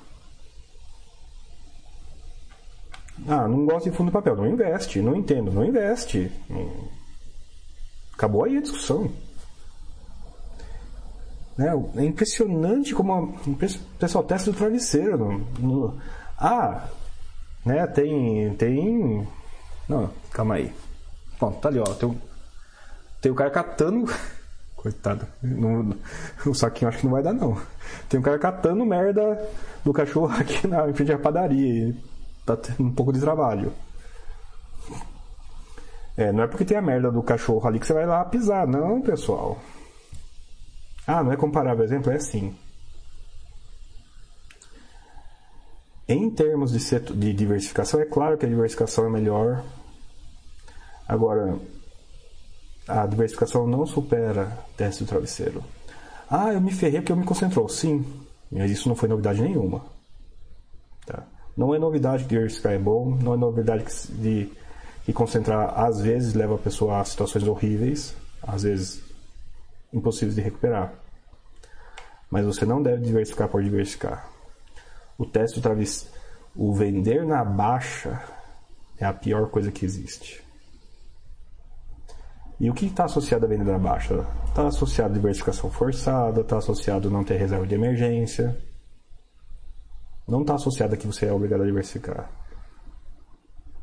Ah, não gosto de fundo de papel. Não investe. Não entendo. Não investe. Acabou aí a discussão. Né? É impressionante como o pessoal testa do travesseiro. No, no, ah, né, tem, tem... Não, calma aí. Bom, tá ali, ó. Tem, tem o cara catando... Coitado. Não, o saquinho acho que não vai dar, não. Tem um cara catando merda do cachorro aqui na em frente à padaria. E tá tendo um pouco de trabalho. É, não é porque tem a merda do cachorro ali que você vai lá pisar, não, pessoal. Ah, não é comparável, exemplo, é assim. Em termos de, setor, de diversificação, é claro que a diversificação é melhor. Agora, a diversificação não supera teste do travesseiro. Ah, eu me ferrei porque eu me concentrou. Sim, mas isso não foi novidade nenhuma. Tá? Não é novidade que diversificar é bom, não é novidade de e concentrar às vezes leva a pessoa a situações horríveis, às vezes impossíveis de recuperar. Mas você não deve diversificar por diversificar. O teste do travesseiro, o vender na baixa é a pior coisa que existe. E o que está associado a vender na baixa? Está associado a diversificação forçada, está associado a não ter reserva de emergência. Não está associado a que você é obrigado a diversificar.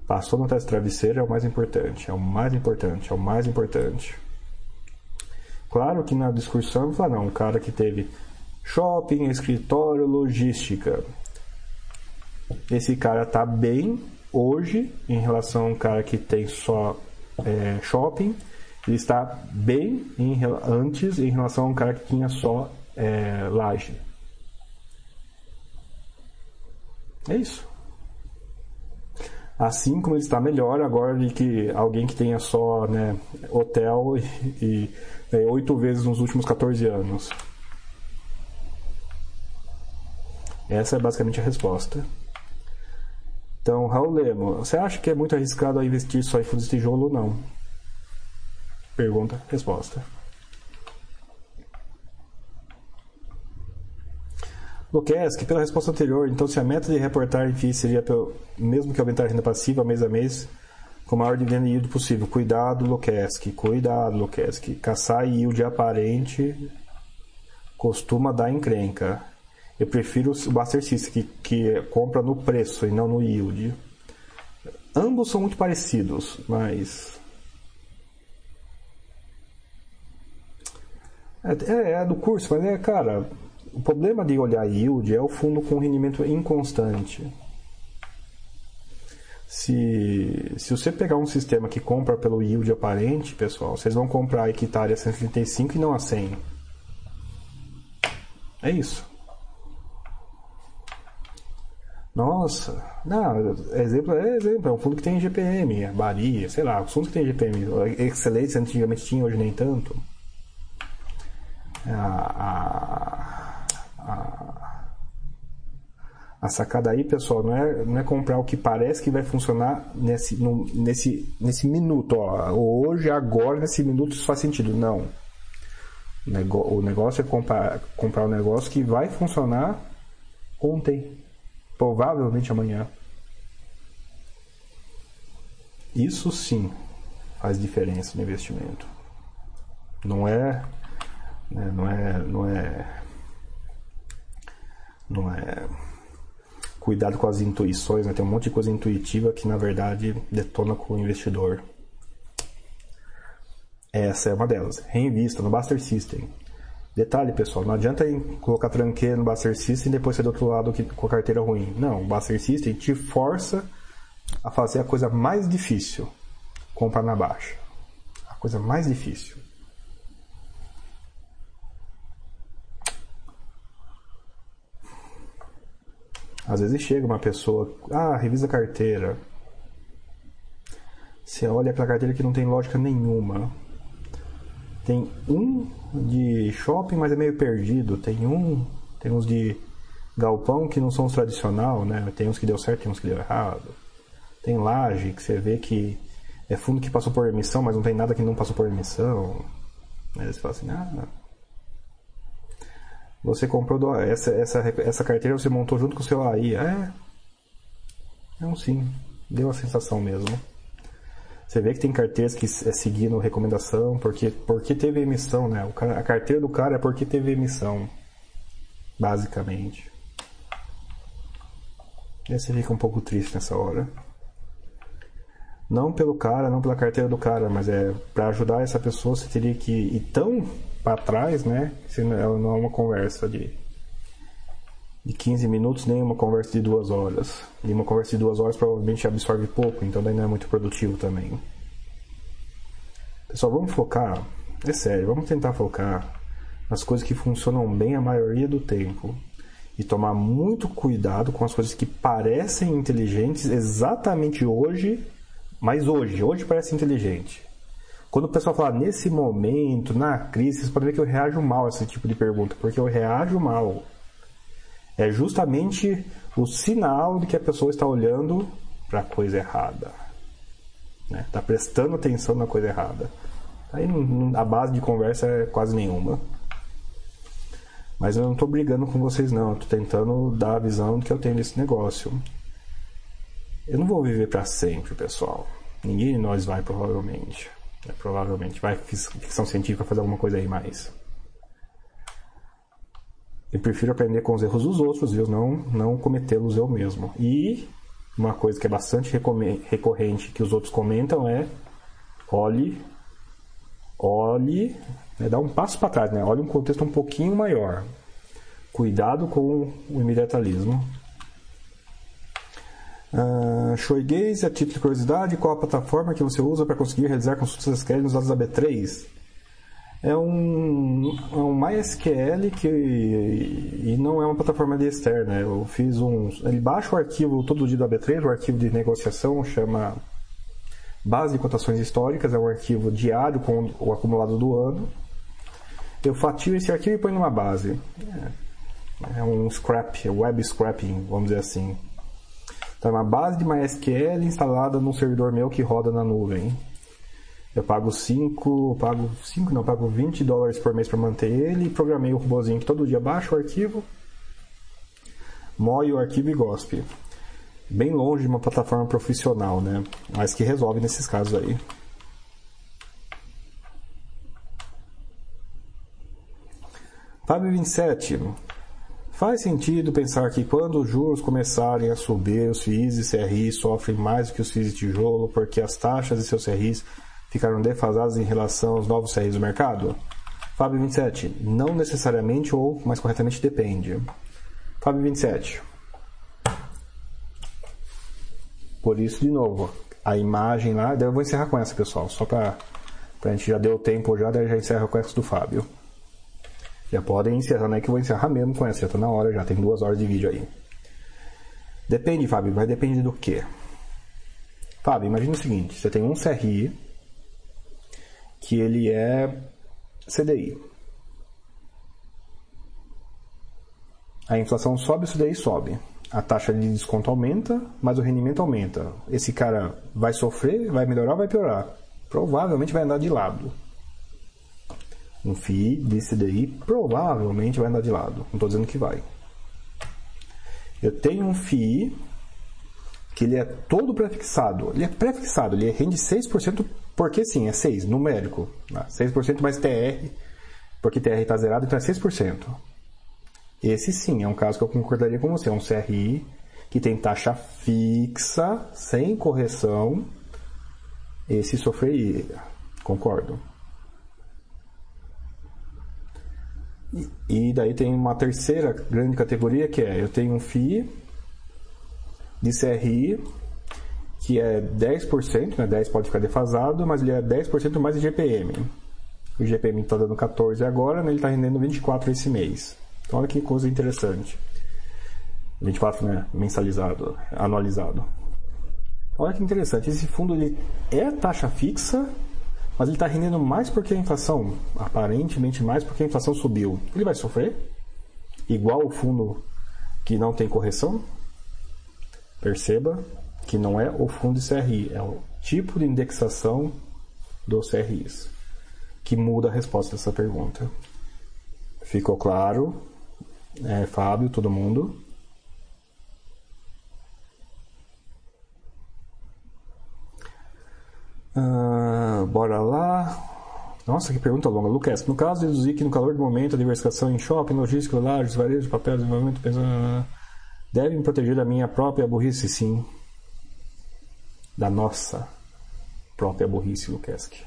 Passou no teste travesseiro é o mais importante, é o mais importante, é o mais importante. Claro que na discussão fala, não, um cara que teve shopping, escritório, logística. Esse cara tá bem hoje em relação a um cara que tem só é, shopping. Ele está bem em, antes em relação a um cara que tinha só é, laje. É isso. Assim como ele está melhor agora de que alguém que tenha só né, hotel e, é, oito vezes nos últimos 14 anos. Essa é basicamente a resposta. Então, Raul Lemo, você acha que é muito arriscado investir só em fundos de tijolo ou não? Pergunta, resposta. Luquesque, pela resposta anterior, então se a meta de reportar FII seria pelo, mesmo que aumentar a renda passiva mês a mês, com a maior dividendo yield possível. Cuidado, Luquesque, cuidado, Luquesque. Caçar yield aparente costuma dar encrenca. Eu prefiro o Buster System, que, que compra no preço e não no yield. Ambos são muito parecidos, mas... É, é, é do curso, mas é, cara O problema de olhar yield é o fundo com rendimento inconstante. Se, se você pegar um sistema que compra pelo yield aparente, pessoal, vocês vão comprar a hectare a 135 e não a 100. É isso. Nossa, não, exemplo é exemplo, é um fundo que tem GPM, Baria, sei lá, os fundos que tem GPM, Excelência antigamente tinha, hoje nem tanto. A, a, a, a, sacada aí, pessoal, não é, não é comprar o que parece que vai funcionar nesse, no, nesse, nesse minuto, ó, hoje, agora, nesse minuto, isso faz sentido. Não. O negócio é comprar, comprar um negócio que vai funcionar ontem provavelmente amanhã. Isso sim faz diferença no investimento. Não é, né, não é, não é, não é cuidado com as intuições, né? tem um monte de coisa intuitiva que na verdade detona com o investidor. Essa é uma delas. Reinvista no Buster System. Detalhe, pessoal, não adianta colocar tranqueira no Buster System e depois ser do outro lado com a carteira ruim. Não, o Buster System te força a fazer a coisa mais difícil, comprar na baixa. A coisa mais difícil. Às vezes chega uma pessoa, ah, revisa a carteira. Você olha aquela carteira que não tem lógica nenhuma. Tem um de shopping, mas é meio perdido. Tem um, tem uns de galpão que não são os tradicional, né? Tem uns que deu certo, tem uns que deu errado. Tem laje que você vê que é fundo que passou por emissão, mas não tem nada que não passou por emissão. Aí você fala assim, ah, você comprou essa, essa, essa carteira, você montou junto com o seu AI. É, é um sim, deu a sensação mesmo. Você vê que tem carteiras que é seguindo recomendação, porque, porque teve emissão, né? Cara, a carteira do cara é porque teve emissão, basicamente. E aí você fica um pouco triste nessa hora. Não pelo cara, não pela carteira do cara, mas é para ajudar essa pessoa você teria que ir tão para trás, né? Se não é uma conversa de de 15 minutos, nem uma conversa de duas horas. E uma conversa de duas horas provavelmente absorve pouco, então daí não é muito produtivo também. Pessoal, vamos focar, é sério, vamos tentar focar nas coisas que funcionam bem a maioria do tempo. E tomar muito cuidado com as coisas que parecem inteligentes exatamente hoje, mas hoje, hoje parece inteligente. Quando o pessoal fala nesse momento, na crise, vocês podem ver que eu reajo mal a esse tipo de pergunta, porque eu reajo mal é justamente o sinal de que a pessoa está olhando para a coisa errada. Está né? Tá prestando atenção na coisa errada. Aí a base de conversa é quase nenhuma. Mas eu não estou brigando com vocês, não. Estou tentando dar a visão que eu tenho desse negócio. Eu não vou viver para sempre, pessoal. Ninguém de nós vai, provavelmente. É, provavelmente vai ficção científica fazer alguma coisa aí mais. Eu prefiro aprender com os erros dos outros e não, não cometê-los eu mesmo. E uma coisa que é bastante recorrente que os outros comentam é olhe, olhe, né, dá um passo para trás, né? olhe um contexto um pouquinho maior. Cuidado com o imediatalismo. Uh, Shoegaze, a título de curiosidade, qual a plataforma que você usa para conseguir realizar consultas SQL nos dados da B3? é um, é um MySQL que e não é uma plataforma externa. Eu fiz um. Ele baixa o arquivo todo dia do AB3, o arquivo de negociação chama Base de Cotações Históricas, é um arquivo diário com o acumulado do ano. Eu fatio esse arquivo e ponho numa base. É, é um scrap, é web scrapping, vamos dizer assim. Então, é uma base de MySQL instalada num servidor meu que roda na nuvem. Eu pago 5, pago 5 não, pago 20 dólares por mês para manter ele programei o robôzinho que todo dia baixa o arquivo, moe o arquivo e gospe. Bem longe de uma plataforma profissional, né? Mas que resolve nesses casos aí. Fábio 27. Faz sentido pensar que quando os juros começarem a subir, os FIIs e CRIs sofrem mais do que os FIIs de tijolo, porque as taxas de seus CRIs ficaram defasadas em relação aos novos CRs do mercado? Fábio 27, não necessariamente ou mais corretamente depende. Fábio 27. Por isso, de novo, a imagem lá. eu vou encerrar com essa, pessoal, só para a gente já deu tempo já, daí já encerra com essa do Fábio. Já podem encerrar, né? Que eu vou encerrar mesmo com essa, já tá na hora, já tem duas horas de vídeo aí. Depende, Fábio, mas depende do quê? Fábio, imagina o seguinte: você tem um CRI que ele é CDI. A inflação sobe, o CDI sobe a taxa de desconto aumenta, mas o rendimento aumenta. Esse cara vai sofrer, vai melhorar vai piorar? Provavelmente vai andar de lado. Um FII desse daí provavelmente vai andar de lado. Não estou dizendo que vai. Eu tenho um FII que ele é todo prefixado. Ele é prefixado, ele rende 6% porque sim, é 6, numérico. 6% né? mais TR, porque TR está zerado, então é 6%. Esse sim é um caso que eu concordaria com você. É um CRI que tem taxa fixa, sem correção. Esse sofreria. Concordo. E, daí tem uma terceira grande categoria que é: eu tenho um FII de CRI que é 10%, né? 10 pode ficar defasado, mas ele é 10% mais de GPM. O GPM está dando 14 agora, né? ele está rendendo 24 esse mês. Então, olha que coisa interessante. 24, né? Mensalizado, anualizado. Olha que interessante. Esse fundo ele é taxa fixa, mas ele está rendendo mais porque a inflação, aparentemente mais porque a inflação subiu. Ele vai sofrer? Igual o fundo que não tem correção? Perceba que não é o fundo de CRI, é o tipo de indexação dos CRIs que muda a resposta dessa pergunta. Ficou claro? é, Fábio, todo mundo. Uh, bora lá. Nossa, que pergunta longa. Lucas, no caso de deduzir que no calor do momento a diversificação em shopping, logística, lajes, varejo, papel, desenvolvimento, pensando, devem proteger da minha própria burrice, sim. Da nossa própria burrice, Luquesque.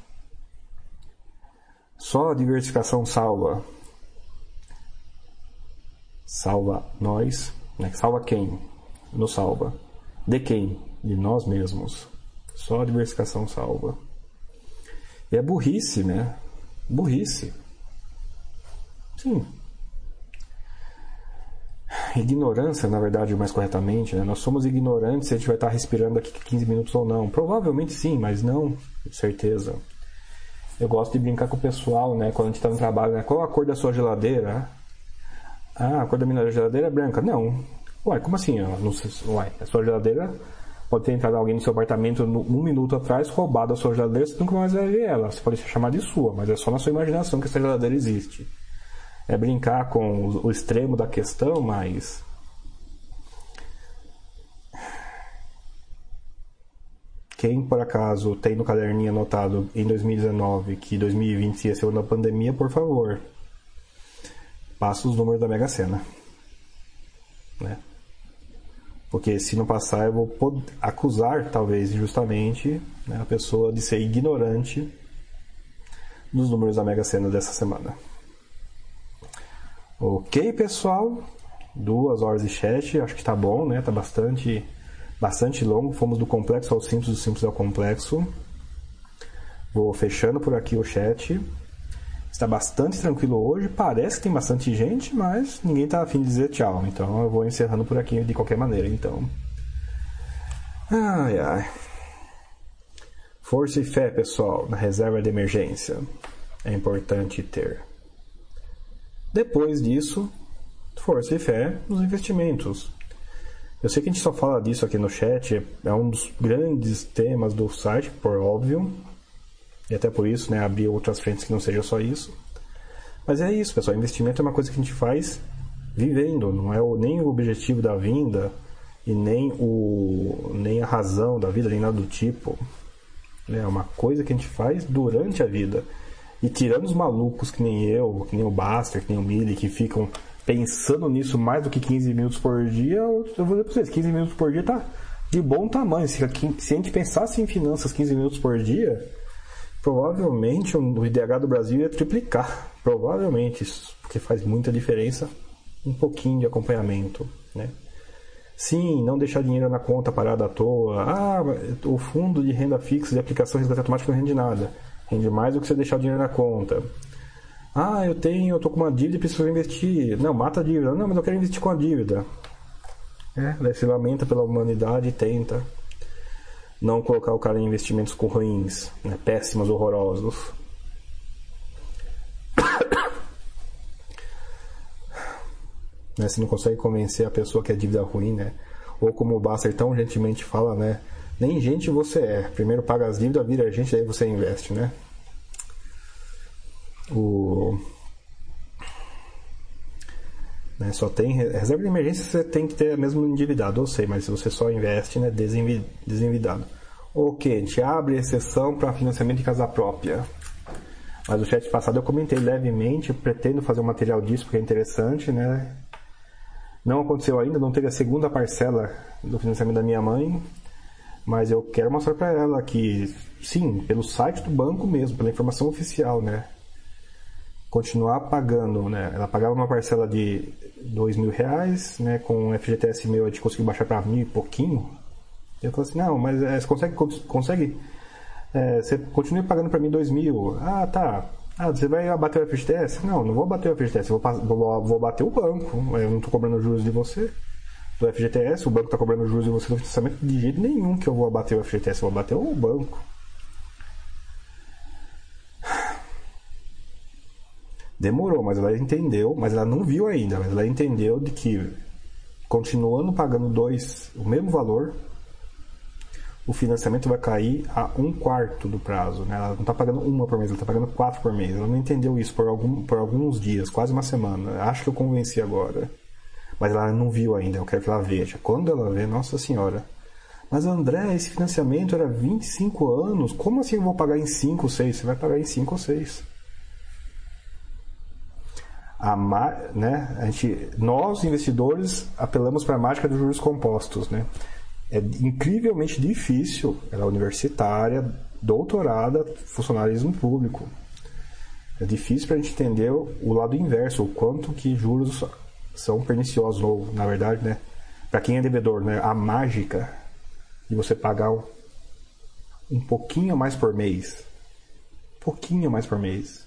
Só a diversificação salva salva nós, né? salva quem? Nos salva. De quem? De nós mesmos. Só a diversificação salva. E é burrice, né? Burrice. Sim. Ignorância, na verdade, mais corretamente, né? Nós somos ignorantes se a gente vai estar respirando aqui 15 minutos ou não. Provavelmente sim, mas não, com certeza. Eu gosto de brincar com o pessoal, né? Quando a gente está no trabalho, né? Qual a cor da sua geladeira? Ah, a cor da minha geladeira é branca. Não. Uai, como assim? Uai, a sua geladeira pode ter entrado alguém no seu apartamento um minuto atrás, roubado a sua geladeira, você nunca mais vai ver ela. Você pode chamar de sua, mas é só na sua imaginação que essa geladeira existe. É brincar com o extremo da questão, mas. Quem por acaso tem no caderninho anotado em 2019 que 2020 ia ser uma pandemia, por favor, passa os números da Mega Sena. Né? Porque se não passar, eu vou acusar, talvez injustamente, né, a pessoa de ser ignorante dos números da Mega Sena dessa semana. Ok, pessoal? Duas horas de chat, acho que tá bom, né? Tá bastante, bastante longo. Fomos do complexo ao simples, do simples ao complexo. Vou fechando por aqui o chat. Está bastante tranquilo hoje. Parece que tem bastante gente, mas ninguém está afim de dizer tchau. Então eu vou encerrando por aqui de qualquer maneira. Então. Ai ai. Força e fé, pessoal, na reserva de emergência. É importante ter. Depois disso, força e fé nos investimentos. Eu sei que a gente só fala disso aqui no chat, é um dos grandes temas do site, por óbvio, e até por isso, né, abrir outras frentes que não seja só isso. Mas é isso, pessoal. Investimento é uma coisa que a gente faz vivendo, não é o, nem o objetivo da vinda e nem, o, nem a razão da vida, nem nada do tipo. É uma coisa que a gente faz durante a vida. E tirando os malucos que nem eu, que nem o Baster, que nem o Mili, que ficam pensando nisso mais do que 15 minutos por dia, eu vou dizer pra vocês, 15 minutos por dia tá de bom tamanho. Se, se a gente pensasse em finanças 15 minutos por dia, provavelmente o IDH do Brasil ia triplicar. Provavelmente, porque faz muita diferença um pouquinho de acompanhamento, né? Sim, não deixar dinheiro na conta parada à toa. Ah, o fundo de renda fixa de aplicação de resgate automático não rende nada. Rende mais do que você deixar o dinheiro na conta. Ah, eu tenho, eu tô com uma dívida e preciso investir. Não, mata a dívida. Não, mas eu quero investir com a dívida. É, daí se lamenta pela humanidade e tenta não colocar o cara em investimentos ruins, né, péssimos, horrorosos. né? Você não consegue convencer a pessoa que é dívida ruim, né? Ou como o Basser tão gentilmente fala, né? Nem gente você é. Primeiro paga as dívidas, vira gente, daí você investe, né? O... Né, só tem reserva de emergência você tem que ter mesmo endividado, eu sei, mas se você só investe, né, desenvidado. Ok, a gente abre exceção para financiamento de casa própria. Mas o chat passado eu comentei levemente, eu pretendo fazer um material disso porque é interessante, né? Não aconteceu ainda, não teve a segunda parcela do financiamento da minha mãe, mas eu quero mostrar para ela que, sim, pelo site do banco mesmo, pela informação oficial, né? Continuar pagando, né? Ela pagava uma parcela de dois mil reais, né? Com o FGTS meu a gente conseguiu baixar para mil e pouquinho. Eu falei assim, não, mas é, você consegue, consegue é, você continua pagando para mim dois mil. Ah, tá. Ah, você vai bater o FGTS? Não, não vou bater o FGTS, vou, vou, vou bater o banco. Eu não estou cobrando juros de você do FGTS, o banco está cobrando juros de você no financiamento de jeito nenhum que eu vou abater o FGTS, eu vou abater o banco. Demorou, mas ela entendeu, mas ela não viu ainda, mas ela entendeu de que continuando pagando dois, o mesmo valor, o financiamento vai cair a um quarto do prazo. Né? Ela não está pagando uma por mês, ela está pagando quatro por mês. Ela não entendeu isso por, algum, por alguns dias, quase uma semana. Acho que eu convenci agora. Mas ela não viu ainda, eu quero que ela veja. Quando ela vê, nossa senhora. Mas André, esse financiamento era 25 anos, como assim eu vou pagar em 5 ou 6? Você vai pagar em 5 ou 6. A, né, a gente, nós, investidores, apelamos para a mágica dos juros compostos. Né? é incrivelmente difícil. Ela é universitária, doutorada, funcionalismo público. É difícil para a gente entender o lado inverso, o quanto que juros são perniciosos, ou, na verdade, né? Para quem é devedor, né? A mágica de você pagar um pouquinho mais por mês. Um pouquinho mais por mês.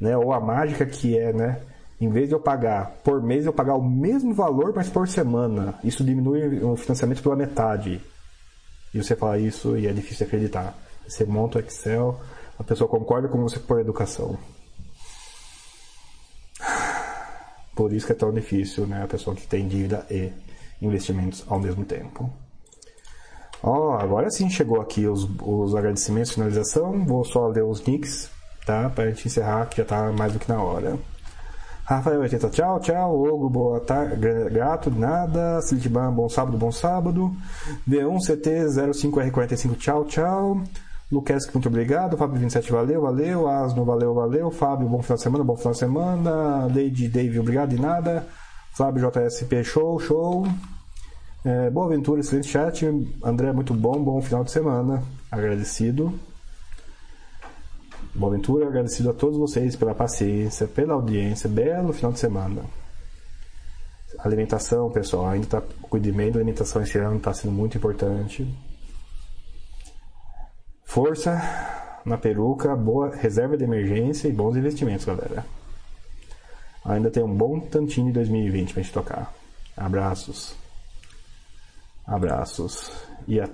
Né? Ou a mágica que é, né? Em vez de eu pagar por mês, eu pagar o mesmo valor, mas por semana. Isso diminui o financiamento pela metade. E você fala isso e é difícil acreditar. Você monta o Excel, a pessoa concorda com você por educação. Por isso que é tão difícil, né? A pessoa que tem dívida e investimentos ao mesmo tempo. Ó, oh, agora sim chegou aqui os, os agradecimentos, finalização. Vou só ler os nicks, tá? Pra gente encerrar, que já tá mais do que na hora. Rafael 80, tchau, tchau. Ogo, boa tarde. Gato, nada. Silitiban, bom sábado, bom sábado. V1CT05R45, tchau, tchau. Luquesque, muito obrigado. Fábio 27, valeu, valeu. Asno, valeu, valeu. Fábio, bom final de semana, bom final de semana. Lady Dave, obrigado de nada. Flávio JSP, show, show. É, boa aventura, excelente chat. André, muito bom, bom final de semana. Agradecido. Boaventura, agradecido a todos vocês pela paciência, pela audiência. Belo final de semana. Alimentação, pessoal, ainda está cuidando bem da alimentação esse ano, está sendo muito importante. Força na peruca, boa reserva de emergência e bons investimentos, galera. Ainda tem um bom tantinho de 2020 pra gente tocar. Abraços. Abraços. E até.